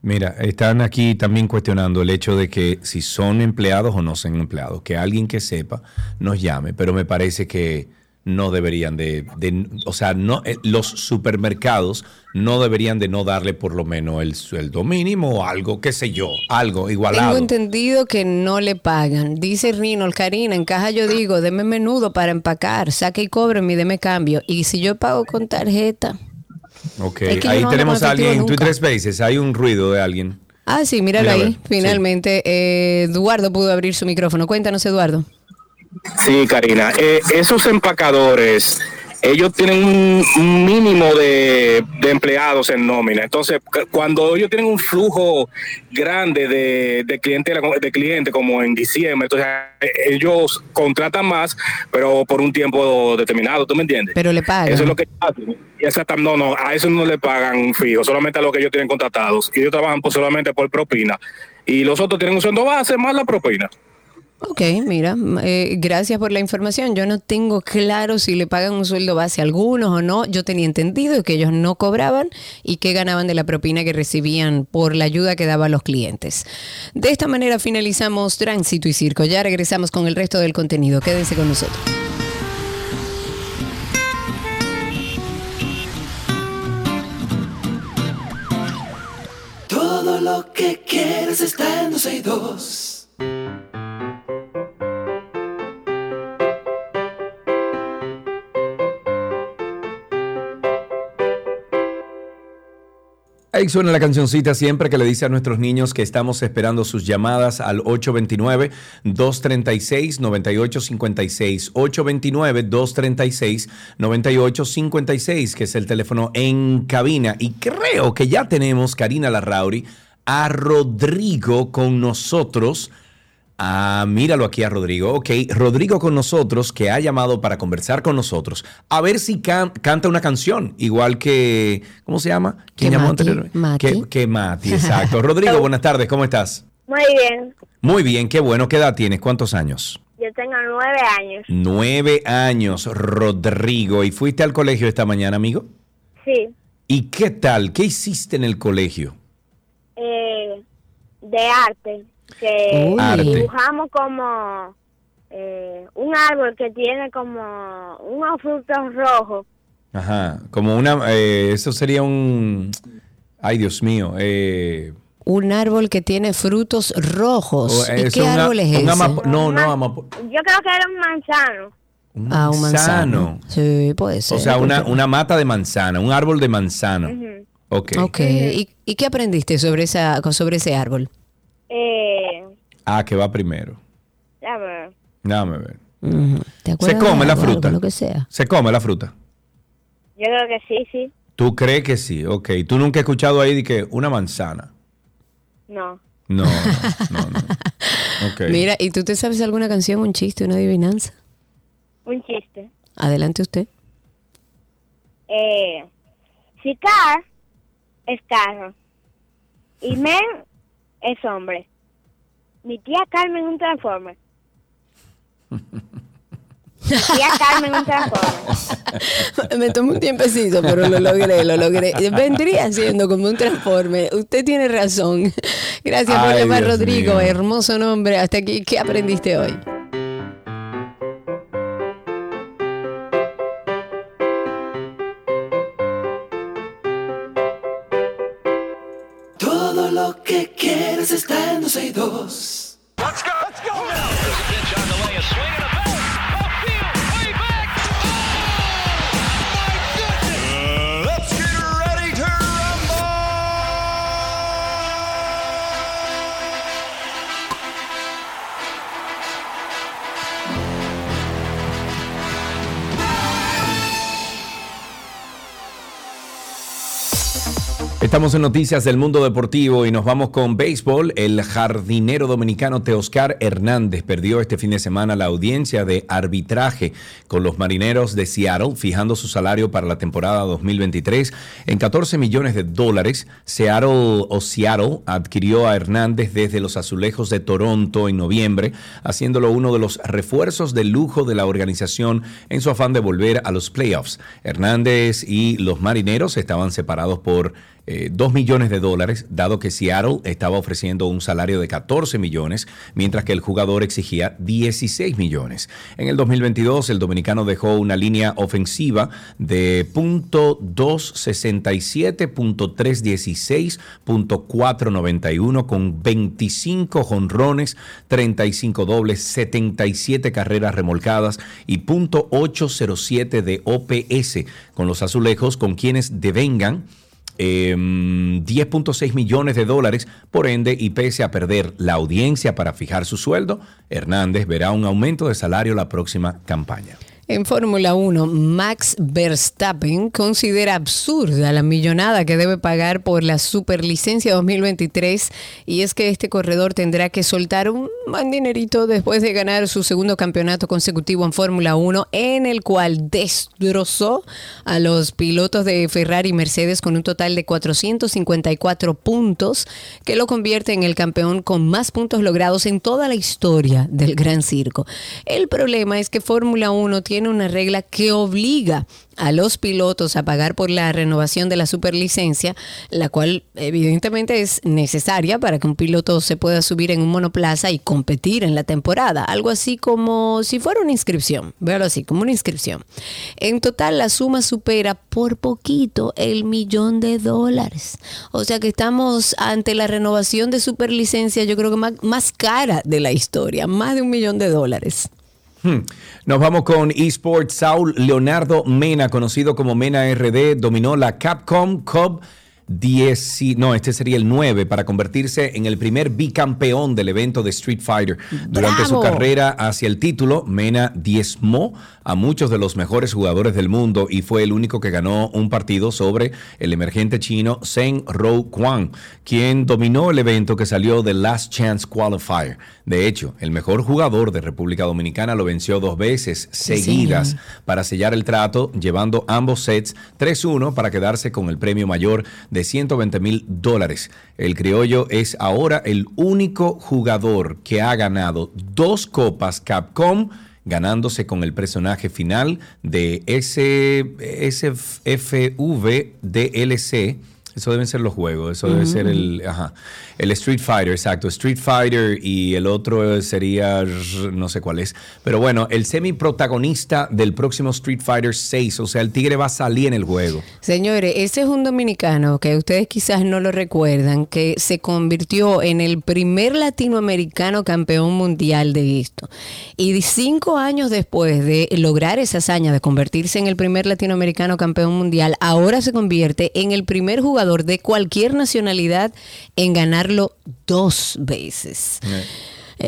Mira, están aquí también cuestionando el hecho de que si son empleados o no son empleados, que alguien que sepa nos llame, pero me parece que no deberían de, de- o sea, no, eh, los supermercados no deberían de no darle por lo menos el sueldo mínimo o algo, qué sé yo, algo Tengo igualado. entendido que no le pagan. Dice Rino, Karina, en caja yo digo, deme menudo para empacar, saque y cobre y deme cambio. Y si yo pago con tarjeta. Ok, Es que yo ahí no tenemos a alguien en Twitter Spaces, hay un ruido de alguien. Ah, sí, míralo Mira, ahí. sí. Finalmente, eh, Eduardo pudo abrir su micrófono. Cuéntanos, Eduardo. Sí, Karina. Eh, esos empacadores, ellos tienen un mínimo de, de empleados en nómina. Entonces, cu- cuando ellos tienen un flujo grande de, de clientes de clientes como en diciembre, entonces eh, ellos contratan más, pero por un tiempo determinado, ¿tú me entiendes? Pero le pagan. Eso es lo que hacen. No, no, a eso no le pagan fijo, solamente a lo que ellos tienen contratados. Y ellos trabajan solamente por propina. Y los otros tienen un sueldo base más la propina. Ok, mira, eh, gracias por la información. Yo no tengo claro si le pagan un sueldo base a algunos o no. Yo tenía entendido que ellos no cobraban y que ganaban de la propina que recibían por la ayuda que daban los clientes. De esta manera finalizamos Tránsito y Circo. Ya regresamos con el resto del contenido. Quédense con nosotros. Todo lo que quieres está en 12 y 2. Ahí suena la cancioncita siempre que le dice a nuestros niños que estamos esperando sus llamadas al 829-236-9856. 829-236-9856, que es el teléfono en cabina. Y creo que ya tenemos, Karina Larrauri, a Rodrigo con nosotros. Ah, míralo aquí a Rodrigo. Ok, Rodrigo con nosotros, que ha llamado para conversar con nosotros. A ver si can- canta una canción, igual que, ¿cómo se llama? ¿Quién Que llamó Mati, anteriormente? Mati. Que, que Mati, exacto. Rodrigo, buenas tardes, ¿cómo estás? Muy bien. Muy bien, qué bueno. ¿Qué edad tienes? ¿Cuántos años? Yo tengo nueve años. Nueve años, Rodrigo. ¿Y fuiste al colegio esta mañana, amigo? Sí. ¿Y qué tal? ¿Qué hiciste en el colegio? Eh, de arte. Que. Arte. dibujamos como eh, un árbol que tiene como unos frutos rojos. Ajá, como una... eh, eso sería un... Ay, Dios mío. Eh, Un árbol que tiene frutos rojos. o- ¿Y qué una- árbol es un ese? no, no, amapo- Yo creo que era un manzano. Ah, un manzano. manzano. Sí, puede ser. O sea, una, porque- una mata de manzana, un árbol de manzana. Ok. Ok. ¿Y, y qué aprendiste sobre, esa, sobre ese árbol? Eh, Ah, que va primero. a ver. Déjame ver. ¿Te Se come la algo, fruta. Lo que sea. Se come la fruta. Yo creo que sí, sí. ¿Tú crees que sí? Ok. ¿Tú nunca has escuchado ahí de que una manzana? No. No, no, no. no. Ok. Mira, ¿y tú te sabes alguna canción, un chiste, una adivinanza? Un chiste. Adelante usted. Eh, si car es carro y men es hombre. Mi tía Carmen un transformer. Mi tía Carmen un transformer. Me tomó un tiempecito, pero lo logré, lo logré. Vendría siendo como un transforme. Usted tiene razón. Gracias por Ay, llamar, Dios Rodrigo. mío. Hermoso nombre. Hasta aquí, ¿qué aprendiste hoy? Está Estamos en noticias del mundo deportivo y nos vamos con béisbol. El jardinero dominicano Teoscar Hernández perdió este fin de semana la audiencia de arbitraje con los marineros de Seattle, fijando su salario para la temporada 2023 en 14 millones de dólares. Seattle o Seattle adquirió a Hernández desde los azulejos de Toronto en noviembre, haciéndolo uno de los refuerzos de lujo de la organización en su afán de volver a los playoffs. Hernández y los marineros estaban separados por eh, 2 millones de dólares, dado que Seattle estaba ofreciendo un salario de 14 millones, mientras que el jugador exigía 16 millones. En el 2022, el dominicano dejó una línea ofensiva de .267, .316, .491 con 25 jonrones, 35 dobles, 77 carreras remolcadas y .807 de OPS con los azulejos con quienes devengan eh, 10.6 millones de dólares. Por ende, y pese a perder la audiencia para fijar su sueldo, Hernández verá un aumento de salario la próxima campaña. En Fórmula 1, Max Verstappen considera absurda la millonada que debe pagar por la superlicencia 2023 y es que este corredor tendrá que soltar un buen dinerito después de ganar su segundo campeonato consecutivo en Fórmula 1 en el cual destrozó a los pilotos de Ferrari y Mercedes con un total de 454 puntos que lo convierte en el campeón con más puntos logrados en toda la historia del Gran Circo. El problema es que Fórmula 1 tiene una regla que obliga a los pilotos a pagar por la renovación de la superlicencia, la cual evidentemente es necesaria para que un piloto se pueda subir en un monoplaza y competir en la temporada. Algo así como si fuera una inscripción, véalo así, como una inscripción. En total la suma supera por poquito el millón de dólares. O sea que estamos ante la renovación de superlicencia, yo creo que más cara de la historia, más de un millón de dólares. Hmm. Nos vamos con eSports. Saul Leonardo Mena, conocido como Mena RD, dominó la Capcom Cup 10, y- no, este sería el 9 para convertirse en el primer bicampeón del evento de Street Fighter. Durante su carrera hacia el título, Mena diezmó a muchos de los mejores jugadores del mundo y fue el único que ganó un partido sobre el emergente chino Zheng Rou Quan, quien dominó el evento que salió de Last Chance Qualifier. De hecho, el mejor jugador de República Dominicana lo venció dos veces seguidas para sellar el trato, llevando ambos sets 3-1 para quedarse con el premio mayor de de 120 mil dólares. El criollo es ahora el único jugador que ha ganado dos copas Capcom ganándose con el personaje final de SFV DLC. Eso deben ser los juegos, eso debe ser el, ajá, el Street Fighter, exacto, Street Fighter y el otro sería, no sé cuál es, pero bueno, el semi protagonista del próximo Street Fighter 6, o sea, el tigre va a salir en el juego. Señores, ese es un dominicano que ustedes quizás no lo recuerdan, que se convirtió en el primer latinoamericano campeón mundial de esto. Y cinco años después de lograr esa hazaña de convertirse en el primer latinoamericano campeón mundial, ahora se convierte en el primer jugador de cualquier nacionalidad en dos veces.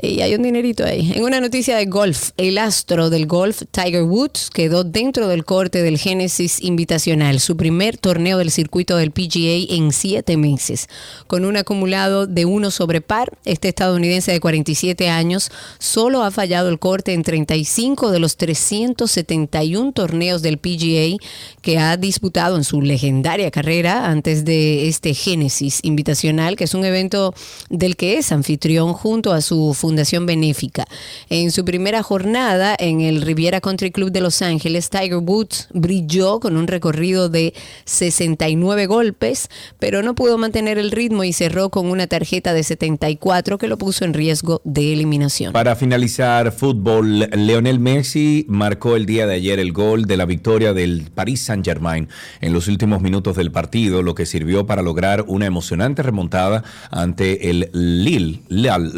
Y hay un dinerito ahí. En una noticia de golf, el astro del golf, Tiger Woods, quedó dentro del corte del Genesis Invitacional, su primer torneo del circuito del PGA en siete meses. Con un acumulado de uno sobre par, este estadounidense de 47 años solo ha fallado el corte en 35 de los 371 torneos del PGA que ha disputado en su legendaria carrera antes de este Genesis Invitacional, que es un evento del que es anfitrión junto a su fundación benéfica. En su primera jornada en el Riviera Country Club de Los Ángeles, Tiger Woods brilló con un recorrido de 69 golpes, pero no pudo mantener el ritmo y cerró con una tarjeta de 74 que lo puso en riesgo de eliminación. Para finalizar, fútbol, Leonel Messi marcó el día de ayer el gol de la victoria del Paris Saint-Germain en los últimos minutos del partido, lo que sirvió para lograr una emocionante remontada ante el Lille, Lille,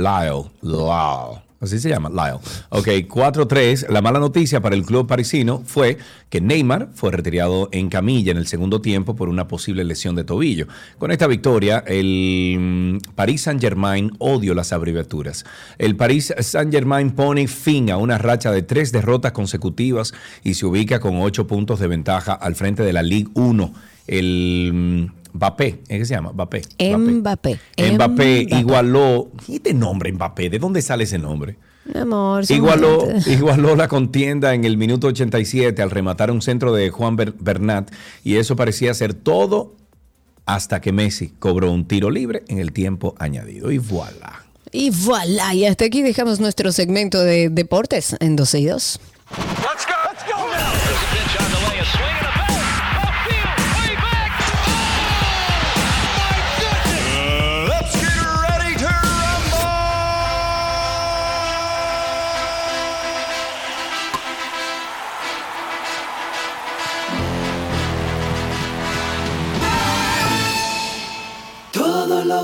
Lyle. Así se llama, Lyle. Ok, 4-3. La mala noticia para el club parisino fue que Neymar fue retirado en camilla en el segundo tiempo por una posible lesión de tobillo. Con esta victoria, el mm, Paris Saint-Germain odio las abreviaturas. El Paris Saint-Germain pone fin a una racha de tres derrotas consecutivas y se ubica con ocho puntos de ventaja al frente de la Ligue 1. El mm, Mbappé, ¿es que se llama? Mbappé. Mbappé. Mbappé igualó. ¿Y de nombre Mbappé? ¿De dónde sale ese nombre? Mi amor, Igualó, igualó la contienda en el minuto 87 al rematar un centro de Juan Ber- Bernat y eso parecía ser todo hasta que Messi cobró un tiro libre en el tiempo añadido. Y voilà. Y voilà, y hasta aquí dejamos nuestro segmento de deportes en 12 y 2. Let's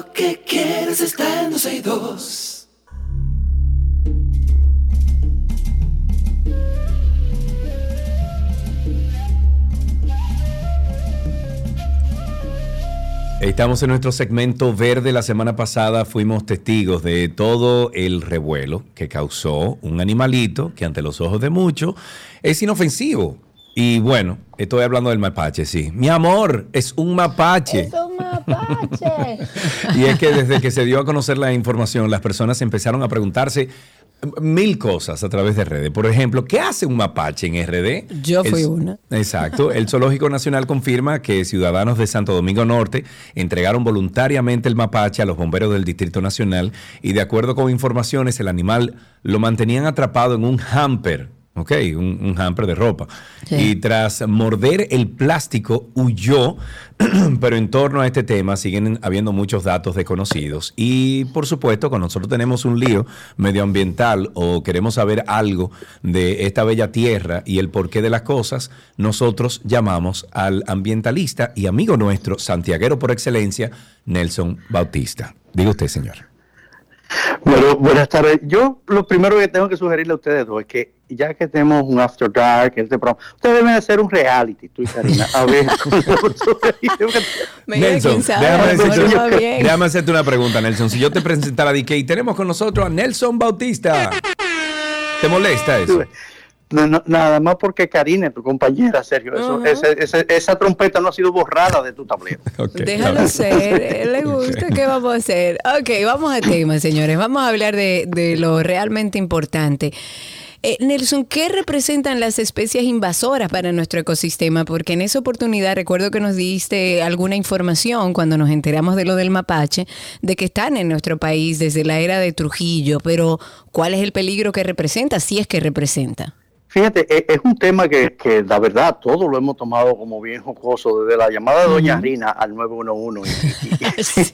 que quieres está en 12 y 2. Estamos en nuestro segmento verde. La semana pasada fuimos testigos de todo el revuelo que causó un animalito que ante los ojos de muchos es inofensivo. Y bueno, estoy hablando del mapache, sí. Mi amor, es un mapache. un mapache. Y es que desde que se dio a conocer la información, las personas empezaron a preguntarse mil cosas a través de redes. Por ejemplo, ¿qué hace un mapache en RD? Yo fui El- una. Exacto. El Zoológico Nacional confirma que ciudadanos de Santo Domingo Norte entregaron voluntariamente el mapache a los bomberos del Distrito Nacional y de acuerdo con informaciones, el animal lo mantenían atrapado en un hamper. Ok, un, un hamper de ropa. Y tras morder el plástico, huyó, pero en torno a este tema siguen habiendo muchos datos desconocidos. Y por supuesto, cuando nosotros tenemos un lío medioambiental o queremos saber algo de esta bella tierra y el porqué de las cosas, nosotros llamamos al ambientalista y amigo nuestro, santiaguero por excelencia, Nelson Bautista. Diga usted, señor. Bueno, buenas tardes. Yo lo primero que tengo que sugerirle a ustedes dos es que ya que tenemos un After Dark, este programa, ustedes deben hacer un reality, tú y Karina. A ver, Nelson, déjame, decirte- déjame hacerte una pregunta, Nelson. Si yo te presentara y tenemos con nosotros a Nelson Bautista, ¿te molesta eso? No, no, nada más porque Karina es tu compañera, Sergio. Eso, Ajá. ese- ese- esa trompeta no ha sido borrada de tu tablero. Déjalo ser, él le gusta, ¿qué vamos a hacer? Ok, vamos al tema, señores. Vamos a hablar de, de lo realmente importante. Eh, Nelson, ¿qué representan las especies invasoras para nuestro ecosistema? Porque en esa oportunidad recuerdo que nos diste alguna información cuando nos enteramos de lo del mapache, de que están en nuestro país desde la era de Trujillo, pero ¿cuál es el peligro que representa, si es que representa? Fíjate, e- es un tema que, que la verdad todos lo hemos tomado como bien jocoso, desde la llamada de Doña Rina al 911.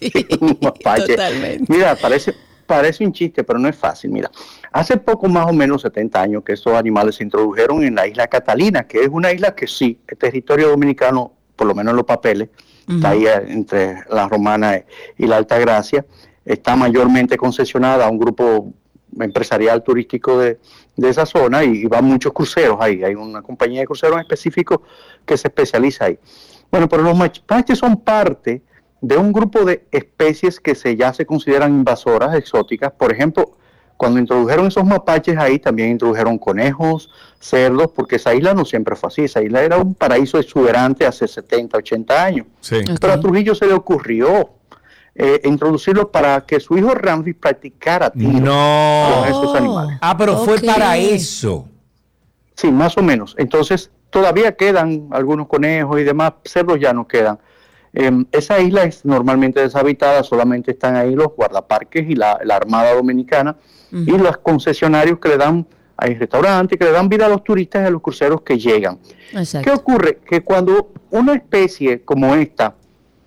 y- y- y- un mapache. totalmente. Mira, parece, parece un chiste, pero no es fácil. Mira, hace poco más o menos 70 años que estos animales se introdujeron en la isla Catalina, que es una isla que sí, es territorio dominicano, por lo menos en los papeles, está ahí eh, entre la Romana y la Alta Gracia, está mayormente concesionada a un grupo empresarial turístico de, de esa zona y, y van muchos cruceros ahí. Hay una compañía de cruceros en específico que se especializa ahí. Bueno, pero los mapaches son parte de un grupo de especies que se, ya se consideran invasoras, exóticas. Por ejemplo, cuando introdujeron esos mapaches ahí, también introdujeron conejos, cerdos, porque esa isla no siempre fue así. Esa isla era un paraíso exuberante hace 70, 80 años. Pero a Trujillo se le ocurrió eh, introducirlo para que su hijo Ramsey practicara tiro No. con esos animales. Ah, pero fue para eso. Sí, más o menos. Entonces, todavía quedan algunos conejos y demás, cerdos ya no quedan. Em, esa isla es normalmente deshabitada, solamente están ahí los guardaparques y la, la Armada Dominicana y los concesionarios que le dan, hay restaurantes que le dan vida a los turistas y a los cruceros que llegan. ¿Qué ocurre? Que cuando una especie como esta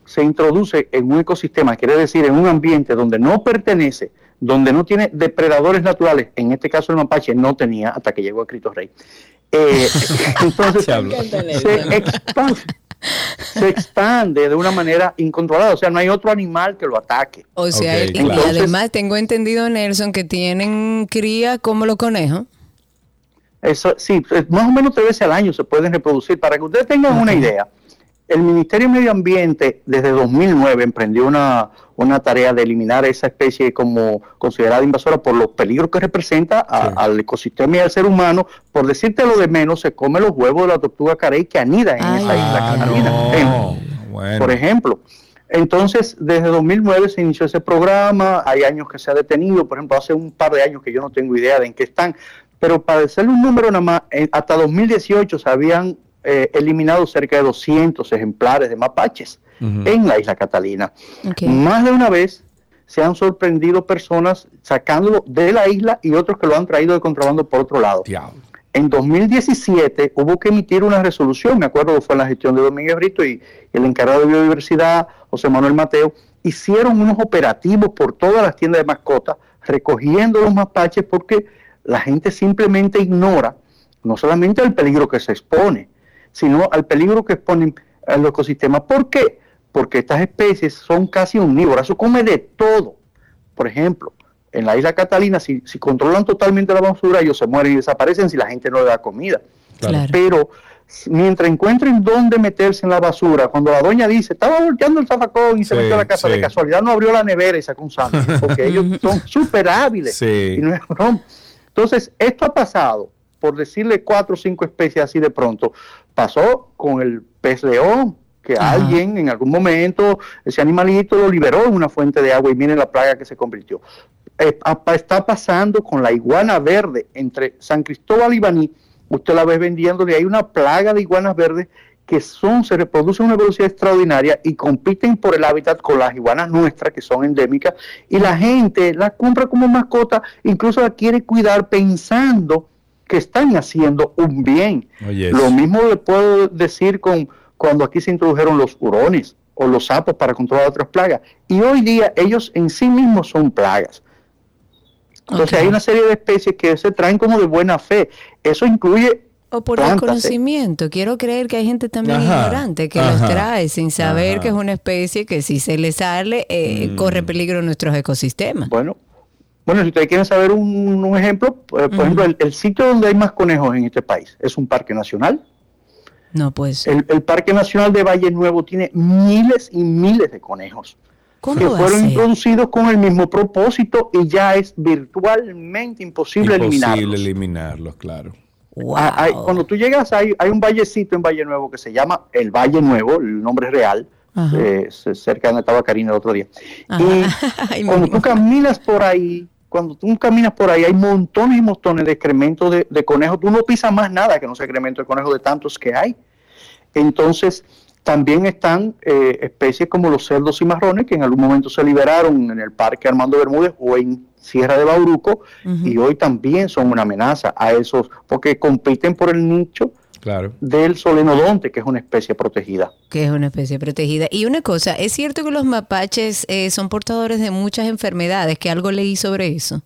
se introduce en un ecosistema, quiere decir en un ambiente donde no pertenece, donde no tiene depredadores naturales, en este caso el mapache no tenía hasta que llegó a Cristo Rey. Eh, entonces se expande, se expande de una manera incontrolada, o sea, no hay otro animal que lo ataque. O sea, y claro. además tengo entendido, Nelson, que tienen cría como los conejos. Eso, sí, eh, más o menos tres veces al año se pueden reproducir. Para que ustedes tengan una idea, el Ministerio de Medio Ambiente desde 2009 emprendió una, una tarea de eliminar esa especie como considerada invasora por los peligros que representa a- al ecosistema y al ser humano. Por decirte lo de menos, se come los huevos de la tortuga carey que anida en esa isla Catalina. En- por ejemplo. Entonces, desde 2009 se inició ese programa, hay años que se ha detenido, por ejemplo, hace un par de años que yo no tengo idea de en qué están, pero para decirle un número nada más, en- hasta 2018 se habían eh, eliminado cerca de 200 ejemplares de mapaches en la isla Catalina. Más de una vez se han sorprendido personas sacándolo de la isla y otros que lo han traído de contrabando por otro lado. En 2017 hubo que emitir una resolución, me acuerdo que fue en la gestión de Domínguez Brito y el encargado de biodiversidad, José Manuel Mateo, hicieron unos operativos por todas las tiendas de mascotas recogiendo los mapaches porque la gente simplemente ignora no solamente el peligro que se expone, sino al peligro que exponen al ecosistema. ¿Por qué? Porque estas especies son casi omnívoras, eso come de todo. Por ejemplo, en la isla Catalina, si, si controlan totalmente la basura, ellos se mueren y desaparecen si la gente no le da comida. Pero s- mientras encuentren dónde meterse en la basura, cuando la doña dice, estaba volteando el zafacón y se Sí, metió a la casa, sí. de casualidad no abrió la nevera y sacó un sándwich, porque ellos son súper hábiles. Sí. Y no es broma. Entonces, esto ha pasado, por decirle cuatro o cinco especies así de pronto, pasó con el pez león, que Ajá. alguien en algún momento, ese animalito lo liberó en una fuente de agua y miren la plaga que se convirtió. Eh, apa- está pasando con la iguana verde entre San Cristóbal y Baní. Usted la ve vendiéndole, hay una plaga de iguanas verdes que son, se reproducen a una velocidad extraordinaria y compiten por el hábitat con las iguanas nuestras que son endémicas y la gente la compra como mascota, incluso la quiere cuidar pensando que están haciendo un bien. Lo mismo le puedo decir con cuando aquí se introdujeron los hurones o los sapos para controlar otras plagas. Y hoy día ellos en sí mismos son plagas. Entonces hay una serie de especies que se traen como de buena fe. Eso incluye O por plantas, ¿eh? desconocimiento. Quiero creer que hay gente también Ajá, ignorante que ajá, los trae sin saber ajá. que es una especie que si se le sale eh, corre peligro en nuestros ecosistemas. Bueno, bueno, si ustedes quieren saber un, un ejemplo, eh, por ejemplo, el, el sitio donde hay más conejos en este país es un parque nacional. No, pues. El, el Parque Nacional de Valle Nuevo tiene miles y miles de conejos ¿Cómo que fueron introducidos con el mismo propósito y ya es virtualmente imposible, eliminarlos. Imposible eliminarlos, claro. Ah, hay- cuando tú llegas, hay, hay un vallecito en Valle Nuevo que se llama el Valle Nuevo, el nombre es real, eh, cerca de donde estaba Karina el otro día. Y cuando tú caminas por ahí, cuando tú caminas por ahí, hay montones y montones de excrementos de, de conejos. Tú no pisas más nada que no sea excremento de conejo de tantos que hay. Entonces, también están eh, especies como los cerdos cimarrones, que en algún momento se liberaron en el Parque Armando Bermúdez o en Sierra de Bauruco, y hoy también son una amenaza a esos, porque compiten por el nicho Claro. del solenodonte, que es una especie protegida. Que es una especie protegida. Y una cosa, ¿es cierto que los mapaches eh, son portadores de muchas enfermedades? ¿Que algo leí sobre eso?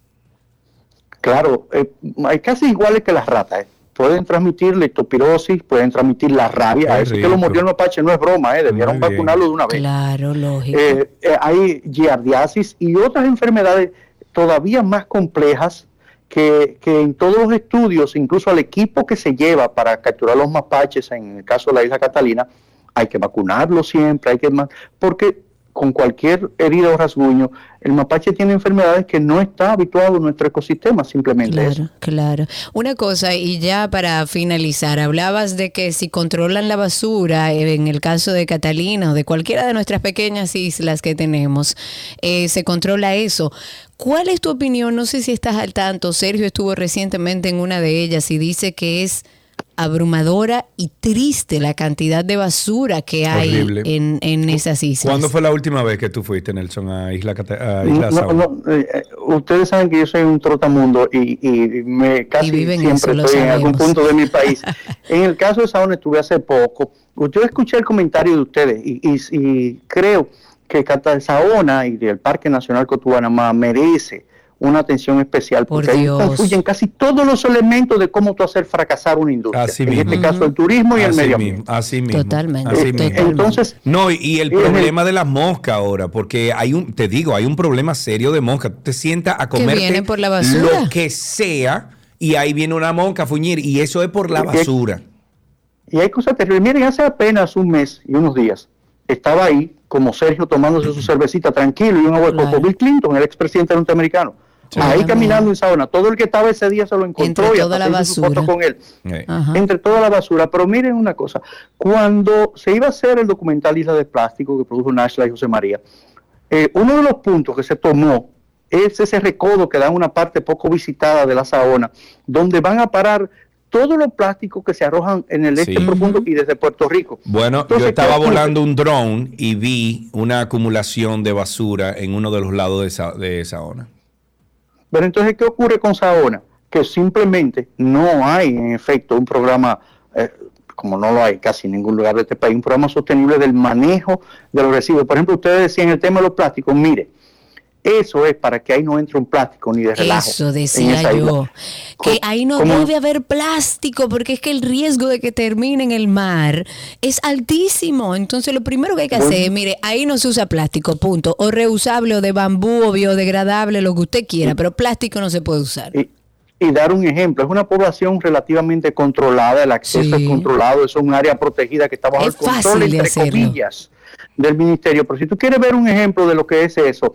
Claro, eh, hay casi iguales que las ratas. eh. Pueden transmitir leptospirosis, pueden transmitir la rabia. Qué A ese que lo mordió el mapache no es broma, eh, debieron vacunarlo de una vez. Claro, lógico. Eh, eh, hay giardiasis y otras enfermedades todavía más complejas que, que en todos los estudios, incluso al equipo que se lleva para capturar los mapaches, en el caso de la isla Catalina, hay que vacunarlo siempre, hay que porque con cualquier herida o rasguño, el mapache tiene enfermedades que no está habituado en nuestro ecosistema, simplemente eso. Claro. Una cosa, y ya para finalizar, hablabas de que si controlan la basura, eh, en el caso de Catalina o de cualquiera de nuestras pequeñas islas que tenemos, eh, se controla eso. ¿Cuál es tu opinión? No sé si estás al tanto. Sergio estuvo recientemente en una de ellas y dice que es abrumadora y triste la cantidad de basura que hay en, en esas islas. ¿Cuándo fue la última vez que tú fuiste, Nelson, a Isla, Cata- a Isla No, eh, eh, ustedes saben que yo soy un trotamundo y, y me casi viven siempre eso, estoy en algún punto de mi país. en el caso de Saona estuve hace poco. Yo escuché el comentario de ustedes y, y- y creo que Cata Saona y el Parque Nacional Cotubanamá merece una atención especial porque ahí Dios. confluyen casi todos los elementos de cómo tú hacer fracasar una industria. Así en mismo. este caso el turismo y el medio mismo, ambiente. así mismo. Totalmente. así mismo. Entonces, No, y, y el problema de las moscas ahora, porque hay un, te digo, hay un problema serio de moscas. Tú te sientas a comer vienen por la basura. lo que sea y ahí viene una mosca a fuñir y eso es por la basura. Y hay cosas terribles. Miren, hace apenas un mes y unos días estaba ahí como Sergio tomándose su cervecita tranquilo y un agua coco. Bill Clinton, el expresidente norteamericano. Ahí Ah, caminando en Saona. Todo el que estaba ese día se lo encontró Entre y toda hasta la su foto con él. Entre toda la basura. Pero miren una cosa. Cuando se iba a hacer el documental Isla de Plástico que produjo Nashla y José María, eh, uno de los puntos que se tomó es ese recodo que da una parte poco visitada de la Saona, donde van a parar todos los plásticos que se arrojan en el este Sí. profundo y desde Puerto Rico. Bueno, Entonces, yo estaba volando un dron y vi una acumulación de basura en uno de los lados de esa, de esa zona. Pero entonces, ¿qué ocurre con Saona? Que simplemente no hay, en efecto, un programa, eh, como no lo hay casi en ningún lugar de este país, un programa sostenible del manejo de los residuos. Por ejemplo, ustedes decían el tema de los plásticos, mire, eso es para que ahí no entre un plástico ni de relajo. Eso decía yo. Que ahí no ¿Cómo? debe haber plástico porque es que el riesgo de que termine en el mar es altísimo. Entonces lo primero que hay que Bueno. hacer, mire, ahí no se usa plástico, punto. O reusable o de bambú o biodegradable, lo que usted quiera, pero plástico no se puede usar. Y, y dar un ejemplo, es una población relativamente controlada, el acceso Sí. es controlado, es un área protegida que está bajo Es el control, entre hacerlo. comillas, del ministerio. Pero si tú quieres ver un ejemplo de lo que es eso,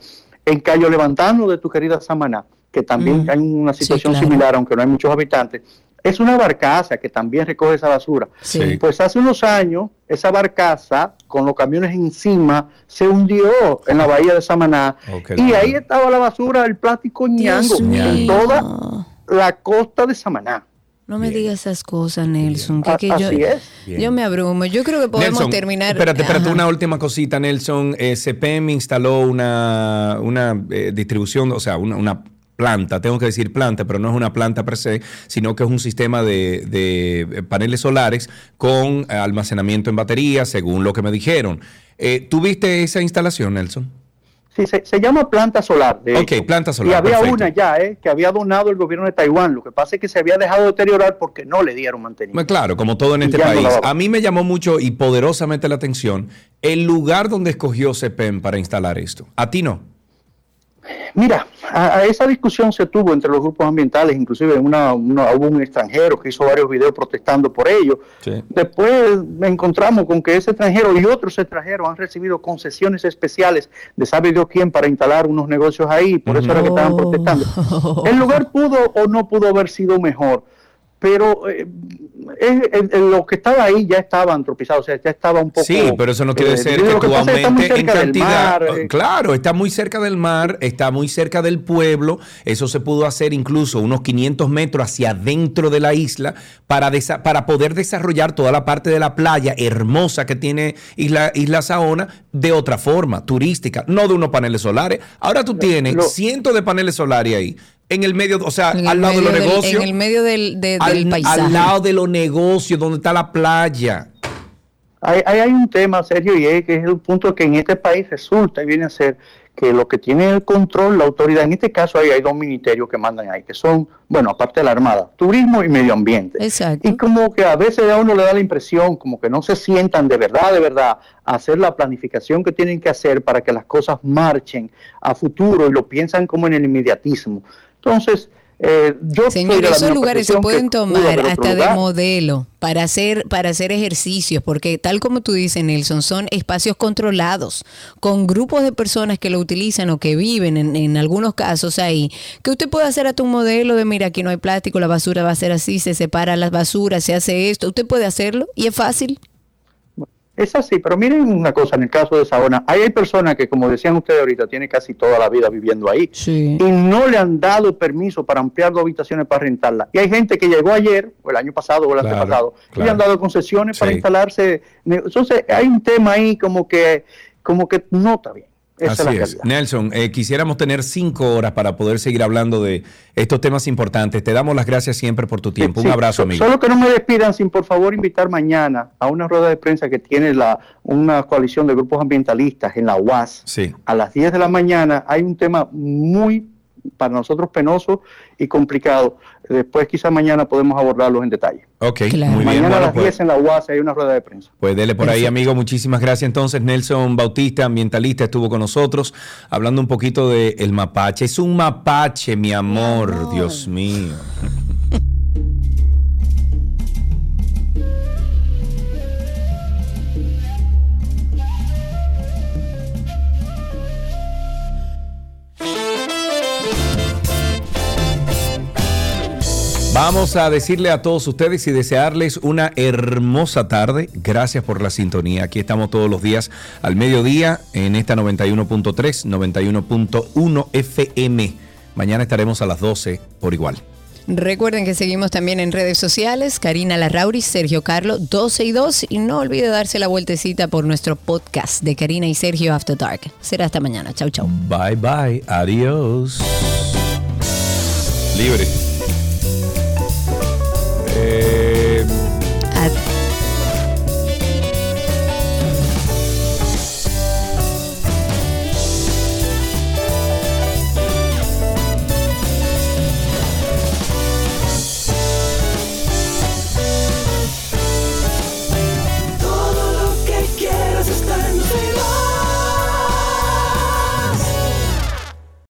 en Cayo Levantano de tu querida Samaná, que también Mm. hay una Sí, situación claro. similar, aunque no hay muchos habitantes, es una barcaza que también recoge esa basura. Sí. Pues hace unos años, esa barcaza, con los camiones encima, se hundió en la bahía de Samaná. Y ahí estaba la basura, el plástico ñango, en toda la costa de Samaná. No me digas esas cosas, Nelson. Que, que yo, así es. yo me abrumo. Yo creo que podemos Nelson, terminar. Espérate, espérate, Ajá. una última cosita, Nelson. Eh, CPM instaló una, una eh, distribución, o sea, una, una planta, tengo que decir planta, pero no es una planta per se, sino que es un sistema de, de paneles solares con eh, almacenamiento en baterías, según lo que me dijeron. Eh, ¿Tú viste esa instalación, Nelson? Sí, se, se llama planta solar. De Ok, hecho. planta solar, Y había perfecto. una ya, eh, que había donado el gobierno de Taiwán. Lo que pasa es que se había dejado deteriorar porque no le dieron mantenimiento. Claro, como todo en este no país. A mí me llamó mucho y poderosamente la atención el lugar donde escogió CPM para instalar esto. A ti no. Mira, a, a esa discusión se tuvo entre los grupos ambientales, inclusive una, una- hubo un extranjero que hizo varios videos protestando por ello. Después encontramos con que ese extranjero y otros extranjeros han recibido concesiones especiales de sabe Dios quién para instalar unos negocios ahí, por eso era que estaban protestando. El lugar pudo o no pudo haber sido mejor, pero eh, es- lo que estaba ahí ya estaba antropizado, o sea, ya estaba un poco... Sí, pero eso no quiere eh, decir que tú aumentes en cantidad. mar, eh, Claro, está muy cerca del mar, está muy cerca del pueblo. Eso se pudo hacer incluso unos 500 metros hacia adentro de la isla para, desa- para poder desarrollar toda la parte de la playa hermosa que tiene Isla, isla Saona de otra forma, turística, no de unos paneles solares. Ahora tú tienes cientos de paneles solares ahí. En el medio, o sea, En el al lado de los medio del- negocios. En el medio del, de- al, del paisaje. al lado de los negocios, donde está la playa. Hay, hay, hay un tema, Sergio, y es que es el punto que en este país resulta y viene a ser que lo que tiene el control, la autoridad, en este caso ahí hay dos ministerios que mandan ahí, que son, bueno, aparte de la Armada, turismo y medio ambiente. Exacto. Y como que a veces a uno le da la impresión, como que no se sientan de verdad, de verdad, a hacer la planificación que tienen que hacer para que las cosas marchen a futuro y lo piensan como en el inmediatismo. Entonces, eh, yo Señor, esos lugares se pueden tomar hasta de modelo para hacer, para hacer ejercicios, porque tal como tú dices, Nelson, son espacios controlados, con grupos de personas que lo utilizan o que viven en, en algunos casos ahí, que usted puede hacer hasta un modelo de, mira, aquí no hay plástico, la basura va a ser así, se separa las basuras, se hace esto, usted puede hacerlo y es fácil. Es así, pero miren una cosa, en el caso de Saona, ahí hay personas que, como decían ustedes ahorita, tienen casi toda la vida viviendo ahí y no le han dado permiso para ampliar dos habitaciones para rentarla. Y hay gente que llegó ayer, o el año pasado, o el Claro, antepasado, y claro. le han dado concesiones para instalarse. Entonces, hay un tema ahí como que, como que no está bien. Esa Así es. Nelson, eh, quisiéramos tener cinco horas para poder seguir hablando de estos temas importantes. Te damos las gracias siempre por tu tiempo. Sí, Un abrazo, amigo. Solo que no me despidan sin por favor invitar mañana a una rueda de prensa que tiene la, una coalición de grupos ambientalistas en la UAS. Sí. A las 10 de la mañana hay un tema muy para nosotros penoso y complicado. Después quizá mañana podemos abordarlos en detalle. Ok, muy bien. mañana a Bueno, las pues, 10 en la UAS hay una rueda de prensa. pues dele por ahí, amigo. Muchísimas gracias. Entonces, Nelson Bautista, ambientalista, estuvo con nosotros hablando un poquito de el mapache. Es un mapache, mi amor, Dios mío. Vamos a decirle a todos ustedes y desearles una hermosa tarde. Gracias por la sintonía. Aquí estamos todos los días al mediodía en esta 91.3, 91.1 FM. Mañana estaremos a las 12 por igual. Recuerden que seguimos también en redes sociales, Karina Larrauri, Sergio Carlo, 12 y 2. Y no olvide darse la vueltecita por nuestro podcast de Karina y Sergio After Dark. Será hasta mañana. Chau, chau. Bye bye. Adiós. Libre.